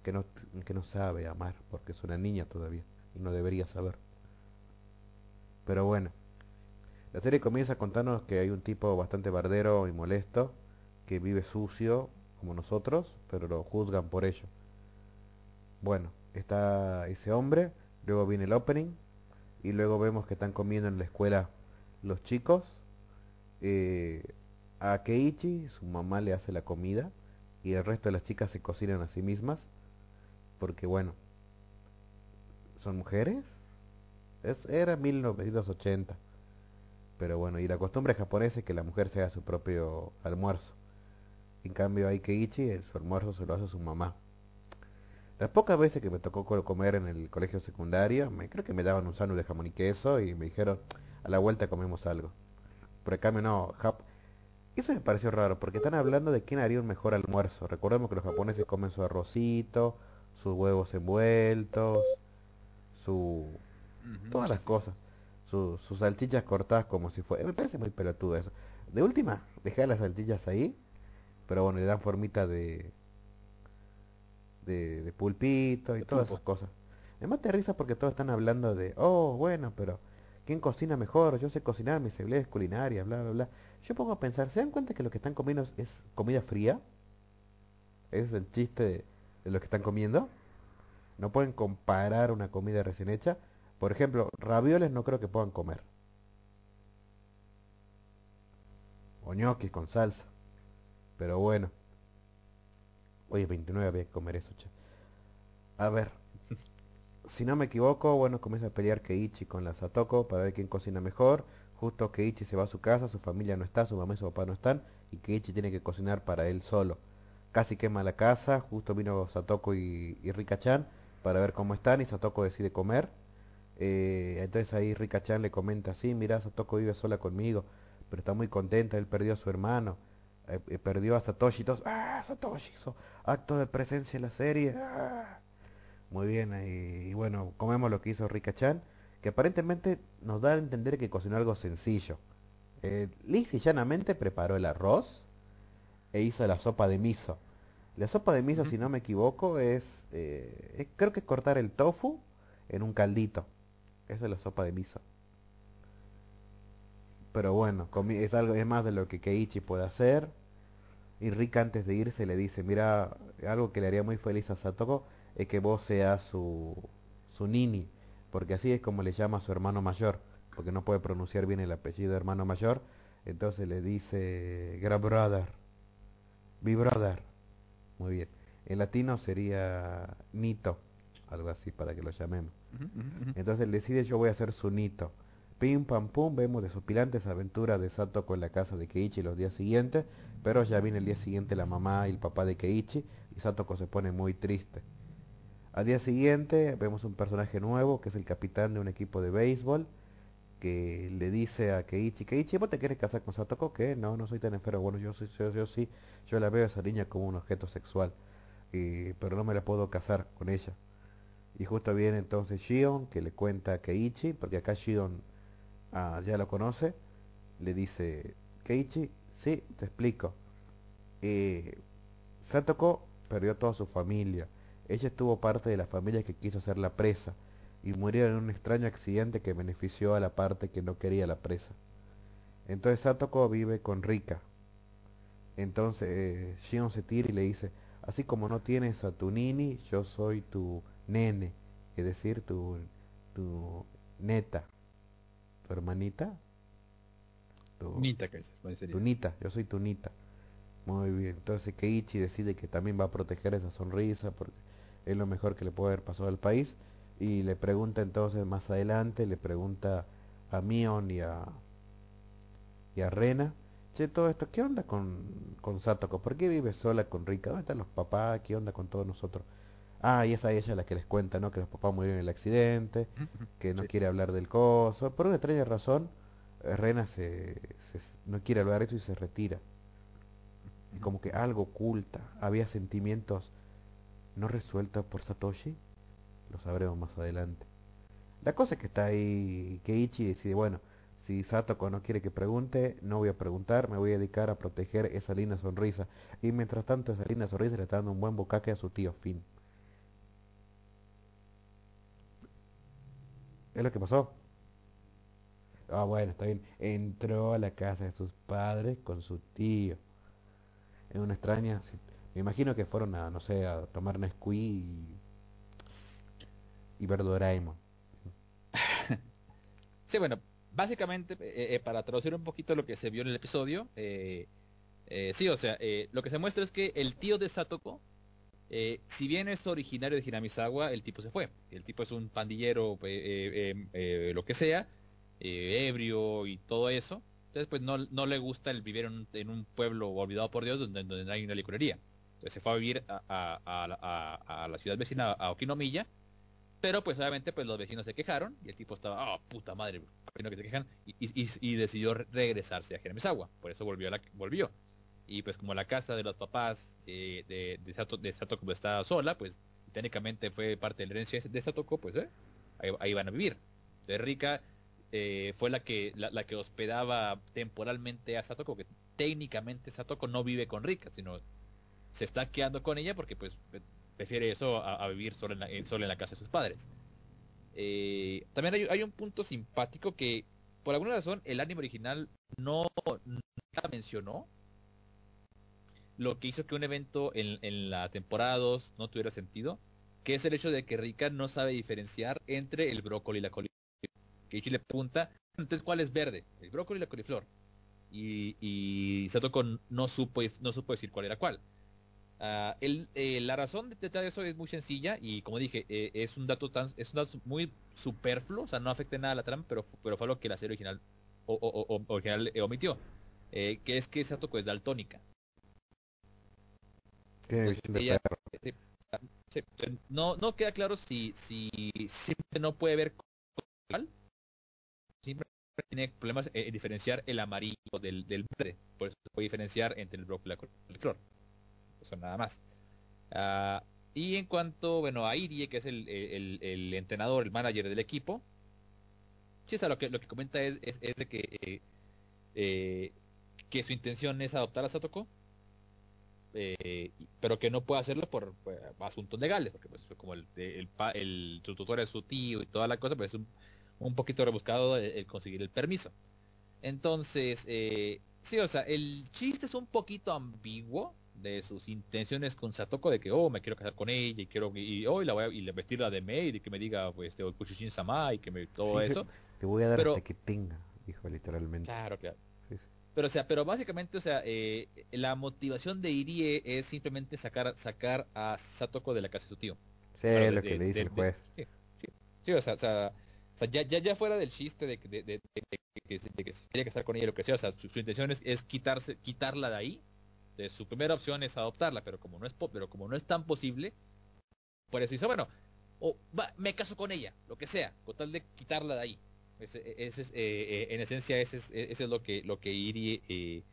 que no, que no sabe amar, porque es una niña todavía y no debería saber. Pero bueno, la serie comienza a contarnos que hay un tipo bastante bardero y molesto que vive sucio como nosotros, pero lo juzgan por ello. Bueno, está ese hombre, luego viene el opening y luego vemos que están comiendo en la escuela los chicos. eh, a Keiichi su mamá le hace la comida y el resto de las chicas se cocinan a sí mismas porque bueno, son mujeres. Es, era 1980. Pero bueno, y la costumbre japonesa es que la mujer se haga su propio almuerzo. En cambio, el- su almuerzo se lo hace su mamá. Las pocas veces que me tocó co- comer en el colegio secundario, me creo que me daban un sándwich de jamón y queso y me dijeron, a la vuelta comemos algo. Pero en cambio no, Jap- eso me pareció raro, porque están hablando de quién haría un mejor almuerzo. Recordemos que los japoneses comen su arrocito, sus huevos envueltos, su... Todas las cosas. Su- sus salchichas cortadas como si fuera... Me parece muy pelotudo eso. De última, dejar las salchichas ahí, pero bueno, le dan formita de... de, de pulpito y De todas pulpo. esas cosas. Me mata risa porque todos están hablando de, oh, bueno, pero ¿quién cocina mejor? Yo sé cocinar, mis habilidades culinarias, bla, bla, bla. Yo pongo a pensar, ¿se dan cuenta que lo que están comiendo es, es comida fría? Ese es el chiste de, de lo que están comiendo. No pueden comparar una comida recién hecha. Por ejemplo, ravioles no creo que puedan comer. O ñoquis con salsa. Pero bueno. Oye, 29 había que comer eso, che. A ver. Si no me equivoco, bueno, comienza a pelear Keiichi con la Satoko para ver quién cocina mejor. Justo Keiichi se va a su casa, su familia no está, su mamá y su papá no están, y Keiichi tiene que cocinar para él solo. Casi quema la casa, justo vino Satoko y, y Rika-chan para ver cómo están, y Satoko decide comer. Eh, entonces ahí Rika-chan le comenta, sí, mira, Satoko vive sola conmigo, pero está muy contenta, él perdió a su hermano, eh, eh, perdió a Satoshi, todos, ah, Satoshi hizo acto de presencia en la serie, ah". Muy bien, y, y bueno, comemos lo que hizo Rika-chan, que aparentemente nos da a entender que cocinó algo sencillo. Eh, lisa y llanamente preparó el arroz e hizo la sopa de miso. La sopa de miso, si no me equivoco, es, eh, es- creo que es cortar el tofu en un caldito. Esa es la sopa de miso. Pero bueno, es algo es más de lo que Keiichi puede hacer. Y Rika antes de irse le dice, mira, algo que le haría muy feliz a Satoko es que vos seas su, su nini, porque así es como le llama a su hermano mayor, porque no puede pronunciar bien el apellido de hermano mayor, entonces le dice, Grand Brother, Big Brother, muy bien. En latino sería Nito, algo así para que lo llamemos. Entonces él decide yo voy a ser su Nito. Pim pam pum, vemos desopilantes aventuras de Satoko en la casa de Keiichi los días siguientes, pero ya viene el día siguiente la mamá y el papá de Keiichi y Satoko se pone muy triste. Al día siguiente vemos un personaje nuevo que es el capitán de un equipo de béisbol que le dice a Keiichi, Keiichi, ¿vos te quieres casar con Satoko? ¿Qué? No, no soy tan enfermo. Bueno, yo, yo, yo sí, yo la veo a esa niña como un objeto sexual, y- pero no me la puedo casar con ella. Y justo viene entonces Shion que le cuenta a Keiichi, porque acá Shion ah, ya lo conoce, le dice, Keiichi, sí, te explico. Eh, Satoko perdió toda su familia. Ella estuvo parte de la familia que quiso ser la presa y murió en un extraño accidente que benefició a la parte que no quería la presa. Entonces Satoko vive con Rika. Entonces eh, Shion se tira y le dice, así como no tienes a tu nini, yo soy tu nene, es decir, tu, tu neta, tu hermanita, tu, Nita Kaiser, pues sería. tu nita, yo soy tu nita. Muy bien, entonces Keiichi decide que también va a proteger esa sonrisa porque es lo mejor que le puede haber pasado al país y le pregunta entonces más adelante, le pregunta a Mion y a, y a Rena, che, todo esto, ¿qué onda con, con Satoko? ¿Por qué vive sola con Rika? ¿Dónde están los papás? ¿Qué onda con todos nosotros? Ah, y es a ella la que les cuenta, ¿no? Que los papás murieron en el accidente, que no Sí. quiere hablar del coso. Por una extraña razón, eh, Rena se, se- no quiere hablar de eso y se retira. Y como que algo oculta, había sentimientos no resueltos por Satoshi, lo sabremos más adelante. La cosa es que está ahí Keiichi decide, bueno, si Satoko no quiere que pregunte, no voy a preguntar, me voy a dedicar a proteger esa linda sonrisa. Y mientras tanto esa linda sonrisa le está dando un buen bocaque a su tío Finn. Es lo que pasó. Ah, bueno, está bien. Entró a la casa de sus padres con su tío. Es una extraña. Me imagino que fueron a, no sé, a tomar Nesquí y, y ver. <laughs> Sí, bueno, básicamente, eh, eh, para traducir un poquito lo que se vio en el episodio, eh, eh, sí, o sea, lo que se muestra es que el tío de Satoko, eh, si bien es originario de Hinamizawa, el tipo se fue. El tipo es un pandillero, eh, eh, eh, eh, lo que sea, eh, ebrio y todo eso. Entonces, pues no, le gusta el vivir en un, en un pueblo olvidado por Dios donde, donde no hay una licorería. Entonces se fue a vivir a, a- a la- ciudad vecina, a Okinomiya, pero pues obviamente pues los vecinos se quejaron y el tipo estaba, oh puta madre, ¿por qué no que te quejan? Y, decidió re- regresarse a Jeremisawa, por eso volvió a la, volvió. Y pues como la casa de los papás eh, de, de, Sato, pues, estaba sola, pues técnicamente fue parte de la herencia de Satoko, pues eh, ahí, ahí van a vivir. Entonces Rika eh, fue la que, la, que hospedaba temporalmente a Satoko, que técnicamente Satoko no vive con Rika, sino se está quedando con ella porque pues prefiere eso a, vivir solo en, la, casa de sus padres. Eh, también hay, un punto simpático que por alguna razón el anime original no nunca mencionó lo que hizo que un evento en, la temporada 2 no tuviera sentido, que es el hecho de que Rika no sabe diferenciar entre el brócoli y la coliflor. Que Ichi le pregunta, entonces ¿cuál es verde? El brócoli y la coliflor. Y, y Satoko no supo, no supo decir cuál era cuál. Ah, eh, la razón detrás de eso es muy sencilla y como dije, eh, es un dato tan, es un dato muy superfluo, o sea, no afecta nada a la trama, pero, fue algo que la serie original, o, original eh, omitió, que es que Satoko es daltónica. Tiene Pues de ella- perro. eh, no, no queda claro si, si siempre no puede ver igual, siempre tiene problemas en diferenciar el amarillo del, del verde, por eso puede diferenciar entre el brócoli y la coliflor. Eso nada más. Ah, y en cuanto, bueno, a Irie, que es el, el- el entrenador, el manager del equipo, sí, o sea, lo que, lo que comenta es, es, es de que, eh, eh, que su intención es adoptar a Satoko, eh, pero que no puede hacerlo por pues, asuntos legales, porque pues como el, el, el su tutor es su tío y toda la cosa, pues es un, un poquito rebuscado el, el conseguir el permiso. Entonces, eh, sí, o sea, el chiste es un poquito ambiguo de sus intenciones con Satoko de que, oh, me quiero casar con ella y quiero, y hoy la voy a y le vestirla de maid y que me diga, pues, este, Kuchishin Sama y que me, todo eso. Te voy a dar Pero- hasta que tenga, dijo literalmente. Claro, claro. Pero o sea, pero básicamente, o sea, eh, la motivación de Irie es simplemente sacar sacar a Satoko de la casa de su tío. Sí, de- lo que de- le dice de- el juez. sí, sí, sí, o sea, o sea, o sea, ya, ya, ya fuera del chiste de, que- de, que, se- de que se quiere casar con ella, lo que sea, o sea, su, su intención es, es quitarse, quitarla de ahí. Entonces, su primera opción es adoptarla, pero como no es, pero como no es tan posible, por eso dice, bueno, o va, me caso con ella, lo que sea, con tal de quitarla de ahí. Ese, ese es, eh, eh, en esencia, ese es, ese es lo que, lo que Irie eh,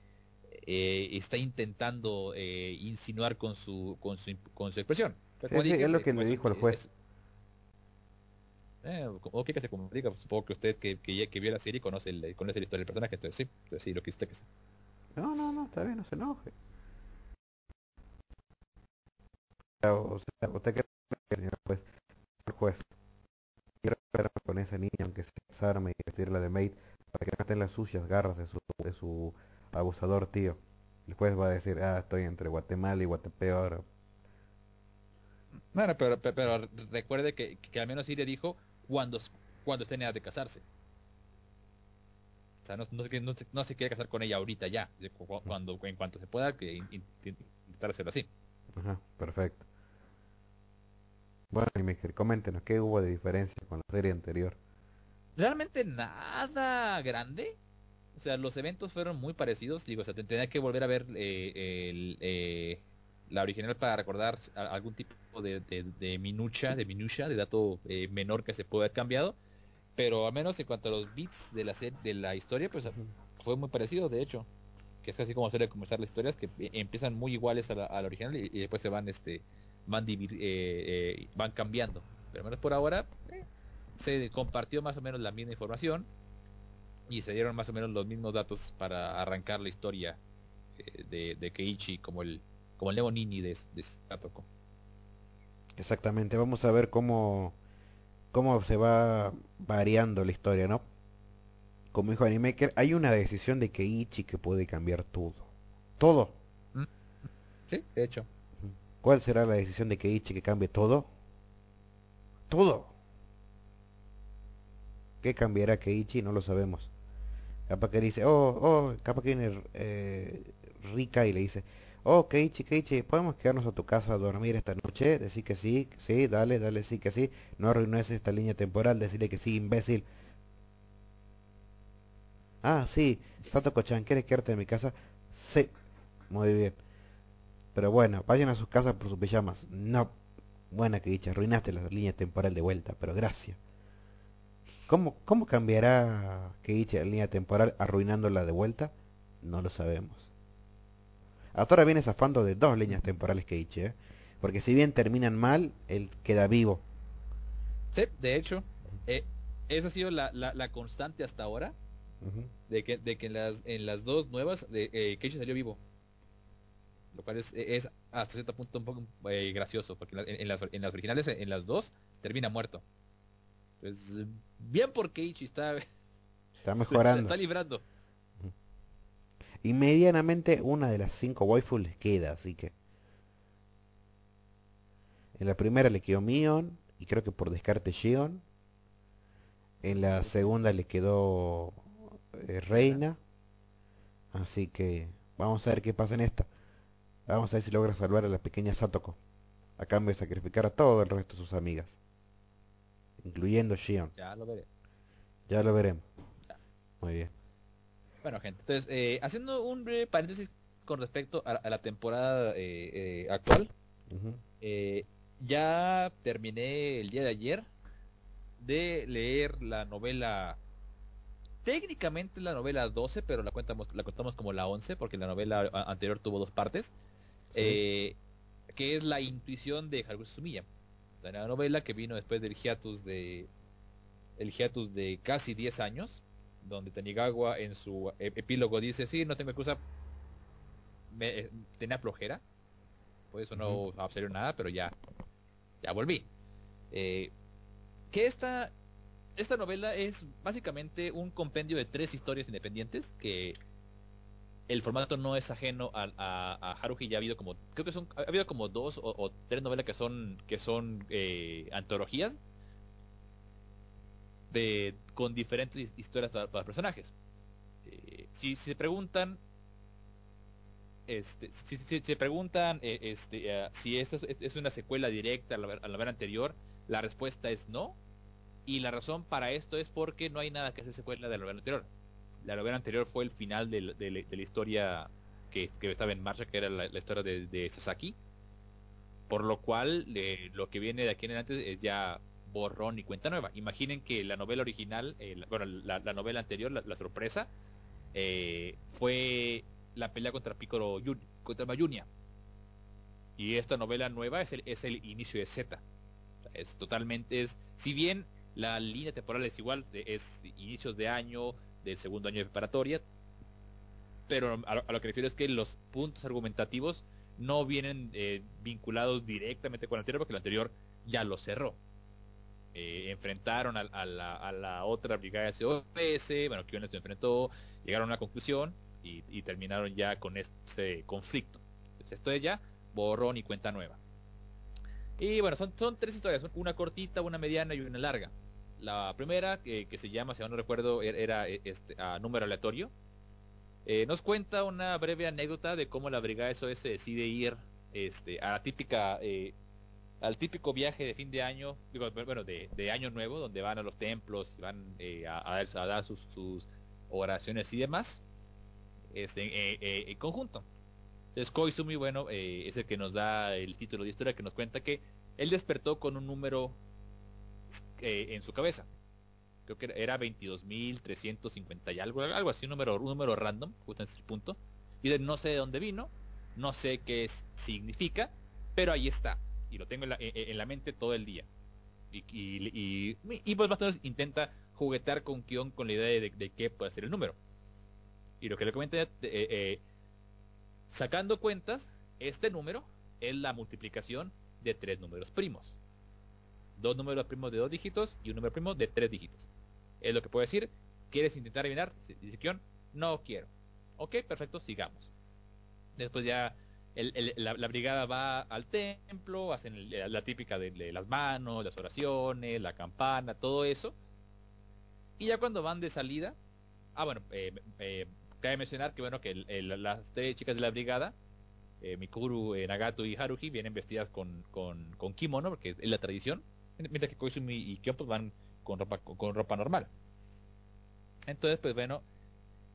eh, está intentando eh, insinuar con su, con su, con su expresión. Sí, es lo que como le dijo el juez. es- o que se comunica, pues, supongo que usted que, que, vio la serie conoce, el- conoce la historia del personaje, entonces sí, entonces sí, lo que usted que sea. No, no, no, está bien, no se enoje. O sea, usted que juez, el juez, quiero ver con esa niña, aunque se desarme y vestirla de maid, para que no esté en las sucias garras de su, de su abusador tío. El juez va a decir, ah, estoy entre Guatemala y Guatepeo ahora. Bueno, pero, pero, pero recuerde que, que al menos Iria dijo cuando, cuando esté en edad de casarse. O sea, no, no, no, se- no se quiere casar con ella ahorita ya, cuando, en cuanto se pueda, que in- in- intentar hacerlo así. Ajá, perfecto. Bueno, y Miguel, coméntenos, ¿qué hubo de diferencia con la serie anterior? realmente nada grande. O sea, los eventos fueron muy parecidos. Digo, o sea, te- tenía que volver a ver eh, el, eh, la original para recordar algún tipo de, de, de minucha, de minucha, de dato eh, menor que se puede haber cambiado. Pero al menos en cuanto a los beats de la serie, de la historia, pues fue muy parecido, de hecho. Que es así como suele comenzar las historias, que eh, empiezan muy iguales a la, a la original y, y después se van, este, van, eh, eh, van cambiando. Pero al menos por ahora, eh, se compartió más o menos la misma información y se dieron más o menos los mismos datos para arrancar la historia eh, de, de Keiichi como el como el nuevo Nini de, de Satoko. Exactamente, vamos a ver cómo, cómo se va variando la historia, ¿no? Como dijo Animaker, hay una decisión de Keiichi que puede cambiar todo. Todo. Sí, de hecho. ¿Cuál será la decisión de Keiichi que cambie todo? Todo. ¿Qué cambiará Keiichi? No lo sabemos. Capaz que dice, oh, oh, capaz que viene eh, Rika y le dice, oh, Keiichi, Keiichi, ¿podemos quedarnos a tu casa a dormir esta noche? Decir que sí, sí, dale, dale, sí, que sí. No arruines esta línea temporal, decirle que sí, imbécil. Ah, sí, Satoko-chan, ¿quieres quedarte en mi casa? Sí, muy bien. Pero bueno, vayan a sus casas por sus pijamas. No. Buena que dicha, arruinaste la línea temporal de vuelta, pero gracias. ¿Cómo, cómo cambiará Keiichi la línea temporal arruinándola de vuelta? No lo sabemos. Hasta ahora viene zafando de dos líneas temporales Keiichi, ¿eh? Porque si bien terminan mal, él queda vivo. Sí, de hecho, eh, esa ha sido la, la, la constante hasta ahora de que, de que en las en las dos nuevas de, eh, salió vivo. Lo cual es, es hasta cierto punto un poco eh, gracioso, porque en, en las, en las originales, en las dos, termina muerto. Entonces, bien por Keiichi está, <laughs> mejorando. está librando. Y medianamente una de las cinco waifus les queda, así que... En la primera le quedó Mion, y creo que por descarte Shion. En la segunda le quedó eh, Reina. Así que vamos a ver qué pasa en esta. Vamos a ver si logra salvar a la pequeña Satoko. A cambio de sacrificar a todo el resto de sus amigas. Incluyendo Shion. Ya lo veré. Ya lo veremos. Ya. Muy bien. Bueno, gente, entonces, eh, haciendo un breve paréntesis con respecto a, a la temporada eh, eh, actual, eh, ya terminé el día de ayer de leer la novela, técnicamente la novela 12, pero la contamos, la contamos como la 11, porque la novela anterior tuvo dos partes, eh, que es la intuición de Haruki Sumiya. Una novela que vino después del hiatus de el hiatus de casi 10 años, donde Tanigawa en su e- epílogo dice, sí, no tengo excusa, me, eh, tenía flojera, Por eso no uh nada, pero ya, ya volví. Eh, que esta, esta novela es básicamente un compendio de tres historias independientes que el formato no es ajeno a, Haruhi ya ha habido como creo que son ha habido como dos o, tres novelas que son que son eh, antologías de con diferentes historias para, para personajes. Eh, si, se preguntan este si, se preguntan eh, este si esta es, una secuela directa a la, a la anterior la respuesta es no. Y la razón para esto es porque no hay nada que hacer secuela de la novela anterior la novela anterior fue el final de, la historia que, estaba en marcha, que era la, historia de, Sasaki. Por lo cual, lo que viene de aquí en adelante es ya borrón y cuenta nueva. Imaginen que la novela original, eh, bueno, la, novela anterior, la, sorpresa, eh, fue la pelea contra Piccolo contra Mayunia. Y esta novela nueva es el, es el inicio de Z. Es totalmente, es, si bien la línea temporal es igual, es inicios de año, del segundo año de preparatoria, pero a lo, que refiero es que los puntos argumentativos no vienen eh, vinculados directamente con el anterior, porque el anterior ya lo cerró. Eh, enfrentaron a, la, otra brigada de SOS, bueno, que se enfrentó, llegaron a una conclusión y, terminaron ya con este conflicto. Entonces, esto es ya borrón y cuenta nueva. Y bueno, son, son tres historias, una cortita, una mediana y una larga. La primera, que se llama, si no recuerdo, er, era, e, este, a número aleatorio. Eh, nos cuenta una breve anécdota de cómo la Brigada SOS decide ir este, a la típica, eh, al típico viaje de fin de año, digo, bueno, de, año nuevo, donde van a los templos y van eh, a, a, dar sus, sus, oraciones y demás, este, en conjunto. Entonces Koizumi, bueno, es el que nos da el título de historia que nos cuenta que él despertó con un número eh, en su cabeza. Creo que era 22.350 y algo, así, un número, un número random, justo en ese punto. Y de, no sé de dónde vino, no sé qué significa, pero ahí está. Y lo tengo en la, en la mente todo el día. Y, pues más o menos intenta juguetear con Kion con la idea de, qué puede ser el número. Y lo que le comenté, eh, eh, sacando cuentas, este número es la multiplicación de tres números primos dos números primos de dos dígitos y un número primo de tres dígitos. Es lo que puedo decir. ¿Quieres intentar adivinar? Dice Kion, no quiero. Ok, perfecto, sigamos. Después ya la, brigada va al templo, hacen la, típica de, las manos, las oraciones, la campana, todo eso. Y ya cuando van de salida, ah bueno, eh, eh, cabe mencionar que bueno que las tres chicas de la brigada, eh, Mikuru, Nagato y Haruhi, vienen vestidas con, con, con kimono, porque es la tradición mientras que Koizumi y Kyo van con ropa con ropa normal. Entonces, pues bueno,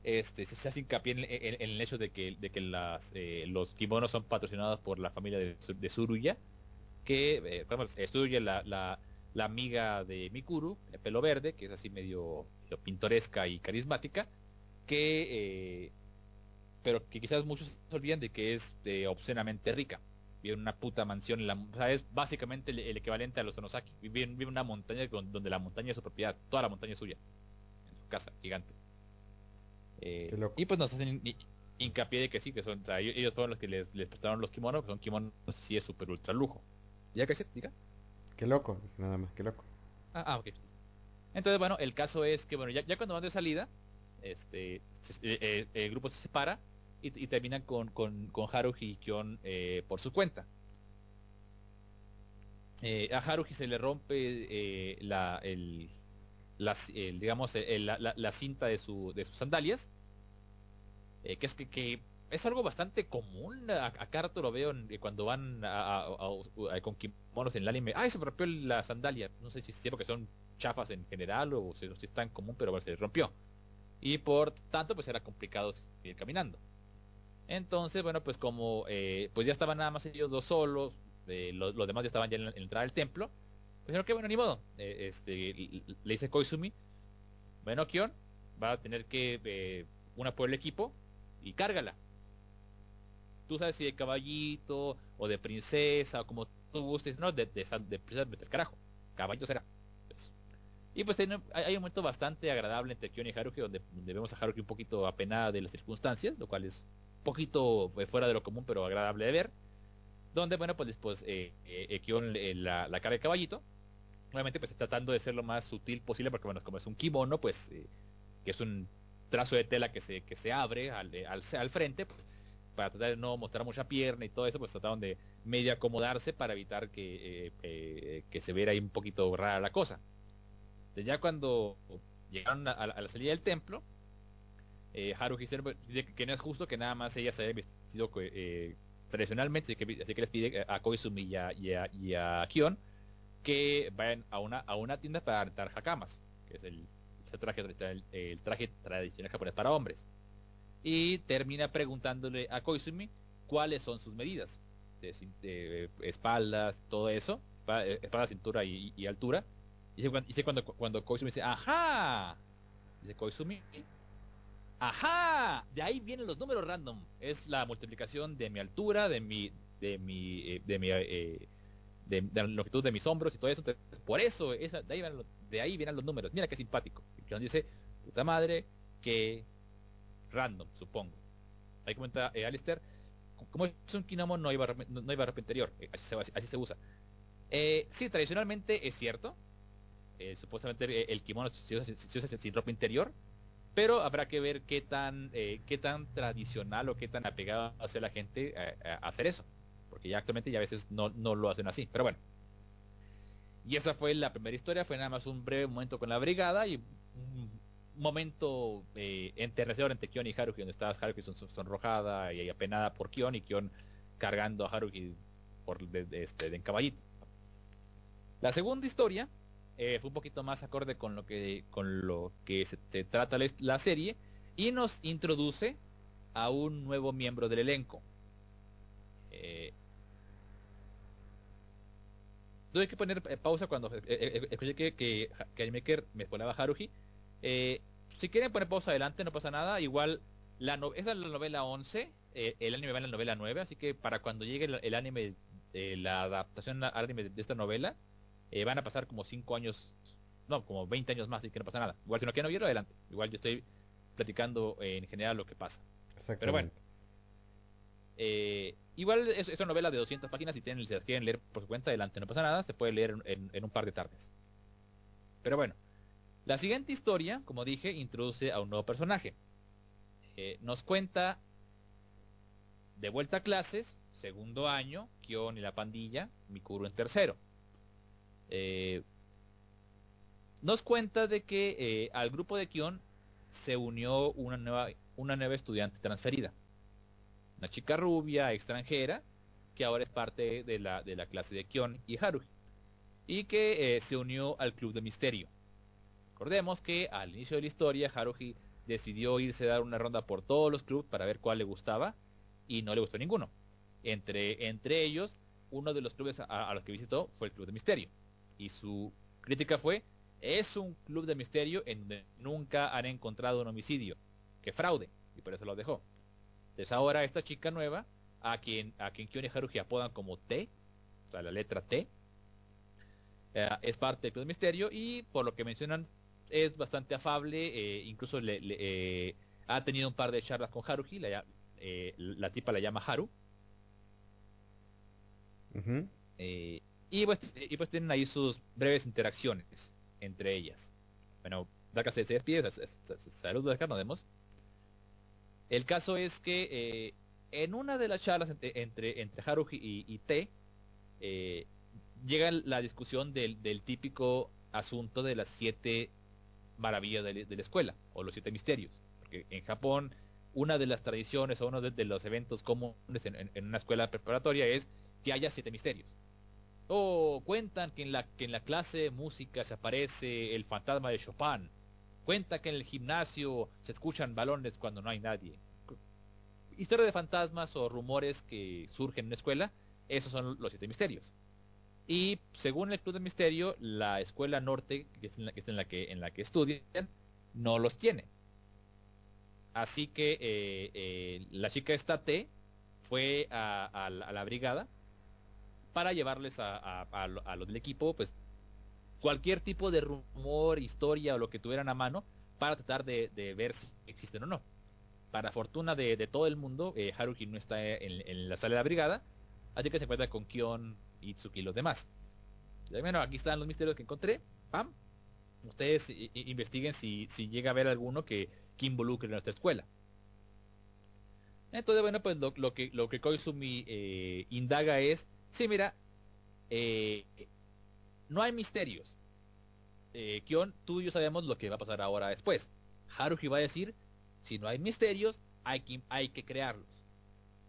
este se hace hincapié en, el hecho de que, de que eh, los kimonos son patrocinados por la familia de, de Suruya, que eh, Suruya la, la, la, amiga de Mikuru, de pelo verde, que es así medio, pintoresca y carismática, que eh, pero que quizás muchos se olviden de que es de obscenamente rica vive en una puta mansión, la, o sea, es básicamente el, equivalente a los Onosaki, vive, en una montaña donde la montaña es su propiedad, toda la montaña es suya, en su casa, gigante. Eh, y pues nos hacen hincapié de que sí, que son, o sea, ellos fueron los que les, les prestaron los kimonos, que son kimonos, si es super ultra lujo. ¿Ya que sí? Diga. Qué loco, nada más, qué loco. Ah, ah, ok. Entonces, bueno, el caso es que, bueno, ya, ya cuando van de salida, este, eh, eh, el grupo se separa y, terminan con, con, con Haruhi y Kion eh, por su cuenta. Eh, a Haruhi se le rompe eh, la, el, digamos, la, la, cinta de, su, de sus sandalias, que es que, que, es algo bastante común. A, a lo veo cuando van a, con kimonos en el anime. ¡Ay, se rompió la sandalia! No sé si es porque son chafas en general o si, si es tan común, pero se le rompió. Y por tanto, pues era complicado ir caminando. Entonces, bueno, pues como eh, pues ya estaban nada más ellos dos solos, eh, los, demás ya estaban ya en la, entrada del templo, pues dijeron que bueno, ni modo. Eh, este, le dice Koizumi, bueno, Kion, va a tener que una por el equipo y cárgala. Tú sabes si de caballito o de princesa o como tú gustes, no, de, de, de princesa de carajo. Caballo será. Y pues hay, un momento bastante agradable entre Kion y Haruki, donde, donde vemos a Haruki un poquito apenada de las circunstancias, lo cual es poquito eh, fuera de lo común, pero agradable de ver. donde, bueno, pues después eh, eh, Kion eh, la, la cara de caballito, obviamente pues tratando de ser lo más sutil posible, porque bueno, como es un kimono, pues, eh, que es un trazo de tela que se, que se abre al, eh, al, al frente, pues, para tratar de no mostrar mucha pierna y todo eso, pues trataron de medio acomodarse para evitar que, eh, eh, que se viera ahí un poquito rara la cosa. Entonces ya cuando llegaron a, a la salida del templo, eh, Zero dice que, no es justo que nada más ella se haya vestido eh, tradicionalmente, así que, les pide a Koizumi y a, Kion que vayan a una, a una tienda para rentar hakamas, que es el, traje, tradicional- japonés para hombres. Y termina preguntándole a Koizumi cuáles son sus medidas de, de, eh, espaldas, todo eso, espa- eh, espalda, cintura y, y altura. Y dice cuando, cuando Koizumi dice, ajá, dice Koizumi, ajá, de ahí vienen los números random. Es la multiplicación de mi altura, de mi, de mi, eh, de mi, eh, de, la longitud de mis hombros y todo eso. Entonces, por eso, esa, de, ahí vienen los, de ahí vienen los números. Mira qué simpático. Y nos dice, puta madre, que random, supongo. Ahí comenta eh, Alistair, como es un kimono no barra, no, no hay barra interior, eh, así, se, así se usa. Eh, sí, tradicionalmente es cierto. Eh, supuestamente eh, el kimono se usa, se usa sin ropa interior, pero habrá que ver qué tan eh, qué tan tradicional o qué tan apegado hace la gente a, hacer eso, porque ya actualmente ya a veces no, no lo hacen así, pero bueno. Y esa fue la primera historia, fue nada más un breve momento con la brigada y un momento eh, enternecedor entre Kion y Haruhi, donde estaba Haruhi son, sonrojada y apenada por Kion y Kion cargando a Haruhi por de, de, este, de en caballito. La segunda historia eh, fue un poquito más acorde con lo que con lo que se, se trata la, serie y nos introduce a un nuevo miembro del elenco. Eh, tuve que poner eh, pausa cuando eh, escuché que, que, que me spoilaba Haruhi. Eh, si quieren poner pausa adelante, no pasa nada. Igual, la no, esa es la novela 11, eh, el anime va en la novela 9, así que para cuando llegue el, anime, eh, la adaptación al anime de esta novela, eh, van a pasar como 5 años, no, como 20 años más, así que no pasa nada. Igual si no quieren oírlo, adelante. Igual yo estoy platicando eh, en general lo que pasa. Pero bueno. Eh, igual es, es, una novela de 200 páginas, si tienen, si las quieren leer por su cuenta, adelante, no pasa nada, se puede leer en, en, en un par de tardes. Pero bueno, la siguiente historia, como dije, introduce a un nuevo personaje. Eh, nos cuenta de vuelta a clases, segundo año, Kion y la pandilla, Mikuru en tercero. Eh, nos cuenta de que eh, al grupo de Kion se unió una nueva, estudiante transferida. Una chica rubia, extranjera, que ahora es parte de la, clase de Kion y Haruhi. Y que eh, se unió al club de misterio. Recordemos que al inicio de la historia Haruhi decidió irse a dar una ronda por todos los clubes para ver cuál le gustaba y no le gustó ninguno. Entre, entre ellos, uno de los clubes a, los que visitó fue el Club de Misterio. Y su crítica fue, es un club de misterio en donde nunca han encontrado un homicidio. Que fraude. Y por eso lo dejó. Entonces ahora esta chica nueva, a quien, a quien Kion y Haruhi apodan como T, o sea, la letra T, eh, es parte del Club de Misterio y por lo que mencionan es bastante afable, eh, incluso le, le, eh, ha tenido un par de charlas con Haruhi, la, eh, la tipa la llama Haru. Uh -huh. Y, pues, y pues tienen ahí sus breves interacciones entre ellas. Bueno, Daka se, despide, saludos acá, nos vemos. El caso es que eh, en una de las charlas entre, entre, Haruhi y, T, eh, llega la discusión del, típico asunto de las siete maravillas de, la escuela, o los siete misterios. Porque en Japón, una de las tradiciones o uno de, los eventos comunes en, una escuela preparatoria es que haya siete misterios. O cuentan que en, la, que en la clase de música se aparece el fantasma de Chopin. Cuenta que en el gimnasio se escuchan balones cuando no hay nadie. Historia de fantasmas o rumores que surgen en la escuela, esos son los siete misterios. Y según el Club de Misterio, la escuela norte, que es en la que, en la que, estudian, no los tiene. Así que eh, eh, la chica esta T fue a, a, la brigada para llevarles a, a, los del equipo, pues cualquier tipo de rumor, historia o lo que tuvieran a mano para tratar de, ver si existen o no. Para fortuna de, todo el mundo, eh, Haruhi no está en, en, la sala de la brigada Así que se encuentra con Kion, Itsuki y los demás. Bueno, aquí están los misterios que encontré. Pam. Ustedes investiguen si, llega a haber alguno que, que involucre a nuestra escuela. Entonces, bueno, pues lo, lo que, lo que Koizumi eh, indaga es, sí, mira, eh, no hay misterios. Eh, Kion, tú y yo sabemos lo que va a pasar ahora después. Haruhi va a decir, si no hay misterios, hay que, hay que crearlos.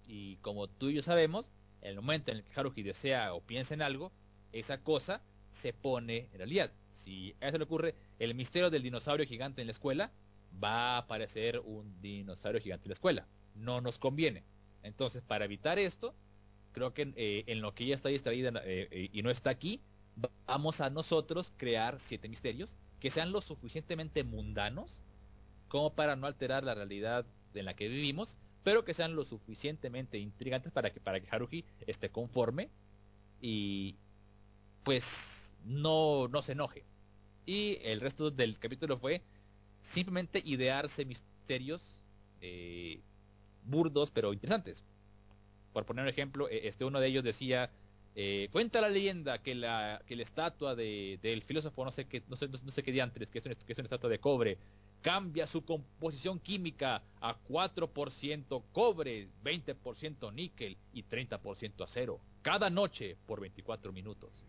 Y como tú y yo sabemos, en el momento en el que Haruhi desea o piensa en algo, esa cosa se pone en realidad. Si a eso le ocurre el misterio del dinosaurio gigante en la escuela, va a aparecer un dinosaurio gigante en la escuela. No nos conviene. Entonces, para evitar esto, creo que eh, en lo que ella está distraída eh, eh, y no está aquí, vamos a nosotros crear siete misterios que sean lo suficientemente mundanos como para no alterar la realidad en la que vivimos, pero que sean lo suficientemente intrigantes para que, para que Haruhi esté conforme y pues no, no se enoje. Y el resto del capítulo fue simplemente idearse misterios burdos pero interesantes. Por poner un ejemplo, eh, este uno de ellos decía, eh, cuenta la leyenda que la, que la estatua de, del filósofo no sé qué, no sé, no sé qué diantres, que es, una, que es una estatua de cobre, cambia su composición química a 4% cobre, 20% níquel y 30% acero, cada noche por 24 minutos.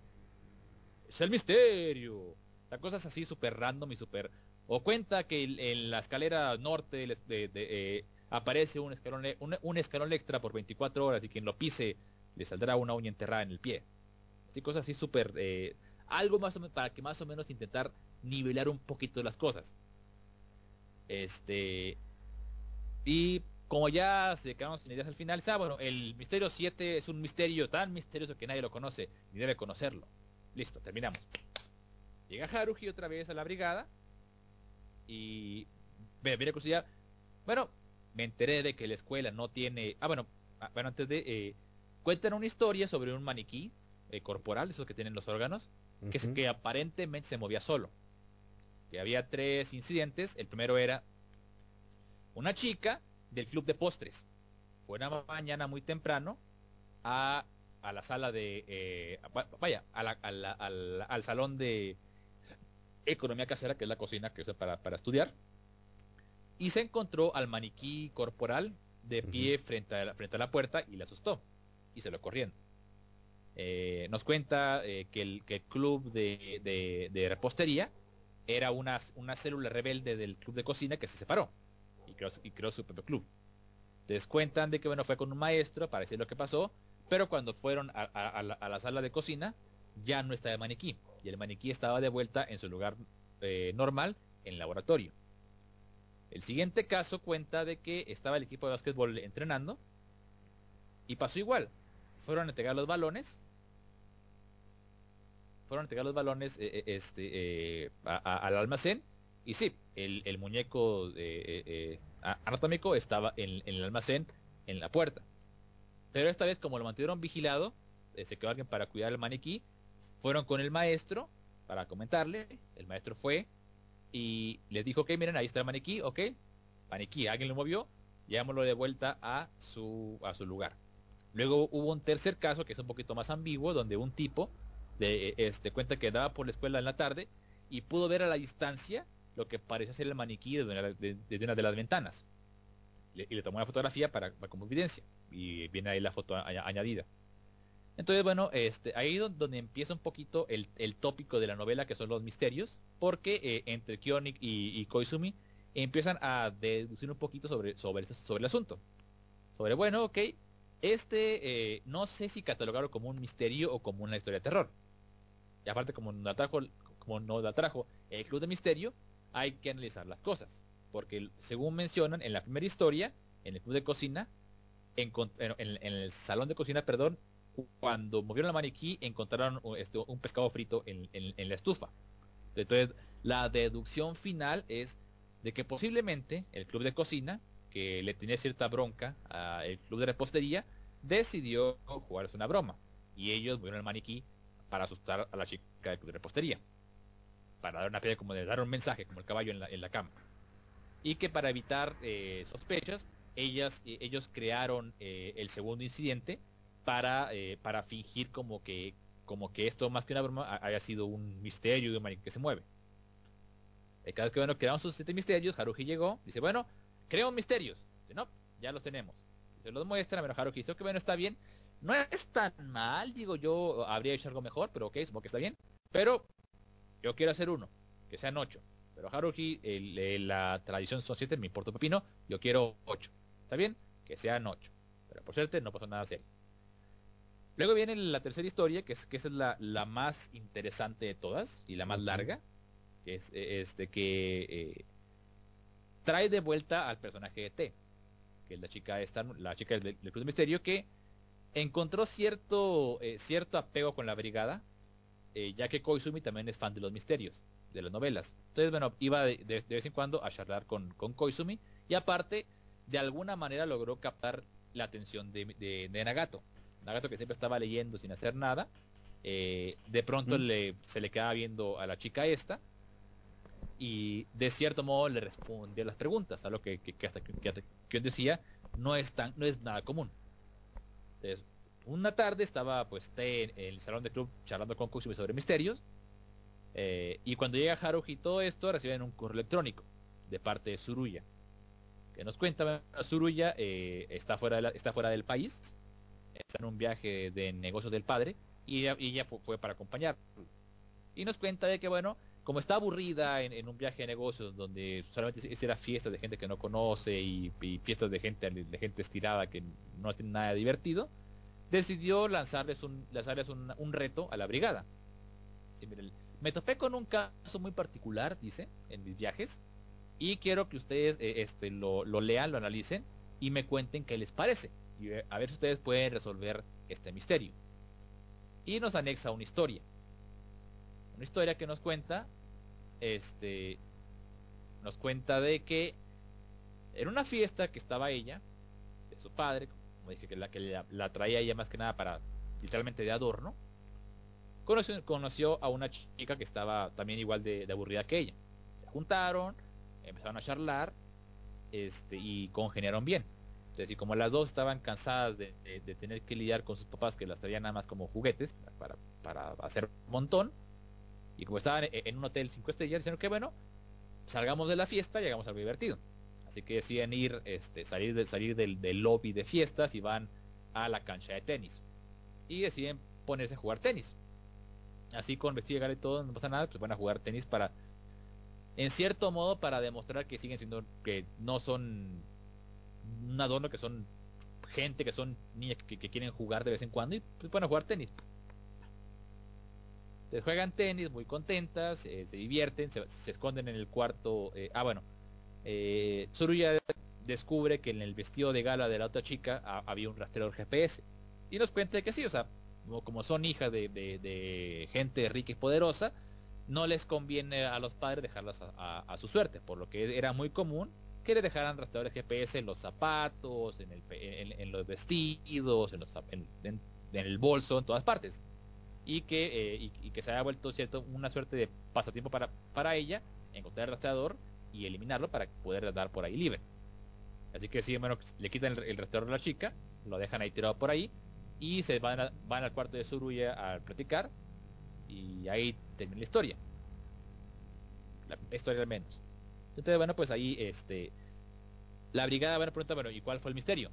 Es el misterio. La cosa es así súper random y súper... O cuenta que en la escalera norte de, eh, aparece un escalón, un, escalón extra por 24 horas y quien lo pise le saldrá una uña enterrada en el pie. Así cosas así súper... eh, algo más o menos para que más o menos intentar nivelar un poquito las cosas. Este... Y como ya se quedaron sin ideas al final, ah, bueno, el misterio 7 es un misterio tan misterioso que nadie lo conoce ni debe conocerlo. Listo, terminamos. Llega Haruhi otra vez a la brigada y ve, mira curiosidad. Bueno, me enteré de que la escuela no tiene. Ah, bueno, ah, bueno antes de eh, cuentan una historia sobre un maniquí eh, corporal, esos que tienen los órganos, que, aparentemente se movía solo. Que había tres incidentes. El primero era una chica del club de postres. Fue una mañana muy temprano a, a la sala de... eh, va- vaya, a la- a la- al, al salón de economía casera, que es la cocina que usa para, para estudiar. Y se encontró al maniquí corporal de pie frente, a la, frente a la puerta y le asustó. Y se lo corriendo. Eh, nos cuenta eh, que, el, que el club de, de- de repostería era una, una célula rebelde del club de cocina que se separó y creó, y creó su propio club. Les cuentan de que bueno fue con un maestro para decir lo que pasó, pero cuando fueron a, a- a la, a la sala de cocina ya no estaba el maniquí y el maniquí estaba de vuelta en su lugar eh, normal en el laboratorio. El siguiente caso cuenta de que estaba el equipo de básquetbol entrenando y pasó igual. Fueron a entregar los balones. Fueron a entregar los balones eh, eh, este, eh, al almacén. Y sí, el, el muñeco anatómico estaba en, en el almacén, en la puerta. Pero esta vez, como lo mantuvieron vigilado, se quedó alguien para cuidar el maniquí. Fueron con el maestro para comentarle. El maestro fue y les dijo: Ok, miren, ahí está el maniquí. Ok, maniquí, alguien lo movió. Llevámoslo de vuelta a su, a su lugar. Luego hubo un tercer caso que es un poquito más ambiguo, donde un tipo de, este, cuenta que andaba por la escuela en la tarde y pudo ver a la distancia lo que parecía ser el maniquí desde una de, una de las ventanas. Y le tomó una fotografía para, como evidencia. Y viene ahí la foto añadida. Entonces, bueno, este, ahí don- donde empieza un poquito el, el tópico de la novela, que son los misterios, porque eh, entre Kyonik y, Koizumi empiezan a deducir un poquito sobre, sobre, el asunto. Sobre, bueno, ok, este eh, no sé si catalogarlo como un misterio o como una historia de terror. Y aparte, como nos atrajo, como nos atrajo el Club de Misterio, hay que analizar las cosas. Porque según mencionan en la primera historia, en el club de cocina, en- en el salón de cocina, perdón, cuando movieron la maniquí, encontraron uh, este, un pescado frito en, en- la estufa. Entonces, la deducción final es de que posiblemente el club de cocina, que le tenía cierta bronca al club de repostería, decidió jugarse una broma. Y ellos movieron el maniquí para asustar a la chica del club de repostería. Para dar una especie como de dar un mensaje, como el caballo en la, en la cama. Y que para evitar eh, sospechas, ellas, eh, ellos crearon eh, el segundo incidente para, eh, para fingir como que, como que esto más que una broma haya sido un misterio de un que se mueve. El caso que bueno, crearon sus siete misterios, Haruhi llegó, dice, bueno, creo misterios. Dice, no, ya los tenemos. Se los muestra, pero Haruhi dice, que bueno, está bien. No es tan mal, digo yo, habría hecho algo mejor, pero ok, supongo que está bien. Pero yo quiero hacer uno, que sean ocho. Pero Haruhi, el, la tradición son siete, me importa pepino, yo quiero ocho. ¿Está bien? Que sean ocho. Pero por suerte no pasó nada serio. Luego viene la tercera historia, que es, que es la, la más interesante de todas y la más larga, que es este que eh, trae de vuelta al personaje de T, que es la chica esta, la chica del, del Cruz Misterio, que encontró cierto, eh, cierto apego con la brigada, eh, ya que Koizumi también es fan de los misterios, de las novelas. Entonces, bueno, iba de, de, vez en cuando a charlar con, con, Koizumi y aparte, de alguna manera logró captar la atención de, de, de Nagato. Nagato que siempre estaba leyendo sin hacer nada, eh, de pronto mm. le, se le quedaba viendo a la chica esta y de cierto modo le respondía las preguntas, a lo que, que, que hasta que, que, decía no es tan, no es nada común. Entonces, una tarde estaba pues en el salón de club charlando con Kusumi sobre misterios. Eh, y cuando llega Haruhi y todo esto, reciben un correo electrónico de parte de Suruya. Que nos cuenta, Suruya eh, está, fuera de la, está fuera del país, está en un viaje de negocios del padre, y ella, fue, fue, para acompañar. Y nos cuenta de que, bueno, como está aburrida en, un viaje de negocios donde solamente era fiestas de gente que no conoce y, fiestas de gente, de gente estirada que no tiene nada divertido, decidió lanzarles un, lanzarles un, un reto a la brigada. Sí, mire, me topé con un caso muy particular, dice, en mis viajes, y quiero que ustedes eh, este, lo, lo, lean, lo analicen y me cuenten qué les parece. Y eh, a ver si ustedes pueden resolver este misterio. Y nos anexa una historia. Una historia que nos cuenta, este, nos cuenta de que en una fiesta que estaba ella, de su padre, como dije que la que la, traía ella más que nada para literalmente de adorno, conoció, conoció a una chica que estaba también igual de, de, aburrida que ella. Se juntaron, empezaron a charlar este, y congeniaron bien. Entonces, y como las dos estaban cansadas de, tener que lidiar con sus papás que las traían nada más como juguetes para, hacer un montón, y como estaban en un hotel cinco estrellas, dijeron que bueno, salgamos de la fiesta y hagamos algo divertido. Así que deciden ir, este, salir, de, salir del, lobby de fiestas y van a la cancha de tenis. Y deciden ponerse a jugar tenis así con vestido y todo, no pasa nada, pues van a jugar tenis para, en cierto modo, para demostrar que siguen siendo, que no son un adorno, que son gente, que son niñas que, quieren jugar de vez en cuando y pues jugar tenis. Entonces juegan tenis muy contentas, eh, se divierten, se, se, esconden en el cuarto. Eh, ah, bueno, eh, descubre que en el vestido de gala de la otra chica había un rastreador GPS. Y nos cuenta que sí, o sea, como son hijas de, gente rica y poderosa, no les conviene a los padres dejarlas a, a, a, su suerte, por lo que era muy común que le dejaran rastreadores GPS en los zapatos, en, el, en, en los vestidos, en, los, en, el bolso, en todas partes. Y que, eh, y, que se haya vuelto cierto una suerte de pasatiempo para, para ella, encontrar el rastreador y eliminarlo para poder andar por ahí libre. Así que sí, bueno, le quitan el, rastreador a la chica, lo dejan ahí tirado por ahí, y se van, a, van al cuarto de Suruya a platicar y ahí termina la historia la, historia al menos entonces bueno pues ahí este la brigada van a preguntar bueno y cuál fue el misterio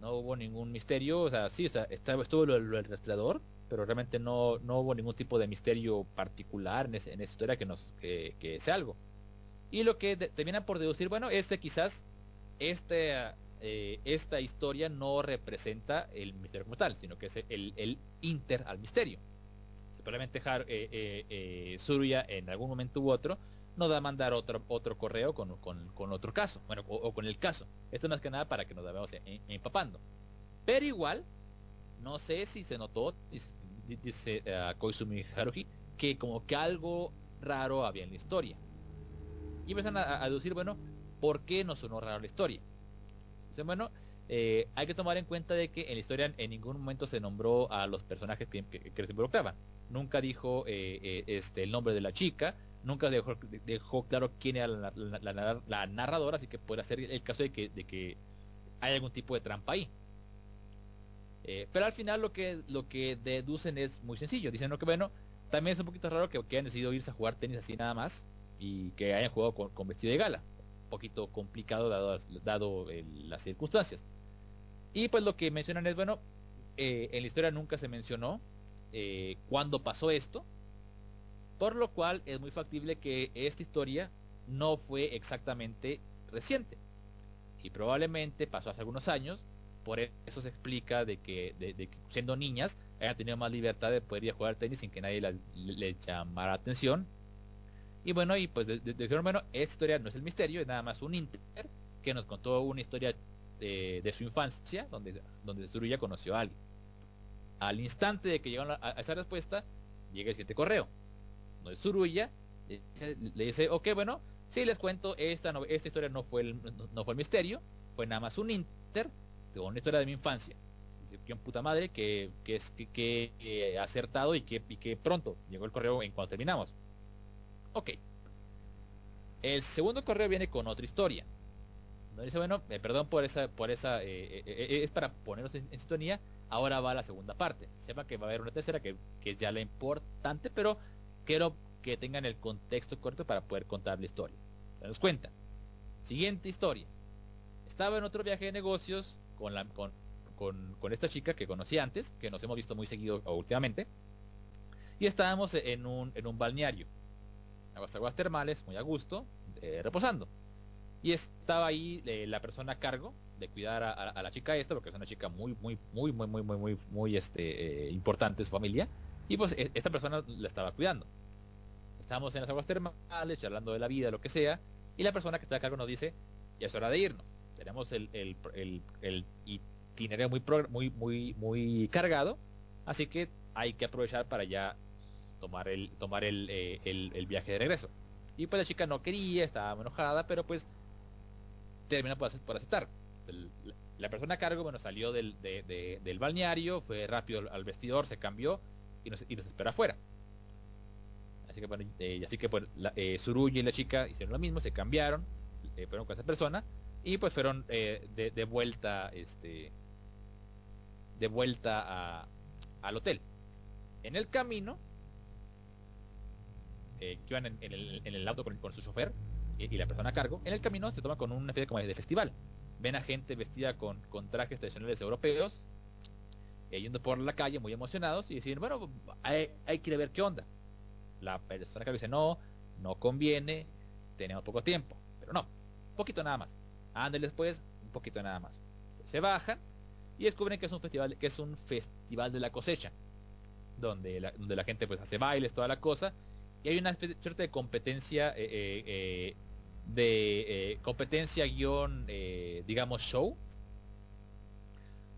no hubo ningún misterio o sea sí o sea, estaba, estuvo lo, rastreador pero realmente no, no hubo ningún tipo de misterio particular en, esa historia que nos que, que sea algo y lo que terminan por deducir bueno este quizás este eh, esta historia no representa el misterio como tal, sino que es el, el inter al misterio. Simplemente eh, eh, eh, Surya en algún momento u otro nos va a mandar otro, otro correo con, con, con otro caso, bueno, o, con el caso. Esto no es que nada para que nos vayamos empapando. Pero igual, no sé si se notó, dice, uh, Koizumi Haruhi, que como que algo raro había en la historia. Y empiezan a, a decir, bueno, ¿por qué no sonó raro la historia? Entonces, bueno, eh, hay que tomar en cuenta de que en la historia en ningún momento se nombró a los personajes que se involucraban. Nunca dijo eh, eh, este el nombre de la chica, nunca dejó, dejó claro quién era la, la, narradora, así que puede ser el caso de que, de que hay algún tipo de trampa ahí. Eh, pero al final lo que, lo que deducen es muy sencillo. Dicen, no, que bueno, también es un poquito raro que, que hayan decidido irse a jugar tenis así nada más y que hayan jugado con, con vestido de gala. Un poquito complicado dado, dado el- las circunstancias. Y pues lo que mencionan es, bueno, eh, en la historia nunca se mencionó eh, cuándo pasó esto, por lo cual es muy factible que esta historia no fue exactamente reciente y probablemente pasó hace algunos años, por eso se explica de que, que siendo niñas hayan tenido más libertad de poder ir a jugar tenis sin que nadie la- llamara atención. Y bueno, y pues de- de- bueno, esta historia no es el misterio, es nada más un inter que nos contó una historia eh, de su infancia, donde, donde Tsuruya conoció a alguien. Al instante de que llegaron a, a esa respuesta, llega el siguiente correo. No es Tsuruya, le, dice- ok, bueno, sí les cuento, esta, no- esta historia no fue, el, no, no fue el misterio, fue nada más un inter una historia de mi infancia. Qué puta madre, que, que es que, que, acertado y que, y que pronto llegó el correo en cuanto terminamos. Ok. El segundo correo viene con otra historia. No dice, bueno, eh, perdón por esa, por esa, eh, eh, es para ponernos en, en sintonía. Ahora va la segunda parte. Sepa que va a haber una tercera que, que es ya la importante, pero quiero que tengan el contexto correcto para poder contar la historia. Se nos cuenta. Siguiente historia. Estaba en otro viaje de negocios con, esta chica que conocí antes, que nos hemos visto muy seguido últimamente, y estábamos en un, en un balneario, aguas, aguas termales, muy a gusto, eh, reposando. Y estaba ahí eh, la persona a cargo de cuidar a, la chica esta, porque es una chica muy, muy, muy, muy, muy, muy, este, eh, importante en su familia, y pues esta persona la estaba cuidando. Estábamos en las aguas termales, charlando de la vida, lo que sea, y la persona que está a cargo nos dice, ya es hora de irnos. Tenemos el, el, el, el itinerario muy, muy, muy, muy cargado, así que hay que aprovechar para ya tomar el, tomar el, eh, el, viaje de regreso. Y pues la chica no quería, estaba enojada, pero pues termina por, ace- por aceptar. La persona a cargo, bueno, salió del, de- de- del balneario, fue rápido al vestidor, se cambió y nos, y nos espera afuera. Así que eh, así que pues la, eh, Suruya y la chica hicieron lo mismo, se cambiaron, eh, fueron con esa persona y pues fueron eh, de, de vuelta, este, de vuelta a, al hotel. En el camino, que iban en, el, en el auto con, su chofer y, la persona a cargo, en el camino se toma con una especie como de festival. Ven a gente vestida con, con trajes tradicionales europeos, yendo por la calle muy emocionados y deciden, bueno, hay, hay que ir a ver qué onda. La persona cargo dice, no, no conviene, tenemos poco tiempo, pero no, un poquito nada más. Ándale después, un poquito nada más. Se bajan y descubren que es un festival, que es un festival de la cosecha, donde la, donde la gente pues hace bailes, toda la cosa, y hay una suerte de competencia, eh, eh, eh, de competencia guion, digamos show,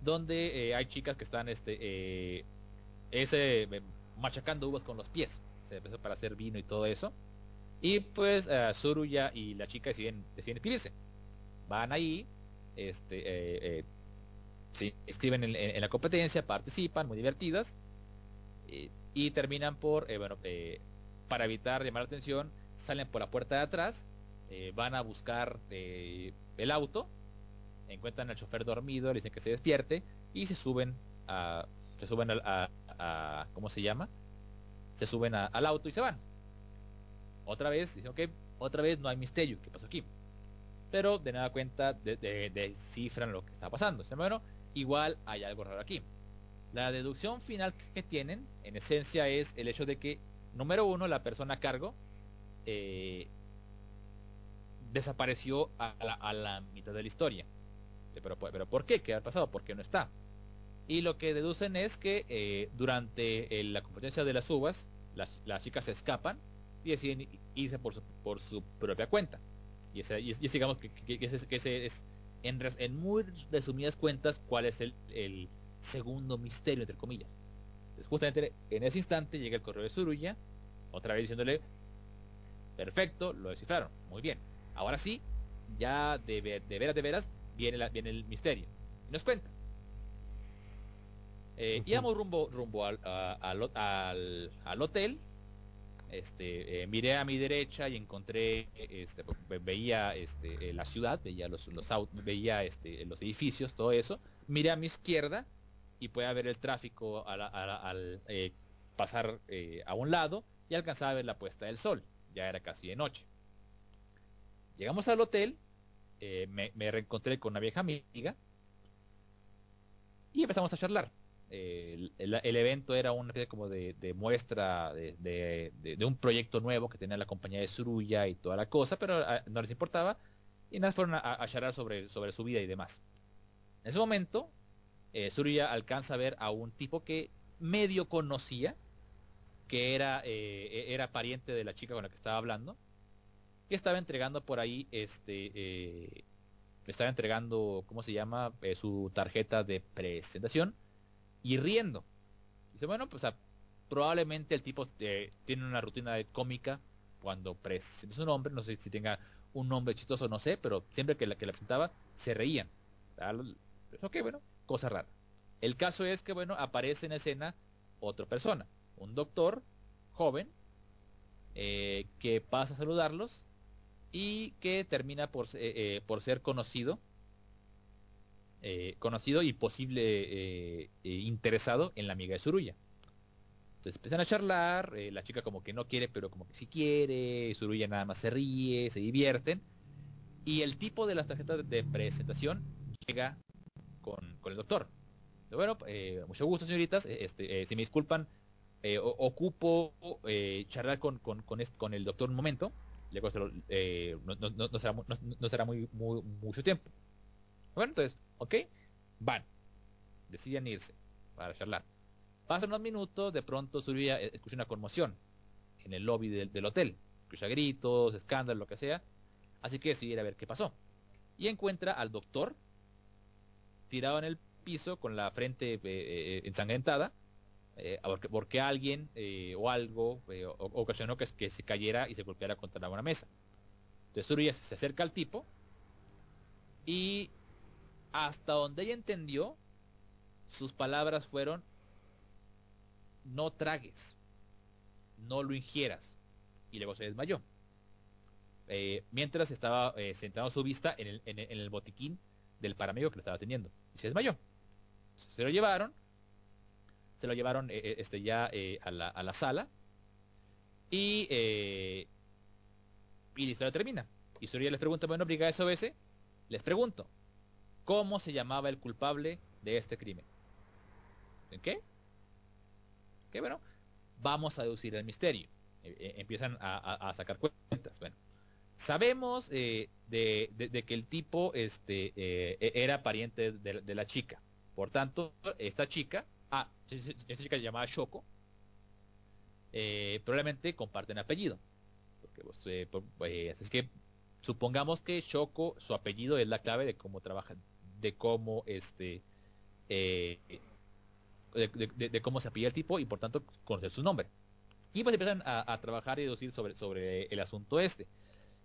donde hay chicas que están este ese machacando uvas con los pies, empezó para hacer vino y todo eso. Y pues eh, Suruya y la chica deciden, deciden inscribirse. Van ahí, este, eh, eh, se inscriben en, la competencia, participan, muy divertidas. y terminan por, eh, bueno, para evitar llamar la atención, salen por la puerta de atrás, van a buscar el auto, encuentran al chofer dormido, le dicen que se despierte y se suben a, se suben a, a- ¿cómo se llama? Se suben a- al auto y se van. Otra vez, dicen, ok, otra vez no hay misterio, ¿qué pasó aquí? Pero de nada cuenta de- de- descifran lo que está pasando. Igual hay algo raro aquí. La deducción final que tienen, en esencia, es el hecho de que, número uno, la persona a cargo eh, desapareció a la, a la mitad de la historia. Pero, pero ¿por qué? ¿Qué ha pasado? ¿Por qué no está? Y lo que deducen es que eh, durante eh, la competencia de las uvas, las, las chicas se escapan y deciden irse por su, por su propia cuenta. Y ese, y digamos que, que- que ese, que ese es, en, en muy resumidas cuentas, cuál es el, el segundo misterio, entre comillas. Entonces, justamente en ese instante llega el correo de Suruya, otra vez diciéndole, perfecto, lo descifraron, muy bien. Ahora sí, ya de, de veras, de veras, viene, la- viene el misterio. Y nos cuenta. Eh. Íbamos rumbo, rumbo al, a- al, al, al hotel. Este, eh, miré a mi derecha y encontré, este, ve- veía este, eh, la ciudad, veía los, los veía este, los edificios, todo eso. Miré a mi izquierda y puede ver el tráfico al, al- al, eh, pasar eh, a un lado y alcanzaba a ver la puesta del sol. Ya era casi de noche. Llegamos al hotel, me, me reencontré con una vieja amiga y empezamos a charlar. El, evento era una especie como de, muestra de, de- un proyecto nuevo que tenía la compañía de Suruya y toda la cosa, pero ah, no les importaba y nada fueron a, a charlar sobre, sobre su vida y demás. En ese momento, eh, Suruya alcanza a ver a un tipo que medio conocía, que era, eh, era pariente de la chica con la que estaba hablando, que estaba entregando por ahí, este, eh, estaba entregando, ¿cómo se llama? Eh, su tarjeta de presentación y riendo. Dice, bueno, pues ah, probablemente el tipo eh, tiene una rutina de cómica cuando presenta su nombre, no sé si tenga un nombre chistoso, no sé, pero siempre que la que la presentaba se reían. Ah, lo- Ok, bueno, cosa rara. El caso es que, bueno, aparece en escena otra persona, un doctor joven, eh, que pasa a saludarlos y que termina por, eh, eh, por ser conocido, eh, conocido y posible eh, eh, interesado en la amiga de Suruya. Entonces empiezan a charlar, la chica como que no quiere, pero como que sí quiere, Suruya nada más se ríe, se divierten, y el tipo de las tarjetas de- presentación llega con, el doctor. Bueno, mucho gusto, señoritas. Este, si me disculpan, ocupo charlar con, el doctor un momento. Eh, no, será, muy- mucho tiempo. Bueno, entonces, ok, van. Deciden irse para charlar. Pasan unos minutos, de pronto Surya eh, escucha una conmoción en el lobby del, hotel. Escucha gritos, escándalos, lo que sea. Así que decide ir a ver qué pasó. Y encuentra al doctor tirado en el piso con la frente eh, eh, ensangrentada, eh, porque, alguien o algo ocasionó que, se cayera y se golpeara contra una mesa. Entonces Surya se acerca al tipo y hasta donde ella entendió, sus palabras fueron, no tragues, no lo ingieras. Y luego se desmayó. Eh, mientras estaba eh, centrando su vista en el, botiquín del paramédico que lo estaba atendiendo. Y se desmayó. Se lo llevaron. Se lo llevaron eh, eh, este, ya a, la, sala. Y, eh, y la historia termina. Y Surya les pregunta, bueno, brigada SOS, les pregunto, ¿cómo se llamaba el culpable de este crimen? ¿En qué? ¿Qué? Bueno, vamos a deducir el misterio. Eh, eh, empiezan a, sacar cuentas. Bueno, sabemos eh, de, que el tipo este, eh, e- era pariente de, la chica. Por tanto, esta chica, ah, esta chica se llamaba Shoko, eh, probablemente comparten apellido. Porque, pues, eh, por- así es que supongamos que Shoko, su apellido es la clave de cómo trabaja, de cómo este, eh, de, cómo se apellida el tipo y por tanto conocer su nombre. Y pues empiezan a, trabajar y deducir sobre, sobre el asunto este.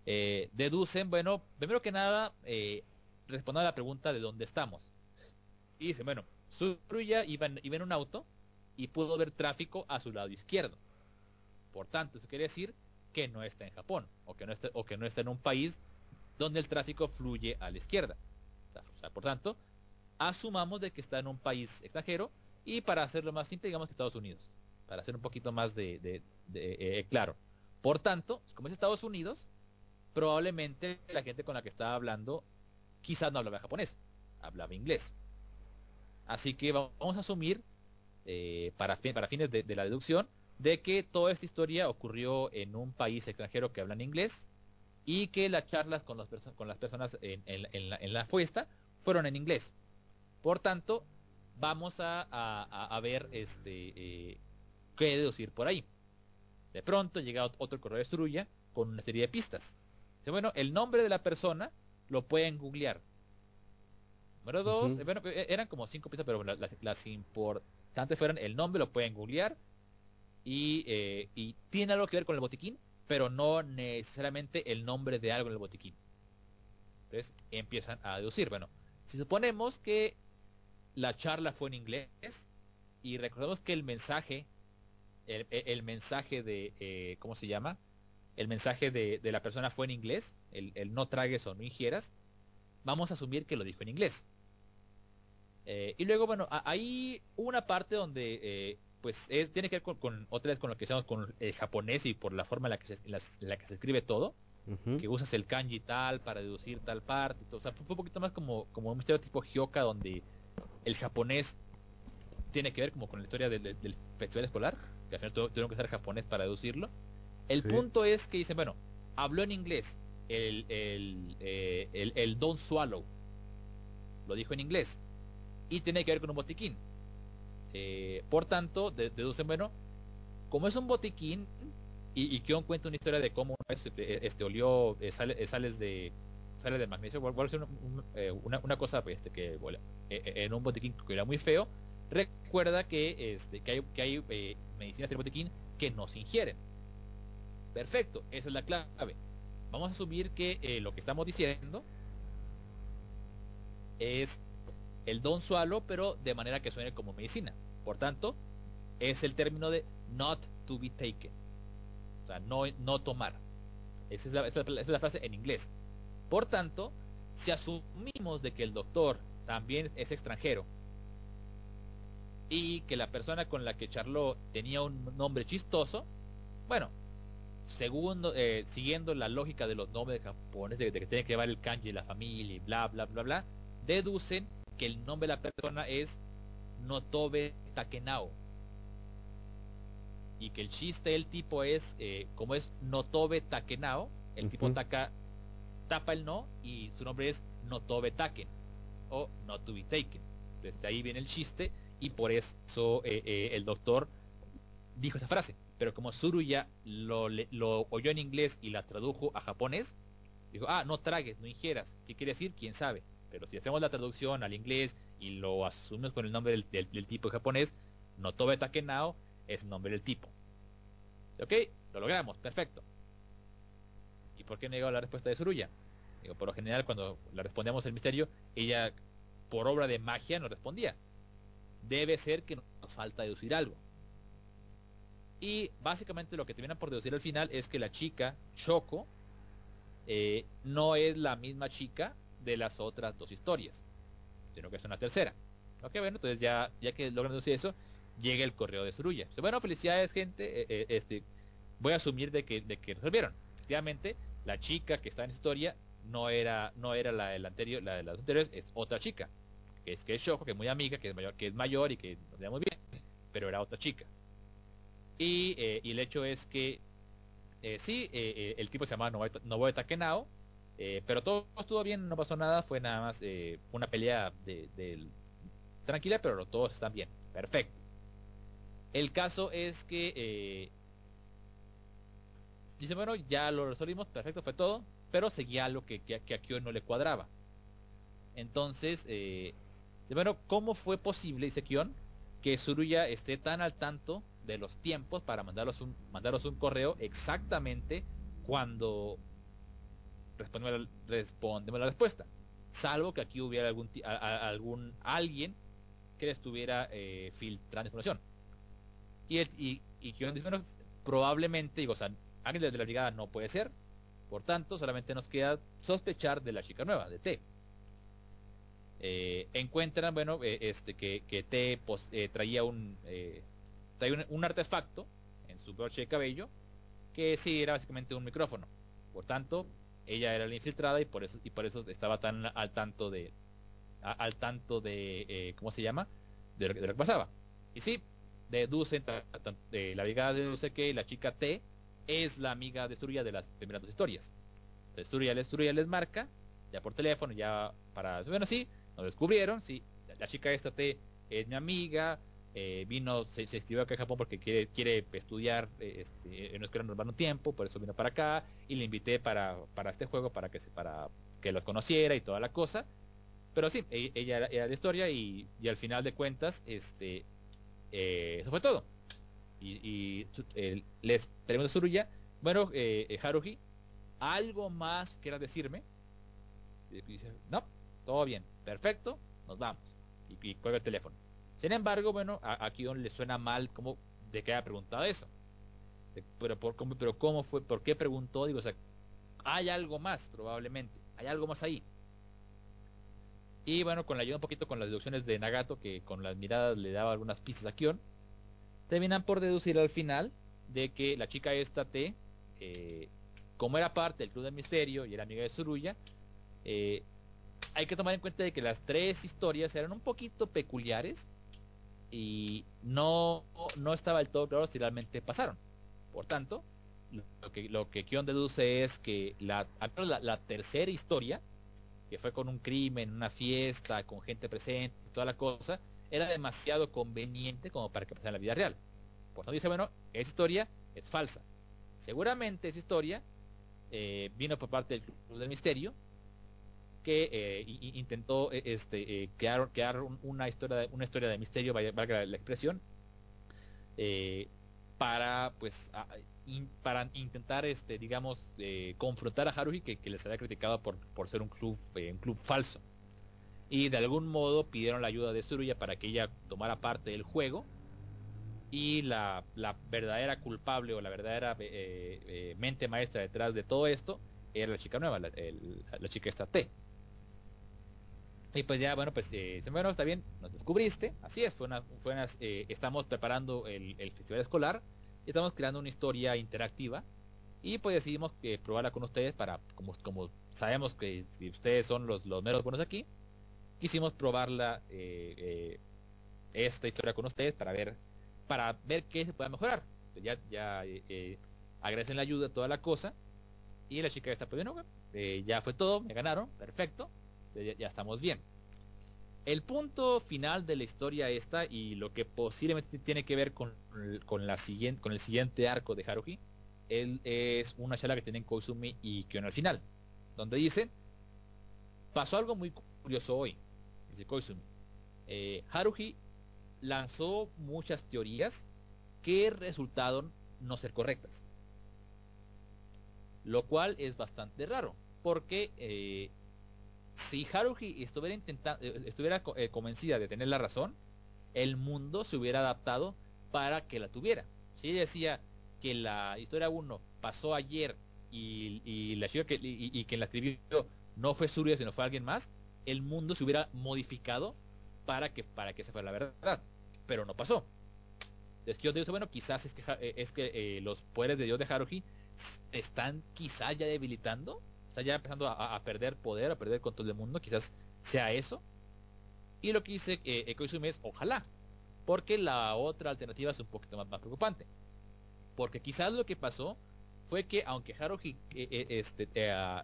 Eh, deducen, bueno, primero que nada, eh, a la pregunta de dónde estamos. Y dicen, bueno, Suruya iba en, iba en un auto y pudo ver tráfico a su lado izquierdo. Por tanto, eso quiere decir que no está en Japón o que no está, o que no está en un país donde el tráfico fluye a la izquierda. Por tanto, asumamos de que está en un país extranjero y para hacerlo más simple, digamos que Estados Unidos, para hacer un poquito más de, eh, claro. Por tanto, como es Estados Unidos, probablemente la gente con la que estaba hablando quizás no hablaba japonés, hablaba inglés. Así que va- vamos a asumir, eh, para, para fines de, de la deducción, de que toda esta historia ocurrió en un país extranjero que hablan inglés y que las charlas con, las perso- con las personas en, en- en la, en la fiesta fueron en inglés. Por tanto, vamos a, a- a- a ver este eh, qué deducir por ahí. De pronto llega ot- otro correo de Struya con una serie de pistas. Dice, bueno, el nombre de la persona lo pueden googlear. Número dos, bueno, eh, eran como cinco pistas, pero las, las importantes fueron el nombre lo pueden googlear y, eh, y tiene algo que ver con el botiquín, pero no necesariamente el nombre de algo en el botiquín. Entonces empiezan a deducir. Bueno, si suponemos que la charla fue en inglés y recordemos que el mensaje, el, mensaje de, eh, ¿cómo se llama? El mensaje de, de la persona fue en inglés, el, el no tragues o no ingieras, vamos a asumir que lo dijo en inglés. Eh, y luego, bueno, a- hay una parte donde, eh, pues, es, tiene que ver con, con- otra vez con lo que decíamos con el japonés y por la forma en la que se, en las- en la que se escribe todo, que usas el kanji tal para deducir tal parte. todo. O sea, fue fue un poquito más como, como un misterio tipo Hyoka, donde el japonés tiene que ver como con la historia del, festival escolar, que al final tu- tuvieron que usar japonés para deducirlo. El Sí. punto es que dicen, bueno, habló en inglés el, el, eh, el, el Don Swallow, lo dijo en inglés, y tiene que ver con un botiquín. Eh, por tanto, de- deducen, bueno, como es un botiquín, y, y Kion cuenta una historia de cómo este, este, olió eh, sale- eh, sales de sales de magnesio, eh, una, cosa pues, este, que eh, en un botiquín que era muy feo, recuerda que, este, que hay, que hay medicinas del botiquín que no se ingieren. Perfecto, esa es la clave. Vamos a asumir que lo que estamos diciendo es el don sualo, pero de manera que suene como medicina. Por tanto, es el término de not to be taken. O sea, no, no tomar. Esa es, la, esa es la- frase en inglés. Por tanto, si asumimos de que el doctor también es extranjero y que la persona con la que charló tenía un nombre chistoso, bueno, segundo, eh, siguiendo la lógica de los nombres japoneses, de, de que tiene que llevar el kanji de la familia y bla, bla, bla, bla, deducen que el nombre de la persona es Notobe Takenao. Y que el chiste del tipo es, eh, como es Notobe Takenao, el tipo taca, tapa el no y su nombre es Notobe Taken o Not to be taken. Entonces de ahí viene el chiste y por eso eh, eh, el doctor dijo esa frase. Pero como Suruya lo, lo oyó en inglés y la tradujo a japonés, dijo, ah, no tragues, no ingieras. ¿Qué quiere decir? ¿Quién sabe? Pero si hacemos la traducción al inglés y lo asumimos con el nombre del, tipo japonés, Notobe Takenao es el nombre del tipo. ¿Ok? Lo logramos, perfecto. ¿Y por qué negó la respuesta de Suruya? Digo, por lo general, cuando le respondíamos el misterio, ella, por obra de magia, nos respondía. Debe ser que nos falta deducir algo. Y básicamente lo que terminan por deducir al final es que la chica, Choco, eh, no es la misma chica de las otras dos historias, sino que es una tercera. Ok, bueno, entonces ya, ya que logran deducir eso, llega el correo de Suruya. Bueno, felicidades, gente. eh, eh, este, voy a asumir de que, de que resolvieron. Efectivamente, la chica que está en esa historia no era, no era la del anterior, la de las anteriores, es otra chica, que es que es Shoko, que es muy amiga, que es mayor, que es mayor y que nos llevamos bien, pero era otra chica. Y, eh, y el hecho es que sí, el tipo se llamaba Nobuo Nobuo Takenao, eh, pero todo estuvo bien, no pasó nada, fue nada más eh, una pelea de, tranquila, pero todos están bien, perfecto. El caso es que eh, dice, bueno, ya lo resolvimos, perfecto, fue todo, pero seguía algo que, que, a Kyo no le cuadraba. Entonces, dice, bueno, ¿cómo fue posible, dice Kion, que Suruya esté tan al tanto de los tiempos para mandarlos un, mandaros un correo exactamente cuando respondemos la, respondemos la respuesta? Salvo que aquí hubiera algún, a- algún alguien que le estuviera eh, filtrando información. Y, el, y, y bueno, probablemente, digo, o sea, alguien de la brigada no puede ser, por tanto, solamente nos queda sospechar de la chica nueva, de T. Eh, encuentran, bueno, eh, este que, que T pos- eh, traía un traía un, un artefacto en su broche de cabello que sí era básicamente un micrófono. Por tanto, ella era la infiltrada y por eso y por eso estaba tan al tanto de a- al tanto de eh, ¿cómo se llama? De lo, que- de lo que pasaba. Y sí, deducen ta- ta- eh, la brigada deduce que la chica T es la amiga de Suruya de las primeras dos historias. Entonces les, Suruya les marca, ya por teléfono, ya para... Bueno, sí, nos descubrieron, sí, la chica esta T es mi amiga, eh, vino, se, se acá a Japón porque quiere, quiere estudiar eh, este, en una escuela normal un tiempo, por eso vino para acá, y le invité para, para este juego, para que, se, para que los conociera y toda la cosa. Pero sí, e- ella era, la historia y, y al final de cuentas, este, eh, eso fue todo. Y, y les pregunto a Suruya, bueno, Haruhi, ¿algo más quieras decirme? No, todo bien, perfecto, nos vamos. Y, y cuelga el teléfono. Sin embargo, bueno, a, a Kion le suena mal como de que haya preguntado eso. Pero, por, cómo, pero cómo fue, por qué preguntó, digo, o sea, hay algo más probablemente, hay algo más ahí. Y bueno, con la ayuda un poquito con las deducciones de Nagato, que con las miradas le daba algunas pistas a Kion, terminan por deducir al final de que la chica esta T, eh, como era parte del Club del Misterio y era amiga de Suruya, eh, hay que tomar en cuenta de que las tres historias eran un poquito peculiares y no, no estaba del todo claro si realmente pasaron. Por tanto, lo que, lo que Kion deduce es que la, la, la tercera historia, que fue con un crimen, una fiesta, con gente presente, toda la cosa, era demasiado conveniente como para que pasara en la vida real. Por eso dice, bueno, esa historia es falsa. Seguramente esa historia eh, vino por parte del Club del Misterio, que eh, intentó eh, este, eh, crear, una, historia, una historia de misterio, valga la expresión, para pues a, para intentar este digamos confrontar a Haruhi que, les había criticado por, por ser un club un club falso y de algún modo pidieron la ayuda de Suruya para que ella tomara parte del juego y la, la verdadera culpable o la verdadera mente maestra detrás de todo esto era la chica nueva, la, la chica esta T. Y pues ya, bueno, pues, eh, bueno, está bien, nos descubriste, así es, fue una, fue una, eh, estamos preparando el, el, festival escolar, estamos creando una historia interactiva y pues decidimos eh, probarla con ustedes para, como, como sabemos que ustedes son los, los meros buenos aquí, quisimos probarla, eh, esta historia con ustedes para ver, para ver qué se puede mejorar. Ya, ya agradecen la ayuda, toda la cosa, y la chica está, pues ya fue todo, me ganaron, perfecto ya, ya, estamos bien. El punto final de la historia esta y lo que posiblemente tiene que ver con, con, la siguiente, con el siguiente arco de Haruhi él es una charla que tienen Koizumi y Kion al final, donde dice pasó algo muy curioso hoy, dice Koizumi. Eh, Haruhi lanzó muchas teorías que resultaron no ser correctas, lo cual es bastante raro, porque eh, si Haruhi estuviera intentando, estuviera eh, convencida de tener la razón, el mundo se hubiera adaptado para que la tuviera. Si ella decía que la historia 1 pasó ayer y, la chica que, y, quien la escribió no fue Surya sino fue alguien más, el mundo se hubiera modificado para que para que se fuera la verdad, pero no pasó. Entonces yo digo, bueno, quizás es que es que eh, los poderes de Dios de Haruhi están quizás ya debilitando está ya empezando a, perder poder, a perder control del mundo, quizás sea eso. Y lo que dice eh, Koizumi es ojalá, porque la otra alternativa es un poquito más, preocupante. Porque quizás lo que pasó fue que aunque Haruhi eh, eh, este, eh,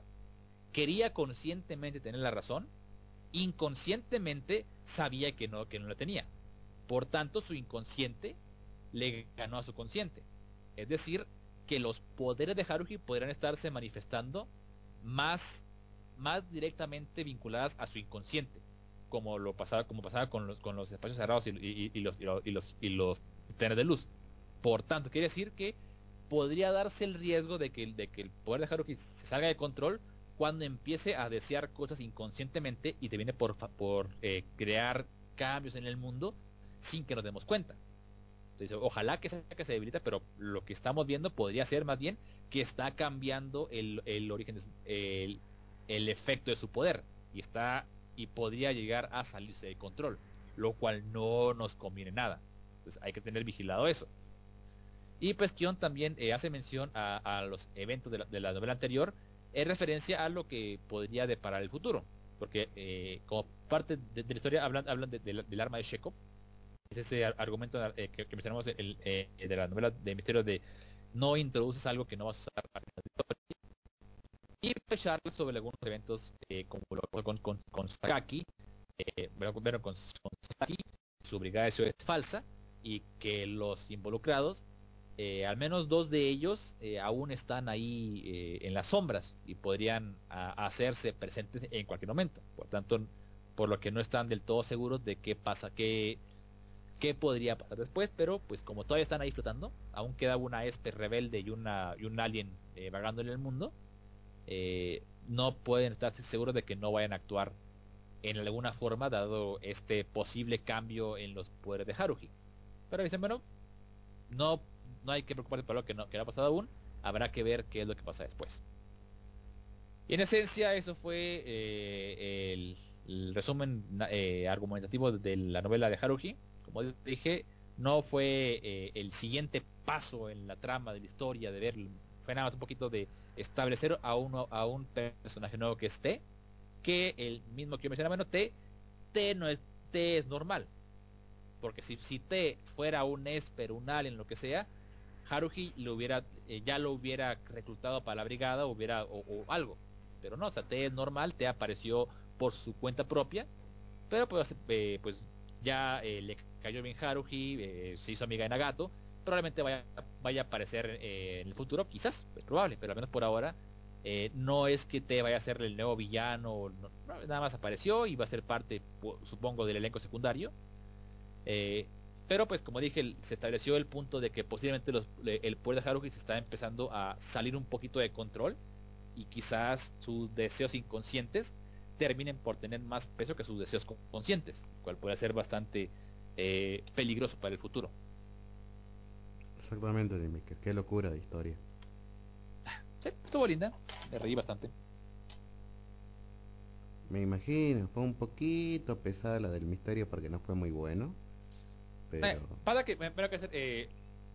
quería conscientemente tener la razón, inconscientemente sabía que no, que no la tenía. Por tanto, su inconsciente le ganó a su consciente. Es decir, que los poderes de Haruhi podrían estarse manifestando más, más directamente vinculadas a su inconsciente, como lo pasaba, como pasaba con los, con los espacios cerrados y, y, y los, y, los, y los, y los tener de luz. Por tanto, quiere decir que podría darse el riesgo de que, de que el poder de Haruhi se salga de control cuando empiece a desear cosas inconscientemente y te viene por, por eh, crear cambios en el mundo sin que nos demos cuenta. Entonces, ojalá que que se debilita, pero lo que estamos viendo podría ser más bien que está cambiando el, origen, el, efecto de su poder y está y podría llegar a salirse de control, lo cual no nos conviene nada. Entonces hay que tener vigilado eso. Y pues Kion también eh, hace mención a, los eventos de la, novela anterior en referencia a lo que podría deparar el futuro. Porque eh, como parte de, la historia hablan, de, de, del arma de Chekhov, es ese argumento eh, que, mencionamos el, eh, de la novela de misterio de no introduces algo que no vas a usar de la historia. Y pues sobre algunos eventos eh, como lo con, con, con Sakaki, bueno, con, con su brigada de es falsa y que los involucrados eh, al menos dos de ellos eh, aún están ahí eh, en las sombras y podrían hacerse presentes en cualquier momento. Por tanto, por lo que no están del todo seguros de qué pasa, qué, qué podría pasar después, pero pues como todavía están ahí flotando, aún queda una espe rebelde y, una, y un alien vagando en el mundo, no pueden estar seguros de que no vayan a actuar en alguna forma dado este posible cambio en los poderes de Haruhi. Pero dicen, bueno, no no hay que preocuparse por lo que no, que ha pasado aún, habrá que ver qué es lo que pasa después. Y en esencia eso fue eh, el, el resumen eh, argumentativo de la novela de Haruhi, como dije, no fue eh, el siguiente paso en la trama de la historia, de ver, fue nada más un poquito de establecer a, uno, a un personaje nuevo que es T, que el mismo que yo mencionaba, bueno, T, T no es, T es normal, porque si, si T fuera un Esper, un Alien, lo que sea, Haruhi lo hubiera, eh, ya lo hubiera reclutado para la brigada hubiera, o, o algo. Pero no, o sea, T es normal, T apareció por su cuenta propia, pero pues, eh, pues ya eh, le cayó bien Haruhi, eh, se hizo amiga de Nagato, probablemente vaya, vaya a aparecer eh, en el futuro, quizás, es probable, pero al menos por ahora eh, no es que T vaya a ser el nuevo villano, no, nada más apareció y va a ser parte, supongo, del elenco secundario. Eh, pero pues como dije, se estableció el punto de que posiblemente los, el poder de Haruhi se está empezando a salir un poquito de control y quizás sus deseos inconscientes terminen por tener más peso que sus deseos con- conscientes, cual puede ser bastante eh, peligroso para el futuro. Exactamente, Jimmy, que qué locura de historia. Sí, estuvo linda, me reí bastante. Me imagino, fue un poquito pesada la del misterio porque no fue muy bueno. Pero... Eh, para que, para que hacer, eh,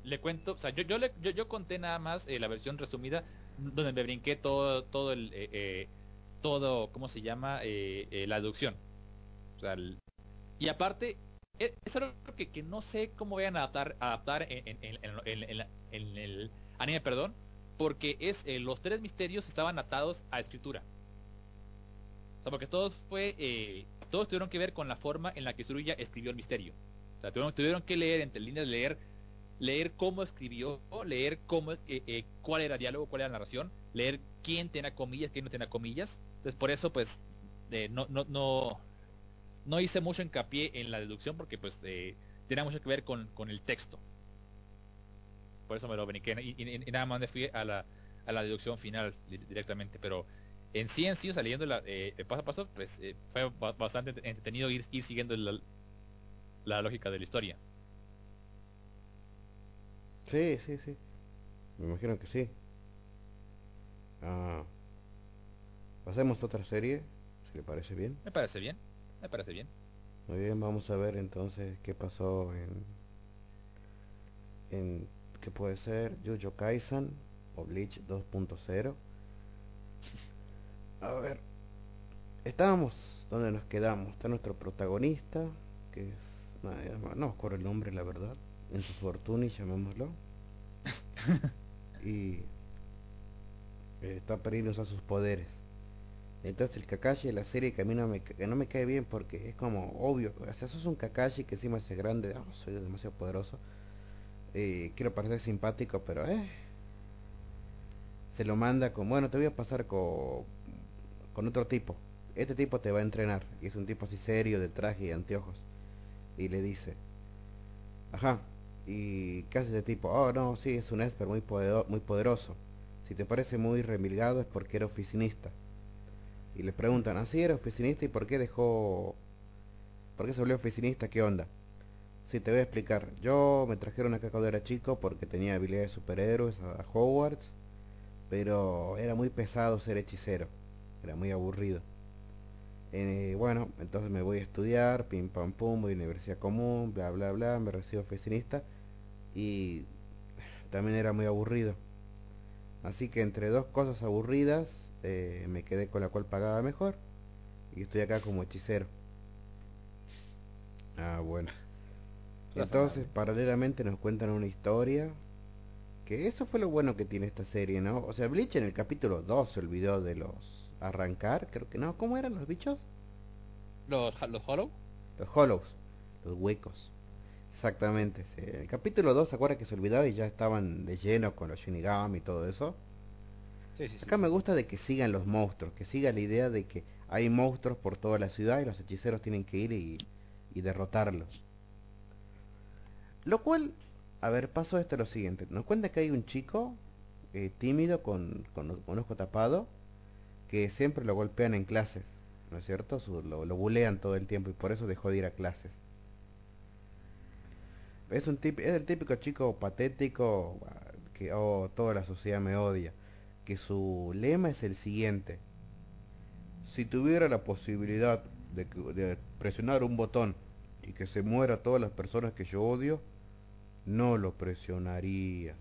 le cuento, o sea, yo, yo, le, yo, yo conté nada más eh, la versión resumida donde me brinqué todo, todo el, eh, eh, todo, ¿cómo se llama? La deducción. O sea, el- y aparte, e- es algo que, que no sé cómo vayan a adaptar, adaptar en, en, en, en- la- el anime, perdón, porque es eh, los tres misterios estaban atados a escritura. O sea, porque todos fue, eh, todos tuvieron que ver con la forma en la que Tsuruya escribió el misterio. O sea, tuvieron, tuvieron que leer entre líneas, leer, leer cómo escribió, leer cómo, eh, eh, cuál era diálogo, cuál era narración, leer quién tenía comillas, quién no tenía comillas. Entonces, por eso, pues, eh, no, no, no, no hice mucho hincapié en la deducción porque, pues, eh, tenía mucho que ver con, con el texto. Por eso me lo brinqué y, y- y nada más me fui a la, a la deducción final di- directamente. Pero en sí, en sí, o sea, leyendo la, eh, paso a paso, pues, eh, fue ba- bastante entretenido ir, ir siguiendo la, la lógica de la historia. Sí, sí, sí. Me imagino que sí. Ah, pasemos a otra serie, si le parece bien. Me parece bien, me parece bien. Muy bien, vamos a ver entonces qué pasó en... en ¿Qué puede ser? Jujutsu Kaisen o Bleach 2.0. A ver. Estábamos donde nos quedamos. Está nuestro protagonista, que es... no me acuerdo el nombre, la verdad. En su fortuna, llamémoslo. <laughs> y... eh, está perdiendo usar sus poderes. Entonces el Kakashi de la serie que a mí no me, que no me cae bien porque es como obvio, o sea, sos un Kakashi que encima es grande, "Ah, soy demasiado poderoso, eh, quiero parecer simpático, pero eh, se lo manda con, bueno, te voy a pasar con, con otro tipo, este tipo te va a entrenar, y es un tipo así serio, de traje y anteojos, y le dice, ajá, y ¿qué hace este tipo? Oh, no, sí, es un esper muy, podero- muy poderoso, si te parece muy remilgado es porque era oficinista. Y le preguntan, ¿así era oficinista y por qué dejó... ¿Por qué se volvió oficinista? ¿Qué onda? Sí, te voy a explicar. Yo me trajeron acá cuando era chico porque tenía habilidades de superhéroes a Hogwarts, pero era muy pesado ser hechicero. Era muy aburrido. Eh, bueno, entonces me voy a estudiar, pim pam pum, voy a universidad común, bla bla bla, me recibo oficinista y también era muy aburrido. Así que entre dos cosas aburridas, eh, me quedé con la cual pagaba mejor y estoy acá como hechicero. Ah, bueno. Entonces, paralelamente nos cuentan una historia que eso fue lo bueno que tiene esta serie, ¿no? O sea, Bleach en el capítulo 2 se olvidó de los arrancar, creo que no, ¿cómo eran los bichos? Los, los Hollow, Los hollows, los huecos. Exactamente. sí. El capítulo 2 se acuerda que se olvidaba y ya estaban de lleno con los Shinigami y todo eso. Sí, sí, sí, Acá sí, me gusta de que sigan los monstruos, que siga la idea de que hay monstruos por toda la ciudad y los hechiceros tienen que ir y, y derrotarlos. Lo cual, a ver, paso esto lo siguiente. Nos cuenta que hay un chico eh, tímido con, con un ojo tapado que siempre lo golpean en clases, ¿no es cierto? Su- lo, lo bulean todo el tiempo y por eso dejó de ir a clases. Es, un tip- es el típico chico patético ah, que oh, toda la sociedad me odia. Que su lema es el siguiente. Si tuviera la posibilidad de, de presionar un botón y que se muera todas las personas que yo odio, no lo presionaría.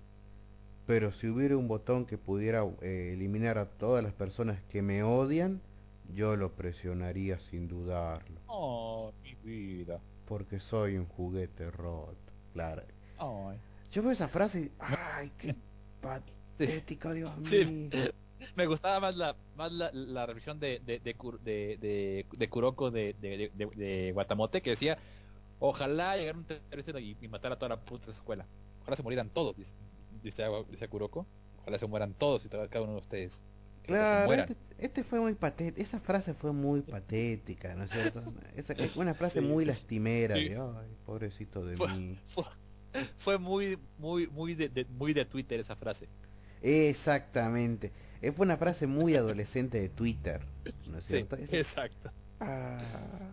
Pero si hubiera un botón que pudiera eh, eliminar a todas las personas que me odian, yo lo presionaría sin dudarlo. Oh, mi vida. Porque soy un juguete roto. Claro. Yo veo esa frase y... ¡Ay, qué <laughs> patético, Dios Sí. mío! <laughs> Me gustaba más la más la, la de de, de, de, de, Kuroko de, Guatamote que decía ojalá llegara un terrorista y, y matara a toda la puta escuela. Ojalá se murieran todos, dice, dice, dice Kuroko. Ojalá se mueran todos y cada uno de ustedes. Claro, este, este fue muy patético, esa frase fue muy patética, ¿no es cierto? <laughs> Esa, es una frase Sí. muy lastimera, Sí. de, ay, pobrecito de Fue- mí. Fue, fue muy muy muy de, de- muy de Twitter esa frase. Exactamente, Eh, fue una frase muy <laughs> adolescente de Twitter, ¿no es Sí, cierto? Es- exacto. ah,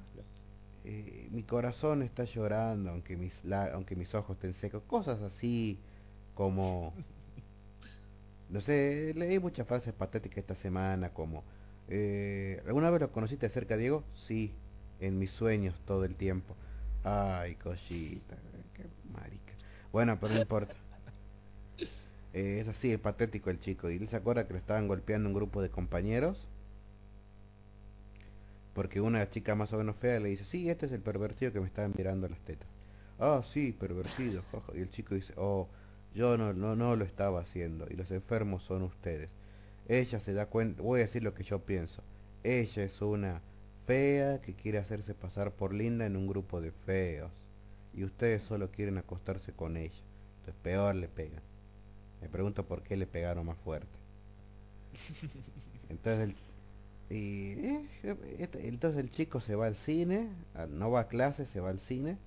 eh, mi corazón está llorando, aunque mis, la- aunque mis ojos estén secos, cosas así como... No sé, leí muchas frases patéticas esta semana como... eh, ¿Alguna vez lo conociste de cerca, Diego? Sí, en mis sueños todo el tiempo. Ay, cosita, qué marica. Bueno, pero no importa. Eh, es así, es patético el chico. Y él se acuerda que lo estaban golpeando un grupo de compañeros. Porque una chica más o menos fea le dice, sí, este es el pervertido que me estaba mirando las tetas. Ah, sí, pervertido. <laughs> jaja". Y el chico dice, oh, yo no, no, no lo estaba haciendo. Y los enfermos son ustedes. Ella se da cuenta, voy a decir lo que yo pienso. Ella es una fea que quiere hacerse pasar por linda en un grupo de feos. Y ustedes solo quieren acostarse con ella. Entonces peor le pegan. Me pregunto por qué le pegaron más fuerte. Entonces el, y, eh, este- entonces el chico se va al cine, no va a clase, se va al cine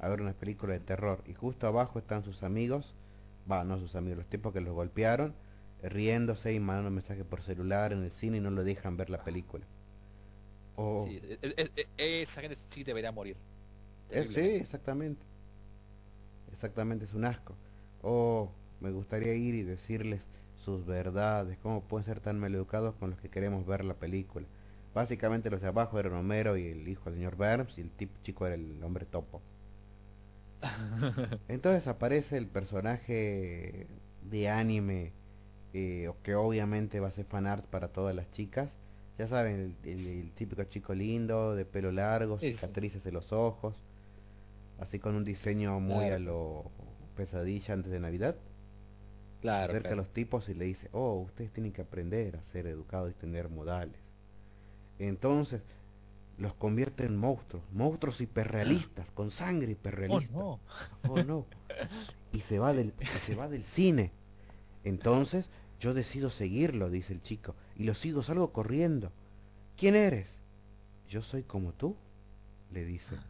a ver una película de terror. Y justo abajo están sus amigos, va, no sus amigos, los tipos que los golpearon, riéndose y mandando mensajes por celular en el cine y no lo dejan ver la película. Oh, Sí, e- e- e- esa gente sí debería morir. eh, sí, exactamente. Exactamente, es un asco. Oh, me gustaría ir y decirles sus verdades, cómo pueden ser tan maleducados con los que queremos ver la película. Básicamente los de abajo eran Homero y el hijo del señor Burns y el tipo chico era el hombre topo. <laughs> Entonces aparece el personaje de anime eh, que obviamente va a ser fanart para todas las chicas. Ya saben, el, el- el típico chico lindo, de pelo largo, cicatrices en los ojos, así con un diseño muy Claro. a lo pesadilla antes de Navidad. Se Claro, acerca claro. a los tipos y le dice, oh, ustedes tienen que aprender a ser educados y tener modales. Entonces los convierte en monstruos, monstruos hiperrealistas, con sangre Oh, hiperrealista. no. Oh, no. Y se va del, y se va del cine. Entonces yo decido seguirlo, dice el chico, y lo sigo, salgo corriendo. ¿Quién eres? Yo soy como tú, le dice.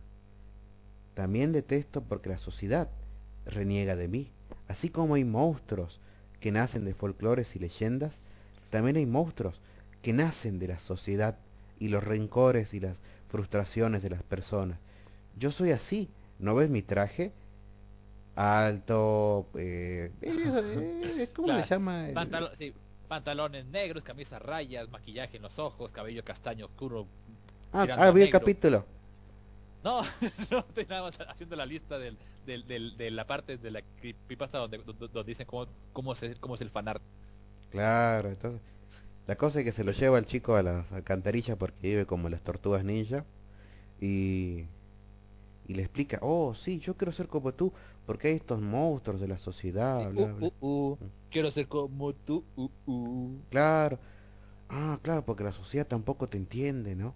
También detesto porque la sociedad reniega de mí. Así como hay monstruos que nacen de folclores y leyendas, también hay monstruos que nacen de la sociedad y los rencores y las frustraciones de las personas. Yo soy así, ¿no ves mi traje? Alto, eh, eh, <laughs> ¿cómo Claro, le llama? el- Pantalo- sí, pantalones negros, camisas a rayas, maquillaje en los ojos, cabello castaño oscuro. Ah, ah, vi el capítulo. <laughs> No, no estoy nada más haciendo la lista del, del, del- de la parte de la creepypasta donde, donde, donde dicen cómo, cómo, es, cómo es el fanart. Claro, entonces la cosa es que se lo lleva el chico a las alcantarillas porque vive como las tortugas ninja y y le explica, oh sí, yo quiero ser como tú porque hay estos monstruos de la sociedad, Sí, bla, uh, bla". uh, uh, quiero ser como tú. uh, uh. Claro, ah, claro, porque la sociedad tampoco te entiende, ¿no?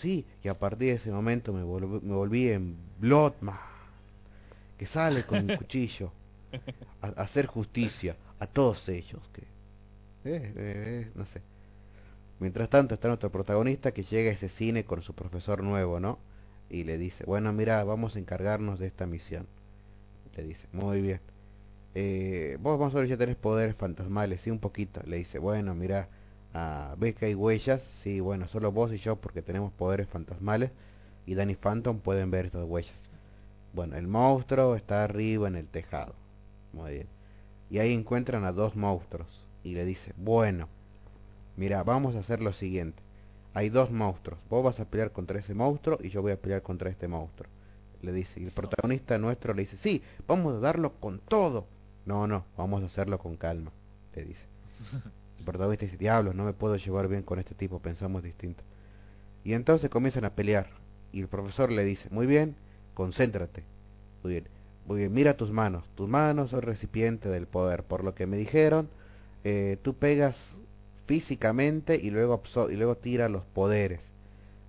Sí, y a partir de ese momento me volví, me volví en Bloodman, que sale con un <laughs> cuchillo a, a hacer justicia a todos ellos, que, eh, eh, eh, no sé. Mientras tanto está nuestro protagonista que llega a ese cine con su profesor nuevo, ¿no? Y le dice, bueno, mira, vamos a encargarnos de esta misión. Le dice, muy bien. Eh, vos más o menos ya tenés poderes fantasmales, sí, un poquito. Le dice, bueno, mira, ves que hay huellas, sí, bueno, solo vos y yo porque tenemos poderes fantasmales y Danny Phantom pueden ver estas huellas. Bueno, el monstruo está arriba en el tejado. Muy bien. Y ahí encuentran a dos monstruos y le dice, bueno, mira, vamos a hacer lo siguiente. hay dos monstruos. Vos vas a pelear contra ese monstruo y yo voy a pelear contra este monstruo. Le dice, y el protagonista nuestro le dice, sí, vamos a darlo con todo. No, no, vamos a hacerlo con calma, le dice. <laughs> Protagonista dice, diablos, no me puedo llevar bien con este tipo, pensamos distinto. Y entonces comienzan a pelear. Y el profesor le dice, muy bien, concéntrate. Muy bien, muy bien, mira tus manos. Tus manos son recipiente del poder. Por lo que me dijeron, eh, tú pegas físicamente y luego, y luego tira los poderes.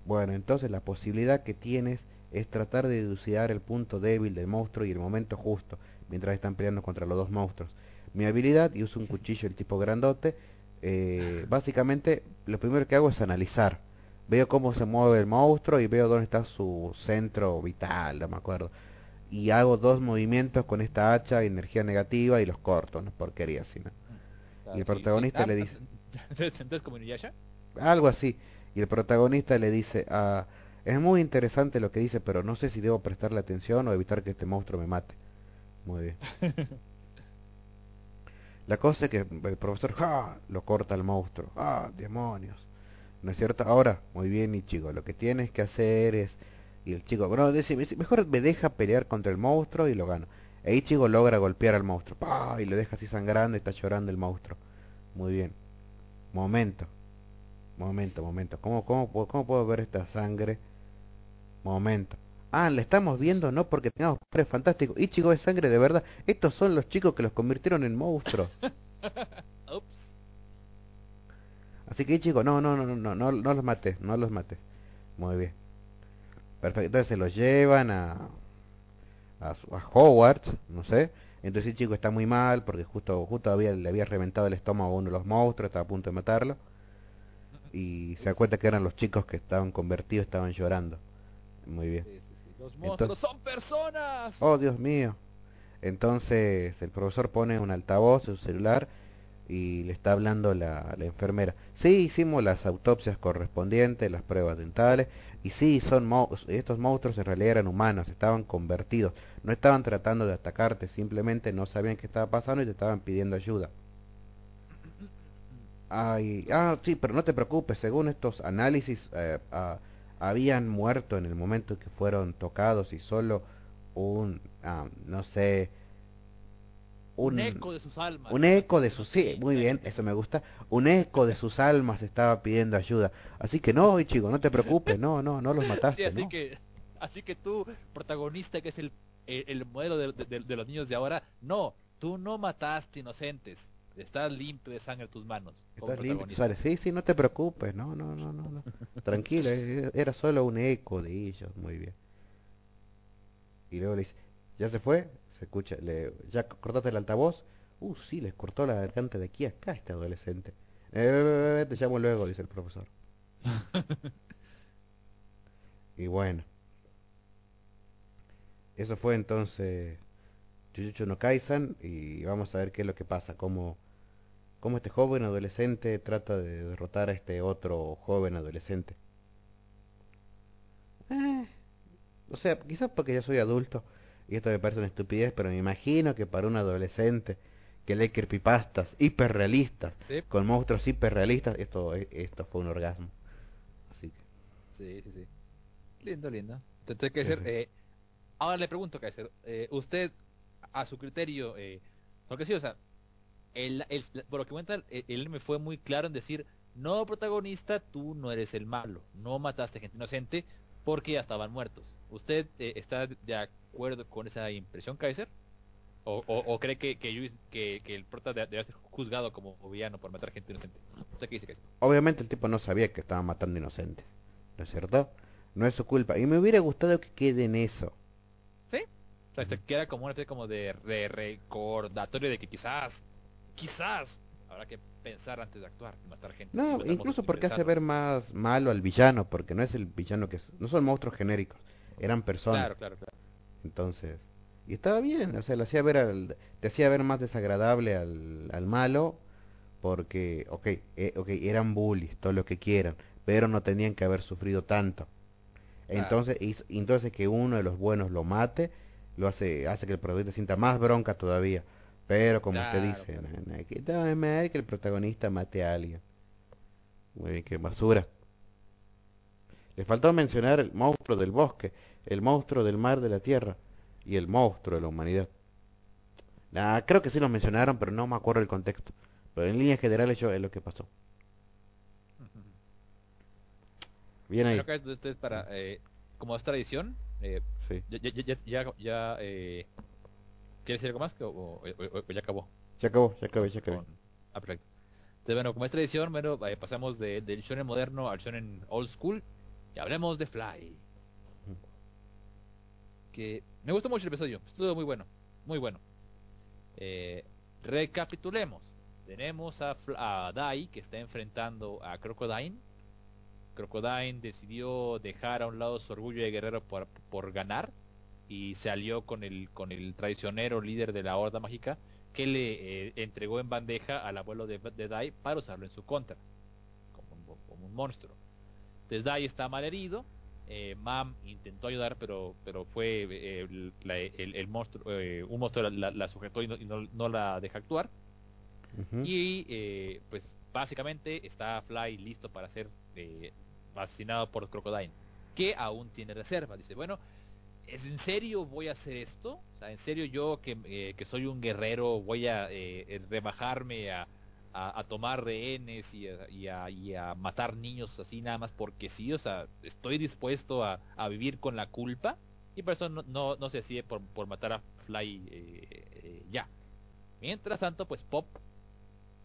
Bueno, entonces la posibilidad que tienes es tratar de dilucidar el punto débil del monstruo y el momento justo, mientras están peleando contra los dos monstruos. Mi habilidad, y uso un cuchillo el tipo grandote, eh, básicamente lo primero que hago es analizar. Veo cómo se mueve el monstruo y veo dónde está su centro vital, no me acuerdo. Y hago dos movimientos con esta hacha, energía negativa, y los corto, no es porquería, sino. Claro, Y el protagonista sí. le Ah, dice- <laughs> Entonces, como Inuyasha. algo así. Y el protagonista le dice, ah, es muy interesante lo que dice, pero no sé si debo prestarle atención o evitar que este monstruo me mate. Muy bien. <laughs> La cosa es que el profesor ¡ja! lo corta al monstruo. ¡Ah, demonios! ¿No es cierto? Ahora, muy bien, mi chico, lo que tienes que hacer es... Y el chico, bueno, dice, mejor me deja pelear contra el monstruo y lo gano. E Ichigo logra golpear al monstruo. ¡Pah! Y lo deja así sangrando y está llorando el monstruo. Muy bien. Momento. Momento, momento. ¿Cómo, cómo, cómo puedo ver esta sangre? Momento. Ah, la estamos viendo no porque tengamos poderes fantásticos. Ichigo es sangre de verdad. Estos son los chicos que los convirtieron en monstruos. <laughs> Ups. Así que Ichigo, no, no, no, no, no, no, no los mates, no los mates. Muy bien. Perfecto. Entonces se los llevan a, a, a Hogwarts, no sé. Entonces Ichigo está muy mal porque justo, justo había, le había reventado el estómago a uno de los monstruos, estaba a punto de matarlo. Y se da cuenta que eran los chicos que estaban convertidos, estaban llorando. Muy bien. Los monstruos son personas. Oh, Dios mío. Entonces el profesor pone un altavoz en su celular y le está hablando la, la enfermera. Sí, hicimos las autopsias correspondientes, las pruebas dentales, y sí, son mo- estos monstruos en realidad eran humanos, estaban convertidos, no estaban tratando de atacarte, simplemente no sabían qué estaba pasando y te estaban pidiendo ayuda. Ay, ah, sí, pero no te preocupes, según estos análisis, eh, ah, habían muerto en el momento que fueron tocados y solo un, ah, no sé, un, eco de sus almas. un eco de sus... Sí, muy bien, eso me gusta. Un eco de sus almas estaba pidiendo ayuda. Así que no, Ichigo, no te preocupes, no, no, no los <laughs> Sí, mataste, así ¿no? que, así que tú, protagonista, que es el, el, el modelo de, de- de los niños de ahora, no, tú no mataste inocentes. Estás limpio de sangre tus manos. Estás limpio. Sí, sí, no te preocupes, no, no, no, no, no. <laughs> Tranquilo, e- era solo un eco de ellos, muy bien. Y luego le dice, ¿ya se fue? Se escucha, le, ¿ya cortaste el altavoz? Uh, sí, les cortó la garganta de aquí a acá este adolescente. Eh, te llamo luego, dice el profesor. <laughs> y bueno. Eso fue entonces Jujutsu no Kaisen y vamos a ver qué es lo que pasa, cómo, cómo este joven adolescente trata de derrotar a este otro joven adolescente. Eh, o sea, quizás porque yo soy adulto y esto me parece una estupidez, pero me imagino que para un adolescente que lee creepypastas hiperrealistas Sí, con monstruos hiperrealistas, esto, esto fue un orgasmo. Así que, sí, sí, sí. Lindo, lindo. Entonces, Kaiser, Sí, sí. eh, ahora le pregunto, Kaiser, eh, usted, a su criterio, eh, porque sí, o sea, el, el- por lo que cuenta, el anime fue muy claro en decir, no protagonista, tú no eres el malo, no mataste gente inocente porque ya estaban muertos. ¿Usted eh, está de acuerdo con esa impresión, Kaiser? ¿O, o, o cree que, que, Yui- que, que el prota de- debe ser juzgado como villano por matar gente inocente? ¿Usted qué dice, Kaiser? obviamente el tipo no sabía que estaba matando inocentes, ¿no es cierto? No es su culpa. Y me hubiera gustado que quede en eso. ¿Sí? O sea, se queda como una especie como de, de recordatorio de que quizás, quizás, habrá que pensar antes de actuar, matar gente. No, matar incluso porque hace ver más malo al villano, porque no es el villano que es, no son monstruos genéricos, eran personas. Claro, claro, claro. Entonces, y estaba bien, o sea, le hacía ver al, te hacía ver más desagradable al, al malo, porque, ok, eh, ok, eran bullies, todo lo que quieran, pero no tenían que haber sufrido tanto. Claro. Entonces, hizo- entonces que uno de los buenos lo mate, lo hace, hace que el protagonista sienta más bronca todavía. Pero como usted dice, claro. no, no, que, no, que el protagonista mate a alguien. Muy bien, qué basura. Le faltó mencionar el monstruo del bosque, el monstruo del mar de la tierra y el monstruo de la humanidad. Creo que sí lo mencionaron, pero no me acuerdo el contexto. Pero en líneas generales yo es lo que pasó. Bien ahí. Creo que esto- es para, eh, como es tradición, eh, Sí. ya, ya, ya, ya, ya, eh, ¿quieres decir algo más? que- O, o- o- o ya acabó? Ya acabó, ya acabé, ya acabé. Con- Ah, perfecto. Entonces, bueno, como es tradición, bueno, eh, pasamos de, del shonen moderno al shonen old school y hablemos de Fly. Que me gustó mucho el episodio, estuvo muy bueno, muy bueno. Eh, recapitulemos. Tenemos a, a Dai que está enfrentando a Crocodile. Crocodile decidió dejar a un lado su orgullo de guerrero por, por ganar y se alió con el, con el traicionero líder de la Horda Mágica que le eh, entregó en bandeja al abuelo de, de Dai para usarlo en su contra, como un, como un monstruo. Entonces Dai está mal herido, eh, Mam intentó ayudar, pero pero fue eh, el, la- el- el monstruo, eh, un monstruo la, sujetó y, no, y no- no la deja actuar. Y eh, pues básicamente está Fly listo para ser eh, asesinado por Crocodile, que aún tiene reservas. Dice, bueno, ¿es en serio voy a hacer esto? O sea, ¿en serio yo que, eh, que soy un guerrero voy a eh, eh, rebajarme a, a- tomar rehenes y a, y a- y a matar niños así nada más porque sí? O sea, estoy dispuesto a, vivir con la culpa y por eso no, no, no se decide por, por matar a Fly eh, eh, ya. Mientras tanto, pues Pop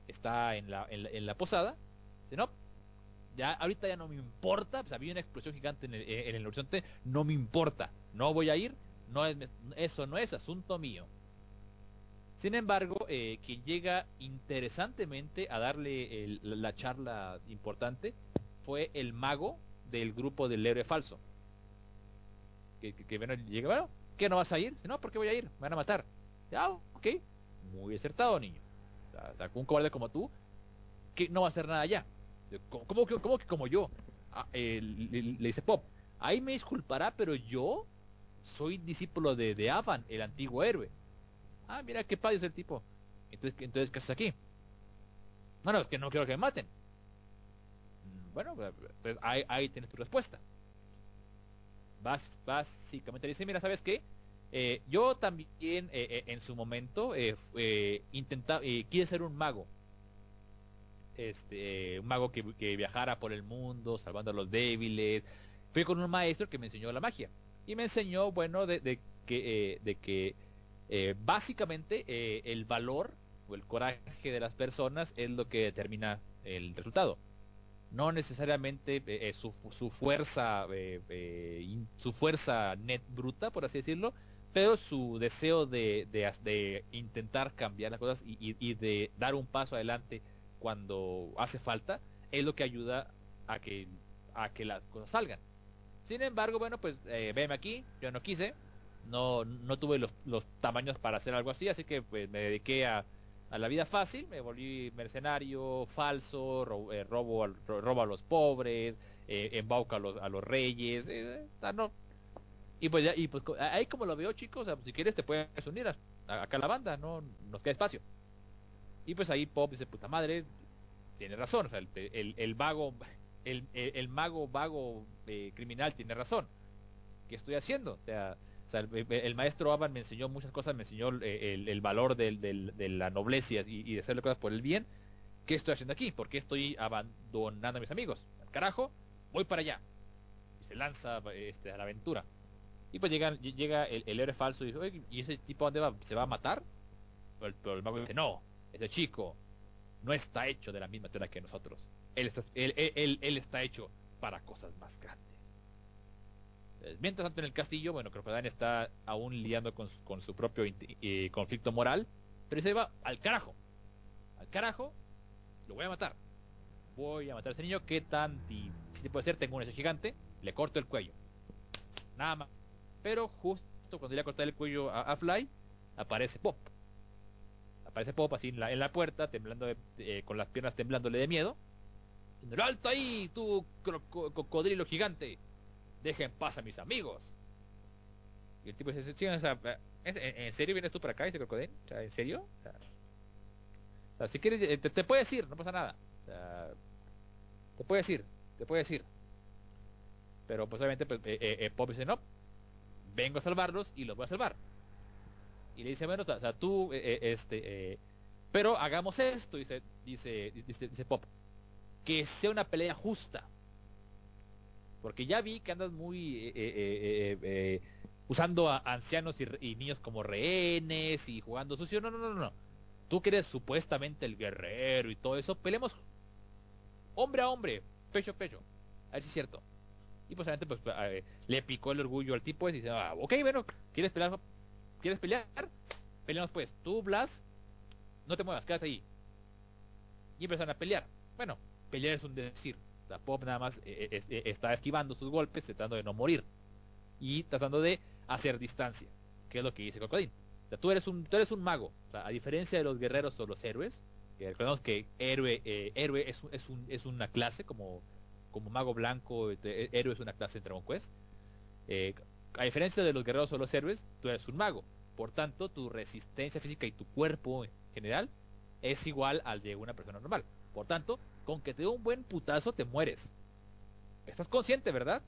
está en la, en la, en la posada. Dice, no, ya ahorita ya no me importa, pues había una explosión gigante en el, en el horizonte, no me importa, no voy a ir, no es, eso no es asunto mío. Sin embargo, eh, quien llega interesantemente a darle la, la charla importante fue el mago del grupo del héroe falso. Que, que, que bueno, llega, bueno, ¿qué no vas a ir? Dice, no, ¿por qué voy a ir? Me van a matar. Ya, ok, muy acertado, niño. O sea, un cobarde como tú, que no va a hacer nada ya. ¿Cómo, cómo cómo que como yo? Eh, le, dice Pop, ahí me disculpará, pero yo soy discípulo de, de Avan, el antiguo héroe. Ah, mira qué padre es el tipo. Entonces, entonces ¿qué haces aquí? No, no, es que no quiero que me maten. Mm, Bueno, pues ahí, ahí tienes tu respuesta. Bas- básicamente dice, mira, ¿sabes qué? Eh, yo también eh, eh, en su momento eh, eh, intenta- eh, quise ser un mago. Este, eh, un mago que, que viajara por el mundo, salvando a los débiles. Fui con un maestro que me enseñó la magia. Y me enseñó, bueno, de, de que, eh, de que eh, básicamente eh, el valor o el coraje de las personas es lo que determina el resultado. No necesariamente su, su fuerza, su fuerza net bruta, por así decirlo, pero su deseo de, de, de intentar cambiar las cosas y- y de dar un paso adelante cuando hace falta es lo que ayuda a que a que las cosas salgan. Sin embargo, bueno, pues eh, veme aquí, yo no quise, no no tuve los, los tamaños para hacer algo así, así que pues me dediqué a, a la vida fácil, me volví mercenario, falso, eh, robo, al- ro- robo a los pobres, eh, embauca a los, a los reyes, eh, sea, no. Y pues ya, y pues ahí como lo veo chicos, si quieres te puedes unir a- acá a la banda, no nos queda espacio. Y pues ahí Pop dice, puta madre, tiene razón, o sea, el, el, el vago, el, el, mago vago eh, criminal tiene razón. ¿Qué estoy haciendo? O sea, el, maestro Aban me enseñó muchas cosas, me enseñó eh, el, valor de la nobleza y, de hacer las cosas por el bien. ¿Qué estoy haciendo aquí? ¿Por qué estoy abandonando a mis amigos? Al carajo, voy para allá. Y se lanza este, a la aventura. Y pues llega, llega el, héroe falso y dice, "Oye, ¿y ese tipo dónde va? ¿Se va a matar? Pero el, pero el mago dice, no, ese chico no está hecho de la misma tela que nosotros. Él está, hecho para cosas más grandes. Mientras tanto en el castillo, bueno, Crocodile está aún lidiando con su, propio conflicto moral, pero se va al carajo. Al carajo, lo voy a matar. Voy a matar a ese niño. ¿Qué tan difícil puede ser? Tengo un ese gigante, le corto el cuello. Nada más. Pero justo cuando le cortar el cuello a, a Fly, aparece Pop. Aparece Pop así en la, en puerta, temblando eh, con las piernas temblándole de miedo. Diciendo, ¡Alto ahí, tu cocodrilo gigante! Deja en paz a mis amigos. Y el tipo dice, "Sí, o sea, ¿en, en serio vienes tú para acá? Dice Crocodile. O sea, ¿en serio? O sea, si quieres, eh, te, te puedes ir, no pasa nada. O sea, te puedes ir, te puedes ir. Pero pues obviamente pues, eh, eh, Pop dice, no, vengo a salvarlos y los voy a salvar. Y le dice, bueno, o sea, tú, eh, eh, este, eh, pero hagamos esto, dice, dice, dice, dice Pop, que sea una pelea justa. Porque ya vi que andas muy eh, eh, usando a ancianos y, y niños como rehenes y jugando sucio. No, no, no, no. Tú que eres supuestamente el guerrero y todo eso, peleemos hombre a hombre, pecho a pecho. A ver si es cierto. Y pues obviamente pues, le picó el orgullo al tipo y dice, ah, ok, bueno, ¿quieres pelear? ¿Quieres pelear? Peleamos pues. Tú, Blas, no te muevas, quédate ahí. Y empezaron a pelear. Bueno, pelear es un decir. La Pop nada más eh, eh, eh, está esquivando sus golpes, tratando de no morir. Y tratando de hacer distancia. Que es lo que dice Cocodín. O sea, tú eres un, tú eres un mago. A diferencia de los guerreros o los héroes, que recordemos que héroe, eh, héroe es, es, un- es una clase, como, como mago blanco, este, héroe es una clase en Dragon Quest. A diferencia de los guerreros o los héroes, tú eres un mago. Por tanto, tu resistencia física y tu cuerpo en general es igual al de una persona normal. Por tanto, con que te dé un buen putazo te mueres. ¿Estás consciente, verdad?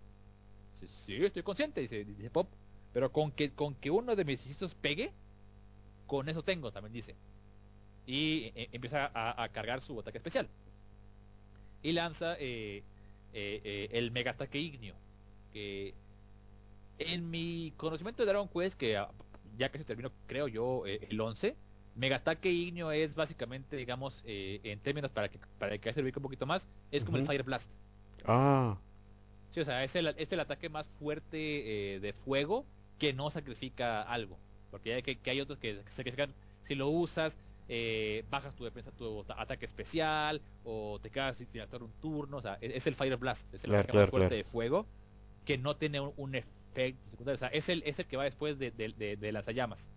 Sí, sí, estoy consciente, dice, dice Pop. Pero con que, con que uno de mis hechizos pegue, con eso tengo, también dice. Y eh, empieza a, cargar su ataque especial. Y lanza eh, eh, el mega ataque ignio. Que en mi conocimiento de Dragon Quest, que ya que se terminó, creo yo, eh, el 11, Mega Ataque Ignio es básicamente, digamos, eh, en términos para que para que se ubique un poquito más, es como el. Fire Blast. Ah, Sí, o sea, es el, es el ataque más fuerte eh, de fuego que no sacrifica algo. Porque hay, que, que hay otros que sacrifican, si lo usas, eh, bajas tu defensa, tu ta- ataque especial, o te quedas sin sin un turno. O sea, es, es el Fire Blast, es el Claro, ataque claro, más fuerte claro. de fuego que no tiene un, un efecto secundario. O sea, es el, es el que va después de, de, de, de lanzallamas.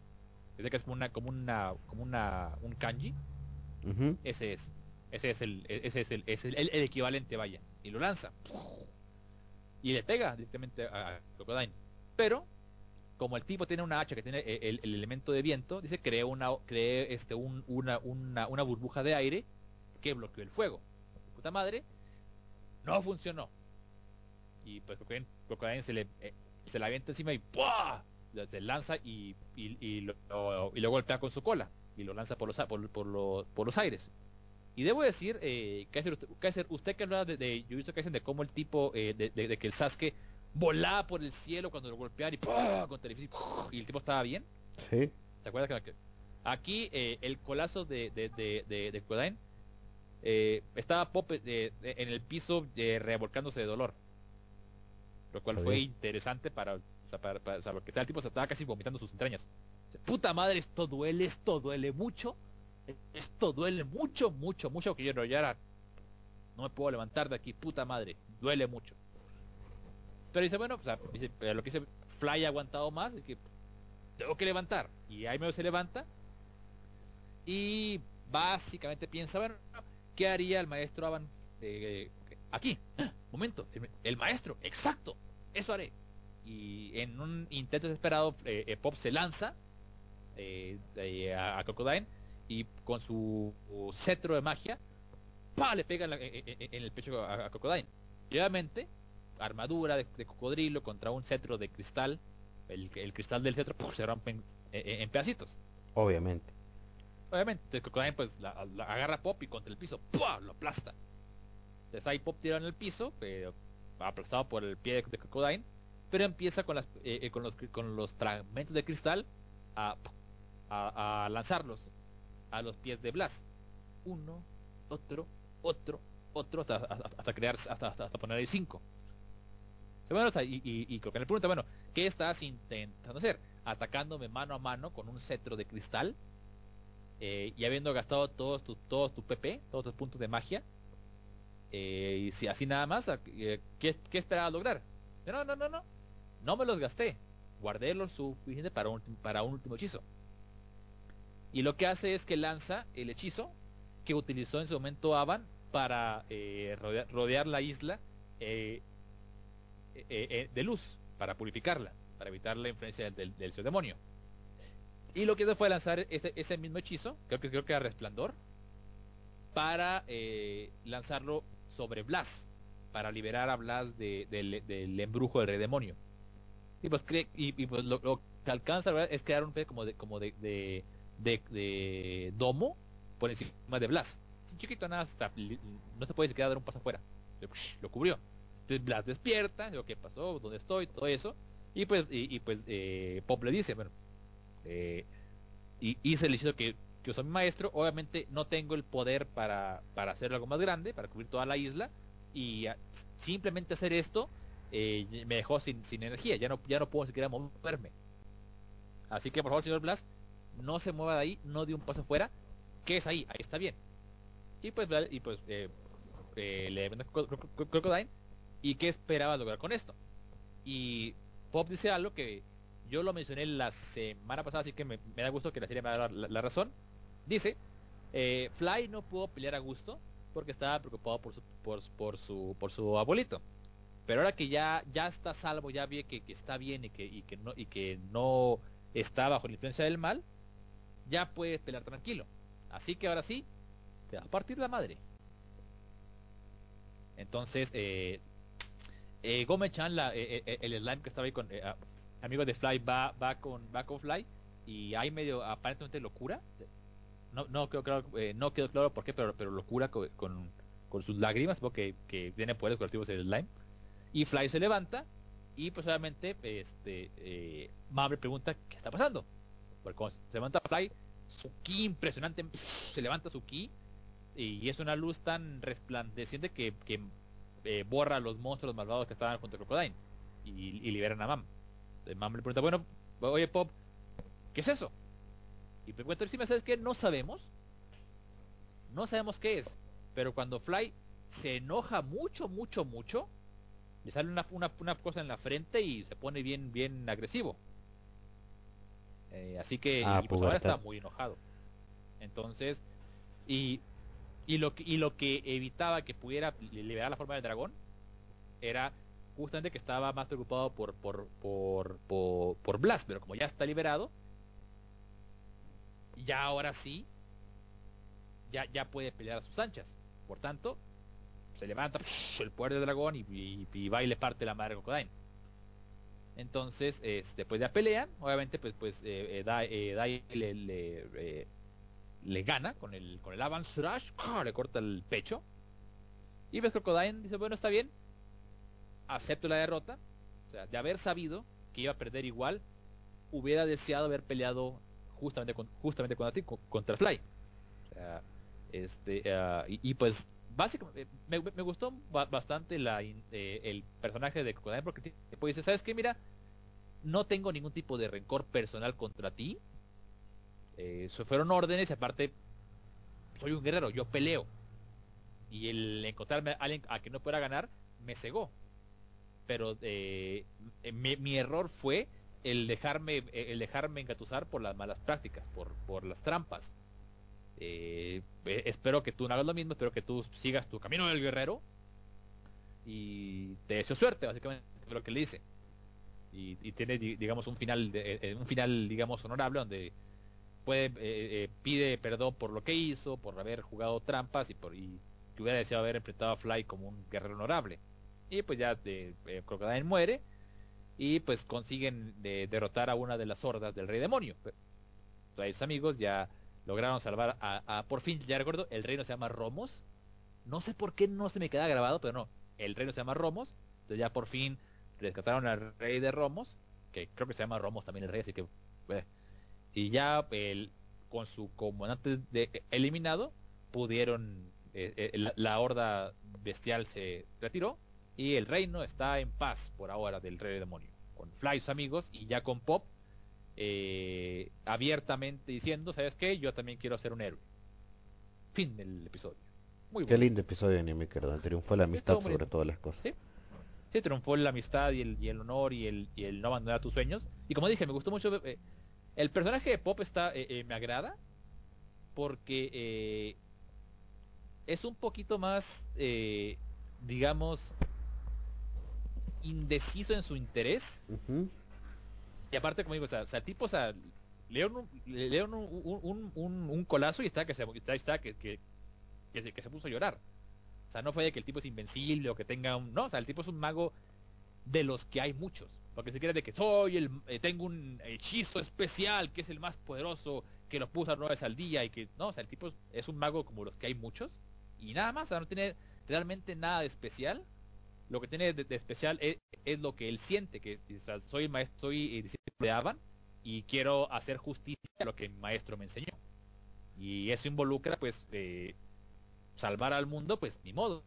Es que es como una, como una, como una, un kanji. Ese es. Ese es el, ese es el, es el, el- el equivalente, vaya. Y lo lanza. Y le pega directamente a Crocodile. Pero, como el tipo tiene una hacha que tiene el, el elemento de viento, dice cree una, cree este un, una, una, una burbuja de aire que bloqueó el fuego. Puta madre, no funcionó. Y pues Crocodile, Crocodile se le eh, se la avienta encima y ¡pua! se lanza y, y, y lo, y lo golpea con su cola y lo lanza por los por, por, lo- por los aires. Y debo decir, eh, Kaiser, usted, Kaiser, usted que hablaba de, de Jujutsu Kaisen, de cómo el tipo, eh, de, de- de que el Sasuke volaba por el cielo cuando lo golpeaban y ¡pua! contra el edificio y el tipo estaba bien. Sí. ¿Se acuerdan que aquí eh, el colazo de de de, de, Kodain, eh, estaba Pop eh, en el piso eh, revolcándose de dolor, lo cual Está fue bien. interesante para, o sea, para, para- o sea, porque el tipo se estaba casi vomitando sus entrañas. O sea, Puta madre, esto duele, esto duele mucho, esto duele mucho, mucho, mucho que yo no ya era- no me puedo levantar de aquí, puta madre, duele mucho. Pero dice, bueno, o sea, dice, pero lo que dice Fly ha aguantado más es que tengo que levantar. Y ahí medio se levanta. Y básicamente piensa, bueno, ¿qué haría el maestro Avan eh, aquí? ¡Ah! Momento, el, el maestro, exacto, eso haré. Y en un intento desesperado, eh, eh, Pop se lanza eh, eh, a, a Crocodile y con su cetro de magia, ¡pa! le pega en, la- en- en- en el pecho a, a Crocodile. Y obviamente, armadura de, de cocodrilo contra un cetro de cristal, el, el cristal del cetro ¡puf! se rompe en, en- en pedacitos. Obviamente. Obviamente, Crocodile pues la, la agarra a Pop y contra el piso ¡pua! lo aplasta. Entonces ahí Pop tirado en el piso, aplastado por el pie de, de pero empieza con, las, eh, eh, con, los, con los fragmentos de cristal a, lanzarlos a los pies de Blas. Uno, otro, otro, otro, hasta, hasta, crear, hasta, hasta, poner ahí cinco. Bueno, y, y, y Crocodile pregunta, bueno, ¿qué estás intentando hacer? Atacándome mano a mano con un cetro de cristal eh, y habiendo gastado todos tu, todos tu PP, todos tus puntos de magia, eh, y si así nada más, eh, ¿qué, qué esperabas lograr? No, no, no, no, no me los gasté, guardé lo suficiente para un, para un último hechizo. Y lo que hace es que lanza el hechizo que utilizó en su momento Avan para eh, rodear, rodear la isla eh, eh, de luz, para purificarla, para evitar la influencia del, del, del, del demonio. Y lo que hizo fue lanzar ese, ese mismo hechizo, creo que creo que era resplandor, para eh, lanzarlo sobre Blas. para liberar a Blas de- del, embrujo del rey demonio. Y pues, pues lo, lo que alcanza ¿verdad? es crear un como de como de, de, domo por encima de Blas. Un chiquito nada, no se puede siquiera dar un paso afuera. Lo cubrió. Entonces Blas despierta, digo, ¿qué pasó? ¿Dónde estoy? Todo eso. Y pues, y, pues eh, Pop le dice, bueno, eh, y hice el hechizo que, que usó mi maestro. Obviamente no tengo el poder para, para hacer algo más grande, para cubrir toda la isla. Y simplemente hacer esto eh, me dejó sin, sin energía. Ya no, ya no puedo siquiera moverme. Así que por favor, señor Blas, no se mueva de ahí, no de un paso fuera. ¿Qué es ahí? Ahí está bien. Y pues, y pues eh, eh, le vende Cro- Cro- Cro- Crocodile. ¿Y qué esperaba lograr con esto? Y Pop dice algo que yo lo mencioné la semana pasada, así que me, me da gusto que la serie me da la, la razón. Dice, eh, Fly no pudo pelear a gusto porque estaba preocupado por su, por, por su, por su abuelito. Pero ahora que ya, ya está salvo, ya ve que, que está bien y que, y, que no, y que no está bajo la influencia del mal, ya puede pelear tranquilo. Así que ahora sí, te va a partir la madre. Entonces, eh, eh, Gome-chan, la- eh, eh, el slime que estaba ahí con eh, amigo de Fly, va, va con va con Fly y hay medio aparentemente locura. No, no quedó claro, eh, no quedó claro por qué, pero, pero locura con, con, con sus lágrimas, porque que tiene poderes curativos el slime. Y Fly se levanta y pues obviamente este eh, Mabel pregunta qué está pasando. Porque se levanta Fly, su ki impresionante, se levanta su ki y es una luz tan resplandeciente que, que eh, borra a los monstruos malvados que estaban junto a Crocodile y, y liberan a Mam. Entonces Mam le pregunta, bueno, oye Pop, ¿qué es eso? Y si me sabes que no sabemos. No sabemos qué es. Pero cuando Fly se enoja mucho, mucho, mucho, le sale una, una, una cosa en la frente y se pone bien, bien agresivo. Eh, así que Ah, y pues ahora está muy enojado. Entonces, y, y lo que y lo que evitaba que pudiera li- liberar la forma del dragón era justamente que estaba más preocupado por por por por, por Blast, pero como ya está liberado, ya ahora sí ya ya puede pelear a sus anchas. Por tanto, se levanta el poder del dragón y, y- y va y le parte la madre a Crocodile. Entonces, este, pues ya pelean, obviamente, pues, pues eh, eh, Dai, eh, Dai le, le, eh, le gana con el, con el Avance Rush, ¡ah! le corta el pecho. Y ves Crocodile dice, bueno, está bien, acepto la derrota. O sea, de haber sabido que iba a perder igual, hubiera deseado haber peleado justamente, con, justamente contra ti, co- contra Fly. Este, ah, y, pues, básicamente, me, gustó ba- bastante la, eh, el personaje de Crocodile porque tipo dice, ¿sabes qué? Mira, no tengo ningún tipo de rencor personal contra ti. Eh, eso fueron órdenes y aparte, soy un guerrero, yo peleo. Y el encontrarme a alguien a que no pueda ganar, me cegó. Pero eh, eh, mi, mi error fue el dejarme, eh, el dejarme engatusar por las malas prácticas, por, por las trampas. Eh, eh, espero que tú no hagas lo mismo, espero que tú sigas tu camino del guerrero y te deseo suerte, básicamente fue lo que le dice. Y, y tiene, di- digamos, un final, de- eh, un final, digamos, honorable donde puede eh, eh, pide perdón por lo que hizo, por haber jugado trampas y por y que hubiera deseado haber enfrentado a Fly como un guerrero honorable. Y pues ya de, eh, Crocodile muere y pues consiguen de- derrotar a una de las hordas del rey demonio. Sus amigos ya lograron salvar a, por fin, ya recuerdo, el reino se llama Romos. No sé por qué no se me queda grabado, pero no, el reino se llama Romos. Entonces ya por fin rescataron al rey de Romos, que creo que se llama Romos también el rey, así que eh. y ya con su comandante de- eliminado pudieron eh, eh, la horda bestial se retiró y el reino está en paz por ahora del rey demonio con Fly sus amigos y ya con Pop eh, abiertamente diciendo sabes qué yo también quiero ser un héroe fin del episodio muy Qué bueno lindo episodio de anime, Cardón. Triunfó la amistad sobre todas las cosas. Sí. Sí, triunfó la amistad y el, y el honor y el, y el no abandonar tus sueños. Y como dije, me gustó mucho. eh, el personaje de Pop está eh, eh, me agrada porque eh, es un poquito más, eh, digamos, indeciso en su interés. Y aparte, como digo, o sea, el tipo, o sea, le un, un, un, un, un colazo y está que se, está, está que, que, que se, que se puso a llorar. O sea, no fue de que el tipo es invencible o que tenga un... No, o sea, el tipo es un mago de los que hay muchos. Porque si quieres de que soy el... eh, tengo un hechizo especial que es el más poderoso, que lo puedo usar nueve veces al día y que... No, o sea, el tipo es, es un mago como los que hay muchos. Y nada más, o sea, no tiene realmente nada de especial. Lo que tiene de, especial es, es lo que él siente, que o sea, soy maestro, soy eh, discípulo de Avan y quiero hacer justicia a lo que mi maestro me enseñó. Y eso involucra, pues, eh, salvar al mundo, pues, ni modo.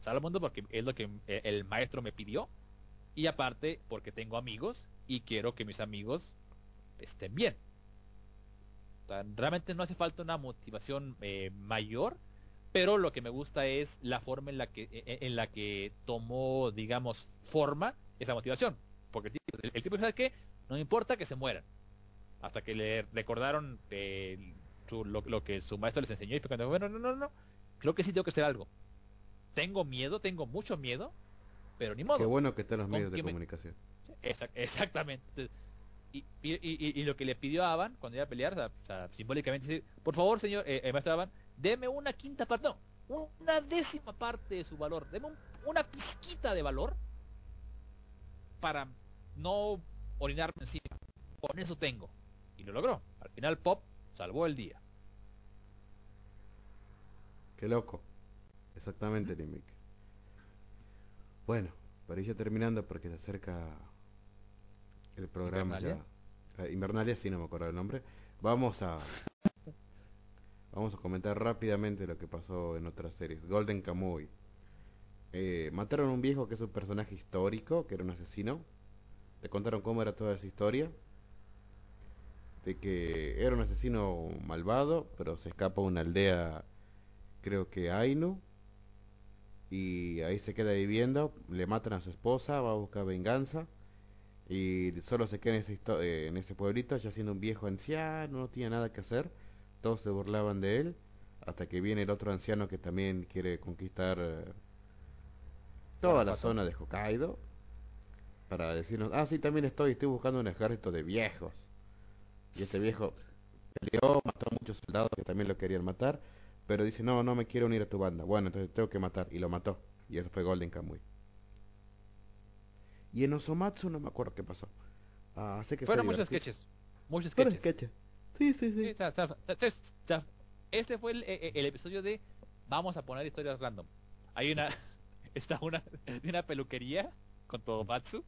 Salvar al mundo porque es lo que eh, el maestro me pidió. Y aparte, porque tengo amigos y quiero que mis amigos estén bien. Realmente no hace falta una motivación eh, mayor, pero lo que me gusta es la forma en la que en, en la que tomó, digamos, forma esa motivación. Porque el tipo, el, tipo sabe que no me importa que se mueran. Hasta que le recordaron eh, su- lo, lo que su maestro les enseñó y fue cuando, bueno, no, no, no, creo que sí tengo que hacer algo. Tengo miedo, tengo mucho miedo, pero ni modo. Qué bueno que están los ¿Con medios de me- comunicación. Exac- exactamente. Y, y, y- y lo que le pidió a Avan cuando iba a pelear, o sea, simbólicamente dice, por favor, señor, eh, eh, maestro Avan, deme una quinta parte, no, una décima parte de su valor, deme un- una pizquita de valor para no orinarme encima. Con eso tengo. Y lo logró. Al final Pop salvó el día. Qué loco. Exactamente, Limic. Bueno, para ir ya terminando porque se acerca el programa ¿Invernalia? ya. Eh, Invernalia, sí, no me acuerdo el nombre. Vamos a vamos a comentar rápidamente lo que pasó en otras series. Golden Kamuy. Eh, mataron a un viejo que es un personaje histórico, que era un asesino. Te contaron cómo era toda esa historia. De que era un asesino malvado, pero se escapa a una aldea creo que Ainu, y ahí se queda viviendo, le matan a su esposa, va a buscar venganza, y solo se queda en ese, eh, en ese pueblito, ya siendo un viejo anciano, no tiene nada que hacer, todos se burlaban de él, hasta que viene el otro anciano que también quiere conquistar eh, toda la zona de Hokkaido, para decirnos, ah, sí, también estoy, estoy buscando un ejército de viejos. Y este viejo peleó, mató a muchos soldados que también lo querían matar, pero dice, no, no me quiero unir a tu banda. Bueno, entonces tengo que matar. Y lo mató. Y eso fue Golden Kamuy. Y en Osomatsu no me acuerdo qué pasó. Ah, sé que fue Fueron muchos sketches. Muchos sketches. Sí, sí, sí. Este fue el, eh, el episodio de vamos a poner historias random. Hay una <laughs> está una de una peluquería con Tomatsu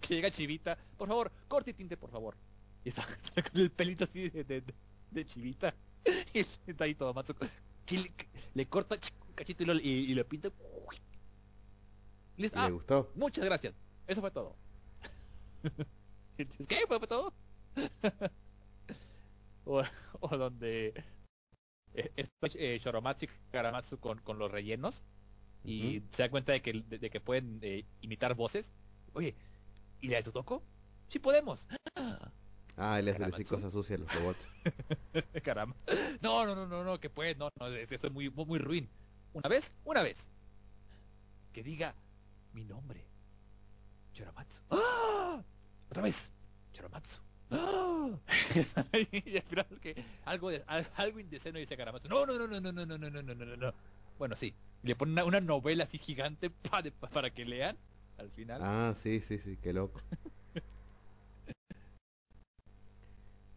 que llega Chivita, por favor, corte y tinte, por favor. Y está, está <laughs> con el pelito así de, de, Chivita. <laughs> Y está ahí Tomatsu le, le corta un cachito y lo, y, y lo pinta. Listo. ¿Y Ah, ¿Le gustó? Muchas gracias. Eso fue todo. ¿Qué? ¿Fue, fue todo? O, <laughs> o donde eh, está eh, Shoromatsu y Karamatsu con, con los rellenos y se da cuenta de que, de, de que pueden eh, imitar voces. Oye, ¿y la de Totoko? Sí podemos. Ah, él decir Karamatsu. cosas sucias los robots. <laughs> Caramba. No, no, no, no, no, que puede, no, no, es- eso es muy, muy, muy ruin. Una vez, una vez. Que diga mi nombre. Choromatsu. ¡Ah! Otra vez. Choromatsu. ¡Ah! y al final que algo, de, al- algo indeceno dice Karamatsu. No, no, no, no, no, no, no, no, no, no, no, no, no. Bueno, sí. Le ponen una, una novela así gigante pa- de- pa- para que lean al final. Ah, sí, sí, sí, qué loco.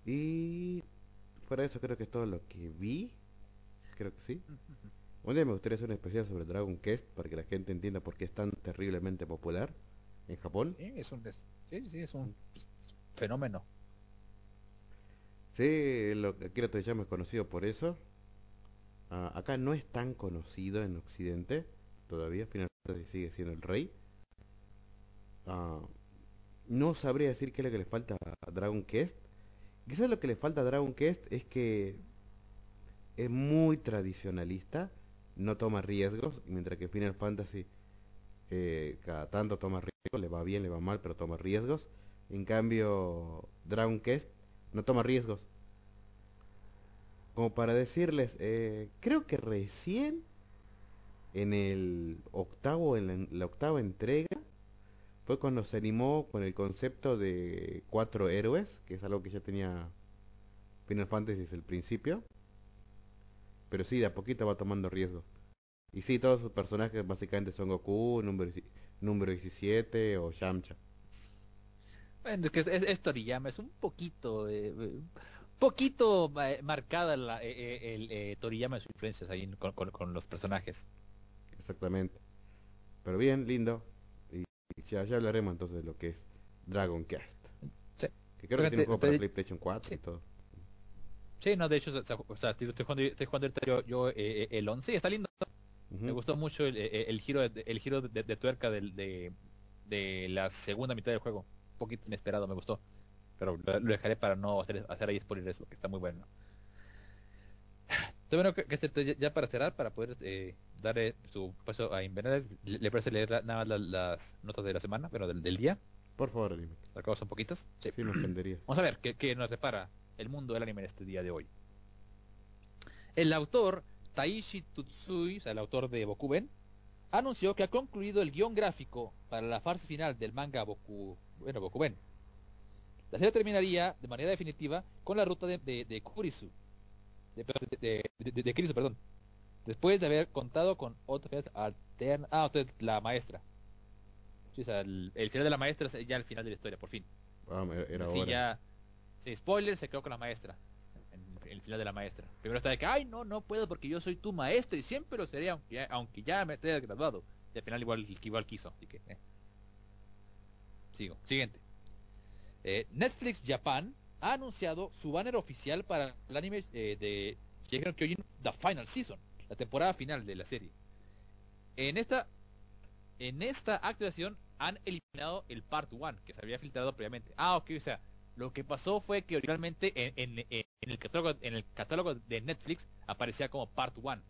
Y fuera de eso creo que es todo lo que vi. Creo que sí. Un día me gustaría hacer un especial sobre Dragon Quest para que la gente entienda por qué es tan terriblemente popular en Japón. Sí, es un, sí, sí, es un fenómeno. Sí, lo que Akira Toriyama es conocido por eso. Ah, acá no es tan conocido en Occidente todavía. Final Fantasy sigue siendo el rey. Ah, no sabría decir qué es lo que le falta a Dragon Quest. Quizás lo que le falta a Dragon Quest es que es muy tradicionalista, no toma riesgos, mientras que Final Fantasy eh, cada tanto toma riesgos, le va bien, le va mal, pero toma riesgos. En cambio, Dragon Quest no toma riesgos. Como para decirles, eh, creo que recién en el octavo, en la, la octava entrega, fue cuando se animó con el concepto de cuatro héroes, que es algo que ya tenía Final Fantasy desde el principio. Pero sí, de a poquito va tomando riesgos. Y sí, todos sus personajes básicamente son Goku, número, número 17 o Yamcha. Bueno, es que es, es Toriyama, es un poquito, eh, eh, poquito eh, marcada la, eh, eh, el Toriyama de sus influencias ahí con, con- con los personajes. Exactamente. Pero bien, lindo. Y, y ya, ya hablaremos entonces de lo que es Dragon Quest. Sí. Que creo que tiene un juego Te- para te- PlayStation 4 sí. y todo. Sí, no, de hecho, o sea, estoy jugando, estoy jugando yo, yo, el 11 y está lindo. Me gustó mucho el, eh, el giro, de, el giro de, de tuerca del, de, de la segunda mitad del juego. Poquito inesperado, me gustó. Pero lo, lo dejaré para no hacer, hacer ahí spoilers porque está muy bueno. Está bueno que, que este- ya- para cerrar, para poder eh, darle su paso a Invernales, le, le parece leer la- nada más la- las notas de la semana, bueno, del, del día. Por favor, anime. Acá son poquitas. Sí. Sí, me ofendería. Vamos a ver qué, qué nos repara el mundo del anime en este día de hoy. El autor Taishi Tutsui, o sea, el autor de Bokuben, anunció que ha concluido el guion gráfico para la fase final del manga Boku, bueno, Bokuben. La serie terminaría de manera definitiva con la ruta de, de, de Kurisu, de, de, de, Kurisu, perdón, después de haber contado con finales alternas. Ah, usted, la maestra. Sí, o sea, el, el final de la maestra es ya el final de la historia, por fin. Ah, era era Sí, hora. ya. Sí, spoiler, se quedó con la maestra. En, en el final de la maestra. Primero está de que, ay, no, no puedo porque yo soy tu maestra y siempre lo seré, aunque ya, aunque ya me esté graduado. Y al final igual, igual quiso. Así que, eh. Sigo. Siguiente. Eh, Netflix Japan ha anunciado su banner oficial para el anime eh, de Shingeki Kyojin The Final Season, la temporada final de la serie. En esta en esta actuación han eliminado el Part 1 que se había filtrado previamente. Ah, ok, o sea, lo que pasó fue que originalmente en, en- en- en el catálogo en el catálogo de Netflix aparecía como Part 1.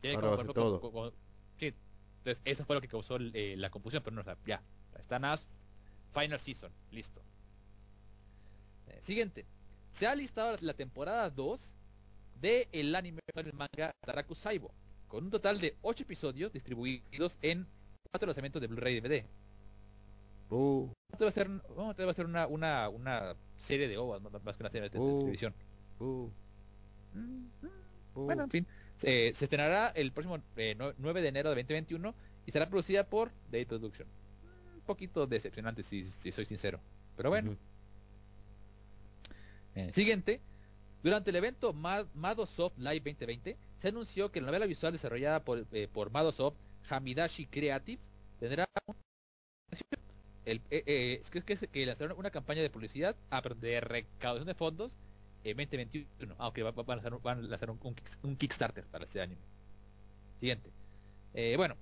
Tiene Ahora va a ser como- todo. como- como- sí, entonces eso fue lo que causó eh, la confusión, pero no, o sea, ya, está nada más Final Season, listo. Eh, siguiente, se ha listado la temporada 2 de el anime del manga Taraku Saibo, con un total de 8 episodios distribuidos en 4 lanzamientos de Blu-ray DVD. Uh, Esto va a ser, esto va a ser una, una, una serie de OVAs, más que una serie de, de Uh. televisión. uh, Mm, mm. uh. Bueno, en fin. Eh, se estrenará el próximo eh, nue- 9 de enero de 2021 y será producida por Day Production. Poquito decepcionante, si, si soy sincero. Pero bueno. Eh, siguiente. Durante el evento Ma- Madosoft Live 2020, se anunció que la novela visual desarrollada por, eh, por Madosoft Hamidashi Creative tendrá un- el, eh, eh, es que, es que, lanzaron una campaña de publicidad ah, perdón, de recaudación de fondos en 2021, aunque va- va- van a lanzar, un- van a lanzar un, un kick- un Kickstarter para este anime. Siguiente. Eh, bueno,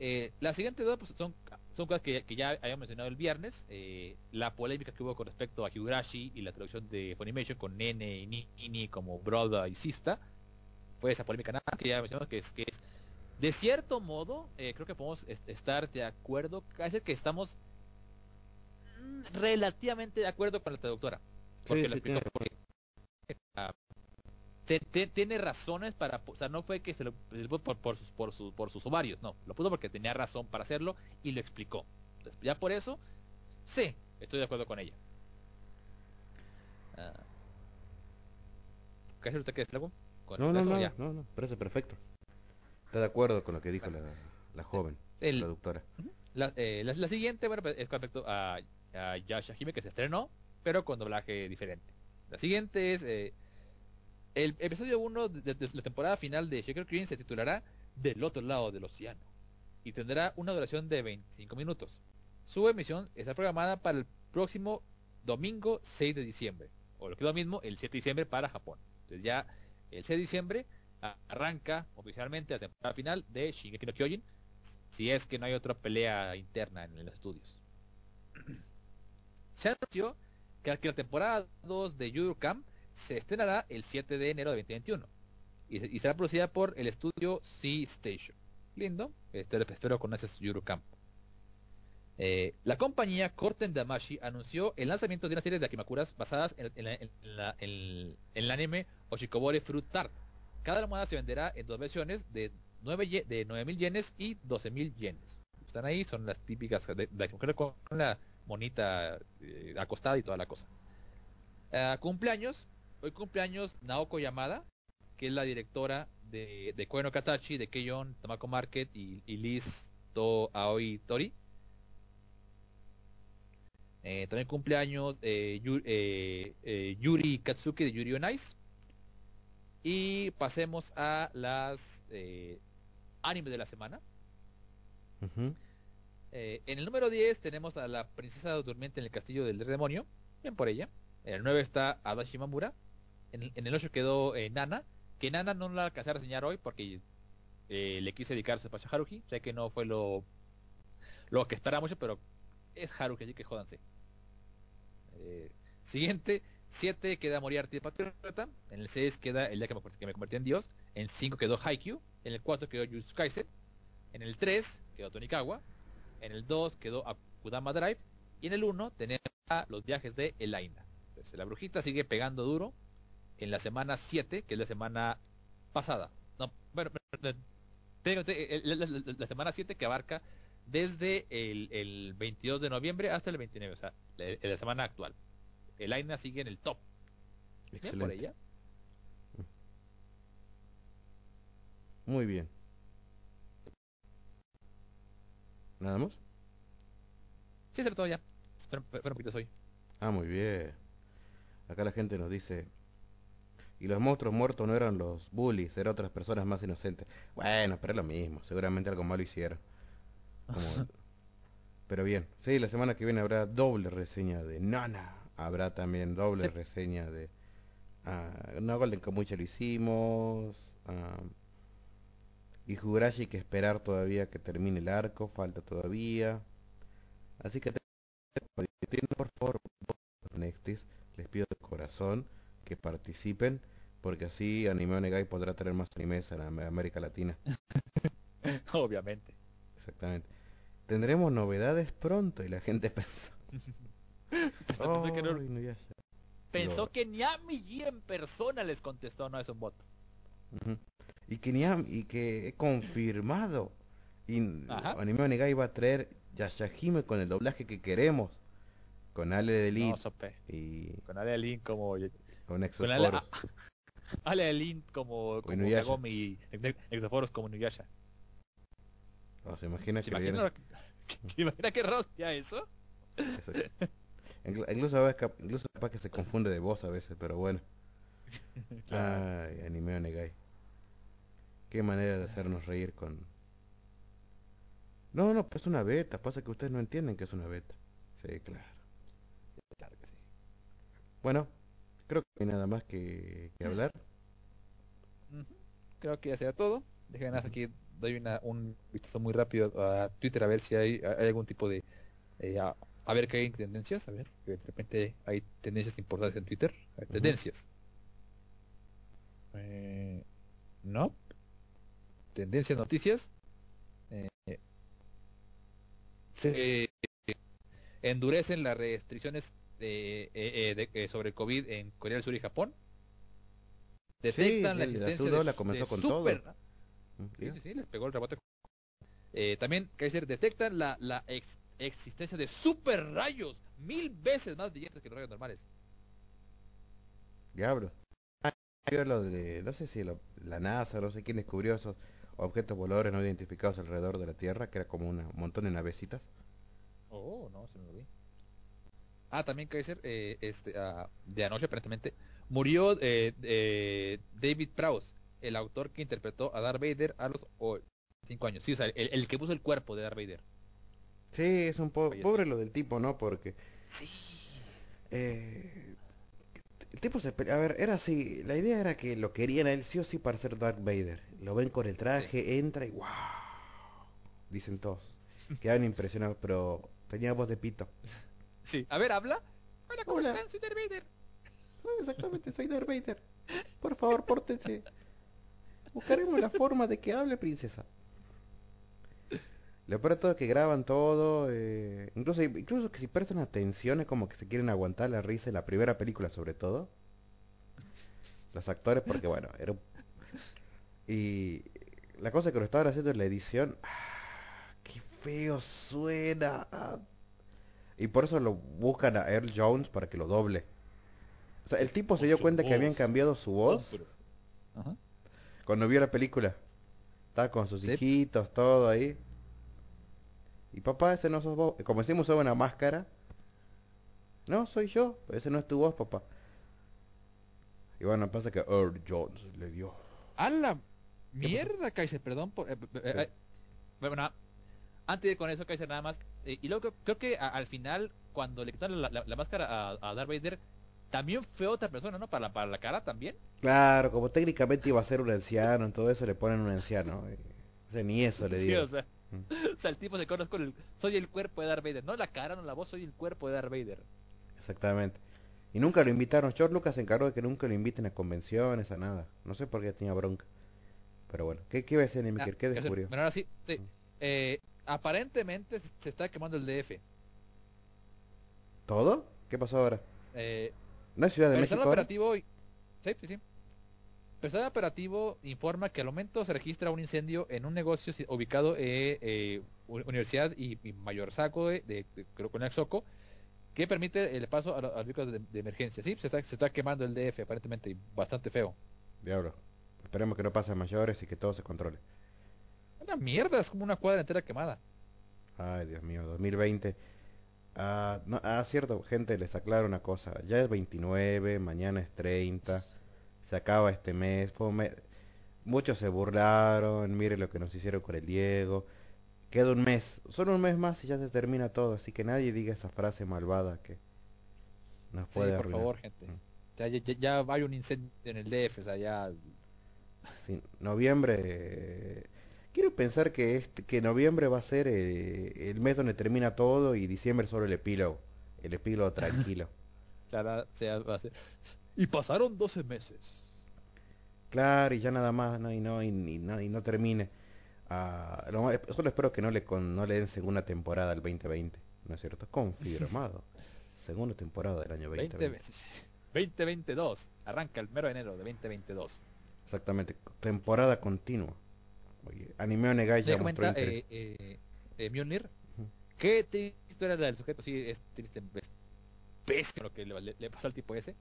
eh, las siguientes dos pues, son, son cosas que, que ya había mencionado el viernes. eh, la polémica que hubo con respecto a Higurashi y la traducción de Funimation con Nene y Nini como Broda y Sista. Fue esa polémica nada que ya mencionamos que es que es de cierto modo, eh, creo que podemos est- estar de acuerdo, casi que estamos relativamente de acuerdo con la traductora. Porque Sí, sí, ah, te- te- tiene razones para, o sea, no fue que se lo por, por sus, por, sus, por sus ovarios, no, lo puso porque tenía razón para hacerlo y lo explicó. Ya por eso, sí, estoy de acuerdo con ella. Ah. ¿Qué usted que es algo? ¿Con No, no, no, Ya. no, no, parece perfecto. Está de acuerdo con lo que dijo la, la joven El- traductora. La, eh, la, la siguiente, bueno, pues, es con respecto a, a Yashahime que se estrenó, pero con doblaje diferente. La siguiente es eh, el episodio 1 de, la temporada final de Shaker Green se titulará Del otro lado del océano y tendrá una duración de 25 minutos. Su emisión está programada para el próximo domingo 6 de diciembre, o lo que es lo mismo, el 7 de diciembre para Japón. Entonces ya el 6 de diciembre arranca oficialmente la temporada final de Shingeki no Kyojin, si es que no hay otra pelea interna en los estudios. <clears throat> Se anunció que, la temporada 2 de Yuru Camp se estrenará el 7 de enero de 2021 y, y será producida por el estudio Sea Station. Lindo, este, espero conoces Yuru Camp. Eh, la compañía Korten Damashi anunció el lanzamiento de una serie de Akimakuras basadas en, la- en la- en- el anime Oshikobore Fruit Tart. Cada almohada se venderá en dos versiones de 9 ye- de 9000 yenes y 12000 yenes. Están ahí, son las típicas de, de con la monita eh, acostada y toda la cosa. Ah, cumpleaños, hoy cumpleaños Naoko Yamada, que es la directora de, de Koe no Katachi, de Keion, Tamako Market y, y Liz To Aoi Tori. Eh, también cumpleaños eh, eh, eh, Yuri Katsuki de Yuri on Ice. Y pasemos a las animes de la semana. En el número 10 tenemos a la princesa durmiente en el castillo del demonio. Bien por ella. En el 9 está Adachi Mamura. En el, en el 8 quedó eh, Nana. Que Nana no la alcancé a reseñar hoy porque eh, le quise dedicarse para Haruhi. Sé que no fue lo, lo que esperaba mucho, pero es Haruhi, así que jódanse. Eh, siguiente, 7 queda Moriarty de Patriota. En el 6 queda El día que me, que me convertí en Dios. En el 5 quedó Haikyuu. En el 4 quedó Jujutsu. En el 3 quedó Tonikawa. En el 2 quedó Akudama Drive. Y en el 1 tenemos a los viajes de Elaina. Entonces, la brujita sigue pegando duro en la semana 7, que es la semana pasada. No, bueno, te- el- la, la- la semana 7 que abarca desde el, el 22 de noviembre hasta el 29, o sea, la, la semana actual. Elaina sigue en el top. Bien por Excelente. ella. Muy bien. ¿Nada más? Sí, sobre todo ya. Fueron, fueron poquitos hoy. Ah, muy bien. Acá la gente nos dice... Y los monstruos muertos no eran los bullies, eran otras personas más inocentes. Bueno, pero es lo mismo, seguramente algo malo hicieron. Como- <laughs> Pero bien, sí, la semana que viene habrá doble reseña de Nana. Habrá también doble Sí. reseña de... ah, no Golden Kamucha lo hicimos. ah, y Higurashi que esperar todavía que termine el arco, falta todavía. Así que por favor, Nextis, les pido de corazón que participen, porque así Anime Onegai podrá tener más animes en Am- América Latina. <laughs> Obviamente. Exactamente. Tendremos novedades pronto y la gente <laughs> pensó. <laughs> Pensó que no- "Ay, Inuyasha". Pensó que ni a en persona les contestó, no es un bot. Y que, ni y que he confirmado. Y Ajá. Anime Onegai va a traer Yashahime con el doblaje que queremos. Con Ale de Lid No, sope. y Con Ale Alin como con Con Ale, Exosporos. <laughs> Ale Alin como, como Inuyasha. Kagome como Nuyasha. Se imagina ¿Se que imagina, dieron- ¿Se imagina qué raro sería eso? Eso. Inclu- Incluso, a veces incluso capaz que se confunde de voz a veces, pero bueno. <laughs> Ay, anime Onegai. Qué manera de hacernos reír con... No, no, pues es una beta. Pasa que ustedes no entienden que es una beta. Sí, claro. Sí, claro que sí. Bueno, creo que no hay nada más que, que hablar. Creo que ya será todo. Dejen aquí, doy una, un vistazo muy rápido a Twitter a ver si hay, hay algún tipo de... eh, a, a ver qué hay en tendencias, a ver, que de repente hay tendencias importantes en Twitter. Tendencias. Eh, no. Tendencias, noticias. Eh, se endurecen las restricciones eh, eh, eh, de- eh, sobre el COVID en Corea del Sur y Japón. Detectan la existencia de, comenzó de con super- todo. Sí, sí, sí, les pegó el rebote. Eh, también, Kaiser, detectan la, la ex- existencia de super rayos mil veces más brillantes que los rayos normales. Diablo. Yo lo de, no sé si lo- la NASA, no sé quién descubrió esos objetos voladores no identificados alrededor de la Tierra, que era como una- un montón de navecitas. Oh, no, se me lo vi. Ah, también Kaiser, eh, este, ah, de anoche aparentemente, murió eh, eh, David Prowse, el autor que interpretó a Darth Vader a los 5 años. Sí, o sea, el, el que puso el cuerpo de Darth Vader. Sí, es un po pobre lo del tipo, ¿no? Porque Sí. eh, el tipo se... A ver, era así, la idea era que lo querían a él sí o sí para ser Darth Vader. Lo ven con el traje, entra y wow. Dicen todos. Quedan impresionados, pero tenía voz de pito. <laughs> Sí. A ver, habla. Hola, ¿cómo Hola. están? Soy Darth Vader. Exactamente, soy Darth Vader. Por favor, pórtense. Buscaremos la forma de que hable, princesa. Lo peor de todo es que graban todo, eh, incluso, incluso que si prestan atención es como que se quieren aguantar la risa en la primera película sobre todo. Los actores, porque bueno, era un- Y la cosa que lo estaban haciendo en la edición, ah, qué feo suena. Y por eso lo buscan a Earl Jones para que lo doble. O sea, el tipo se dio cuenta que habían cambiado su voz. Ajá. Cuando vio la película. Estaba con sus Sí. hijitos, todo ahí. Y papá, ese no sos vos. Como decimos, usaba una máscara. No, soy yo. Ese no es tu voz, papá. Y bueno, pasa que Earl Jones le dio. A la mierda, Kaiser, perdón por... eh, eh, Sí. eh, bueno, antes de con eso, Kaiser, nada más. eh, y luego creo, que a- al final, cuando le quitaron la, la- la máscara a, a Darth Vader, también fue otra persona, ¿no? Para la, para la cara también. Claro, como técnicamente iba a ser un anciano, en todo eso le ponen un anciano. eh. O sea, ni eso le Sí, dio. o sea, Mm. <laughs> o sea, el tipo se conoce con el... Soy el cuerpo de Darth Vader. No la cara, no la voz, soy el cuerpo de Darth Vader. Exactamente. Y nunca lo invitaron. George Lucas se encargó de que nunca lo inviten a convenciones, a nada. No sé por qué tenía bronca. Pero bueno, ¿qué, qué iba a decir Ah? ¿Qué descubrió? Bueno, ahora sí, sí. Mm. Eh, aparentemente se está quemando el DF. ¿Todo? ¿Qué pasó ahora? Eh, ¿No es Ciudad de México operativo, sí, sí, sí. Personal operativo informa que al momento se registra un incendio en un negocio ubicado en eh, U- Universidad y, y Mayor Saco de, de, de- creo que en Soco, que permite el paso a, lo- a los vehículos de, de emergencia. Sí, se está, se está quemando el DF aparentemente y bastante feo. Diablo. Esperemos que no pase a mayores y que todo se controle. Una mierda, es como una cuadra entera quemada. Ay, Dios mío, 2020. Ah, no, ah, cierto, gente, les aclaro una cosa. Ya es 29, mañana es 30. Se acaba este mes. Muchos se burlaron. Mire lo que nos hicieron con el Diego. Queda un mes. Solo un mes más y ya se termina todo. Así que nadie diga esa frase malvada que nos Sí, puede por arruinar. favor, gente. Mm. Ya, ya- ya hay un incendio en el DF, o sea, ya... Sí, noviembre. eh, Quiero pensar que este, que noviembre va a ser eh, el mes donde termina todo y diciembre solo el epílogo. El epílogo tranquilo. <laughs> va a Y pasaron 12 meses. Claro, y ya nada más, no, y no, y, y no, y no termine. Ah, lo más- solo espero que no le con, no le den segunda temporada al 2020, ¿no es cierto? Confirmado. <laughs> segunda temporada del año 20, 2020. 2022. Arranca el mero de enero de 2022. Exactamente, temporada continua. Anime Onegai comenta interés. eh, eh, eh, Mjolnir. Qué triste historia la del sujeto. Sí, es triste. Es pésimo lo que le, le- pasó al tipo ese.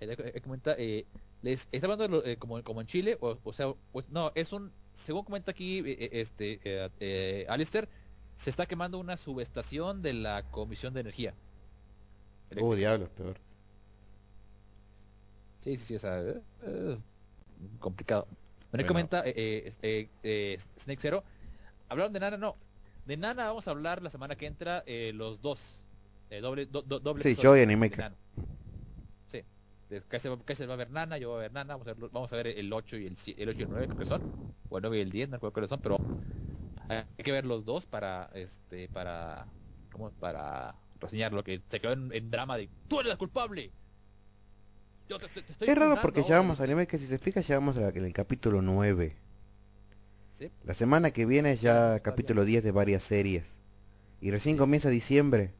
Eh, eh, comenta, eh, les está hablando eh, como, como en Chile, o, o sea, pues, no, es un, según comenta aquí este Alistair, se está quemando una subestación de la Comisión de Energía. Uh, Eléctrica. diablos, peor. Sí, sí, sí, o sea, complicado. Bueno, comenta eh, eh, este, eh, Snake Zero. Hablaron de Nana, no. De Nana vamos a hablar la semana que entra eh, los dos. Eh, doble, do- do- doble Sí, yo y. Nana. Sí. De- Kaiser, va- a ver Nana, yo voy a ver Nana. Vamos a ver, vamos a ver el 8 y el, el 8 y el 9 creo que son. O el 9 y el 10, no recuerdo cuáles son, pero hay que ver los dos para, este, para, ¿cómo? Para reseñar lo que se quedó en, en drama de ¡Tú eres la culpable! Yo te- te- te estoy Es raro porque ahora", llevamos dice. anime que si se fija llevamos a- en el capítulo 9. Sí. La semana que viene es ya está capítulo 10 de varias series. Y recién comienza diciembre.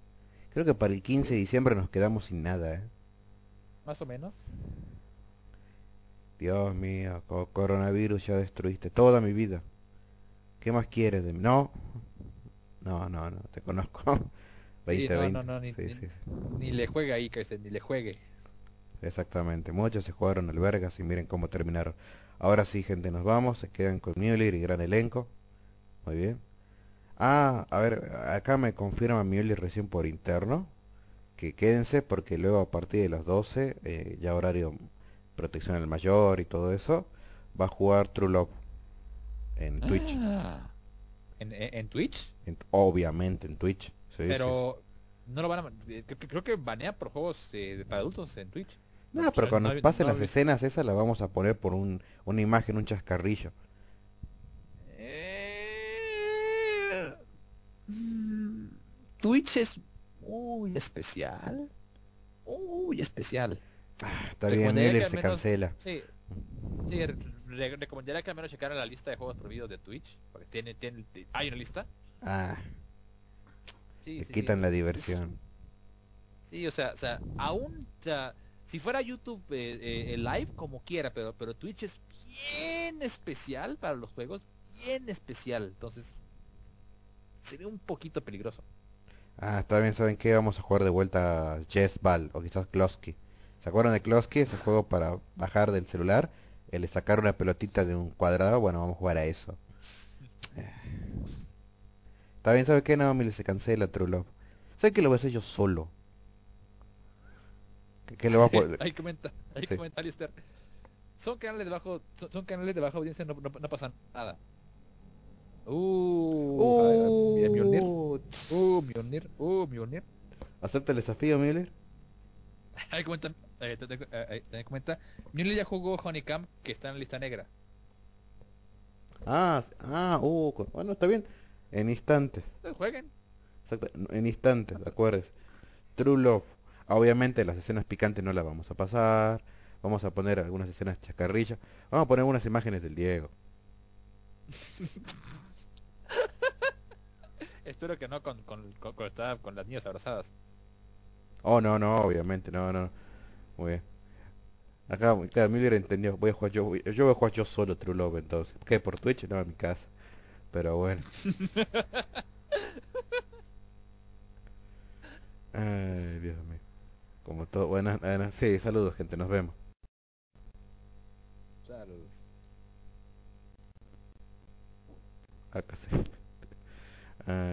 Creo que para el 15 de diciembre nos quedamos sin nada, ¿eh? Más o menos. Dios mío, co- coronavirus ya destruiste toda mi vida. ¿Qué más quieres de mí? No. No, no, no, te conozco. <laughs> Sí, no, 2020. no, no, ni, Sí, ni- sí, sí. ni le juegue ahí, que ni le juegue. Exactamente. Muchos se jugaron al Vergas y miren cómo terminaron. Ahora sí, gente, nos vamos. Se quedan con Mueller y gran elenco. Muy bien. Ah, a ver, acá me confirma Mueller recién por interno. Que quédense porque luego a partir de las 12, eh, ya horario protección al mayor y todo eso, va a jugar True Love en Twitch. Ah. ¿En, en, Twitch? En- obviamente en Twitch. Sí, sí, pero no lo van a... eh, Creo, creo que banea por juegos eh, para adultos en Twitch. No, pero cuando hab- pasen no las escenas esas las vamos a poner por un, una imagen, un chascarrillo. Eh, Twitch es muy especial. Muy especial. Ah, está bien, al se menos- cancela. Sí, sí re- re- recomendaría que al menos checaran la lista de juegos prohibidos de Twitch. Porque tiene, tiene, hay una lista. Ah, Sí, le sí, quitan sí. la Es- diversión. Sí, o sea, o sea, aún, sea, si fuera YouTube eh, eh, live como quiera, pero pero Twitch es bien especial para los juegos, bien especial, entonces sería un poquito peligroso. Ah, está bien, ¿saben qué? Vamos a jugar de vuelta Chess Ball o quizás Klosky. ¿Se acuerdan de Klosky? Ese juego para bajar del celular. el sacar una pelotita de un cuadrado, bueno, vamos a jugar a eso. <laughs> Está bien, ¿sabe qué? No, Miller se cancela True Love. ¿Sabe que lo voy a hacer yo solo? Que, que lo va a <laughs> poder... ahí comenta, ahí Sí. comenta Alistair. Son canales de bajo, son, son canales de baja audiencia, no, no, no pasa nada. Uh, uh, Mjolnir. Uh. Uh, Mjolnir, uh, Mjolnir. ¿Acepta el desafío, Miller? Ahí comenta, eh, te, te- eh, te comenta. Mjolnir ya jugó Honeycomb, que está en la lista negra. Ah, ah, uh, bueno, está bien. En instantes. Jueguen. Exacto, en instantes, ¿de acuerdo? True Love. Obviamente las escenas picantes no las vamos a pasar. Vamos a poner algunas escenas chacarrillas. Vamos a poner algunas imágenes del Diego. <laughs> Espero que no con, con, con, con, esta- con las niñas abrazadas. Oh, no, no, obviamente, no, no. Muy bien. Acá, claro, Miller entendió. Voy a jugar yo, voy- yo voy a jugar yo solo True Love entonces. ¿Qué? ¿Por Twitch? No, en mi casa. Pero bueno. <laughs> Ay, Dios mío. Como todo. Buenas, buenas. Sí, saludos, gente. Nos vemos. Saludos. Acá sí. <laughs> Ah,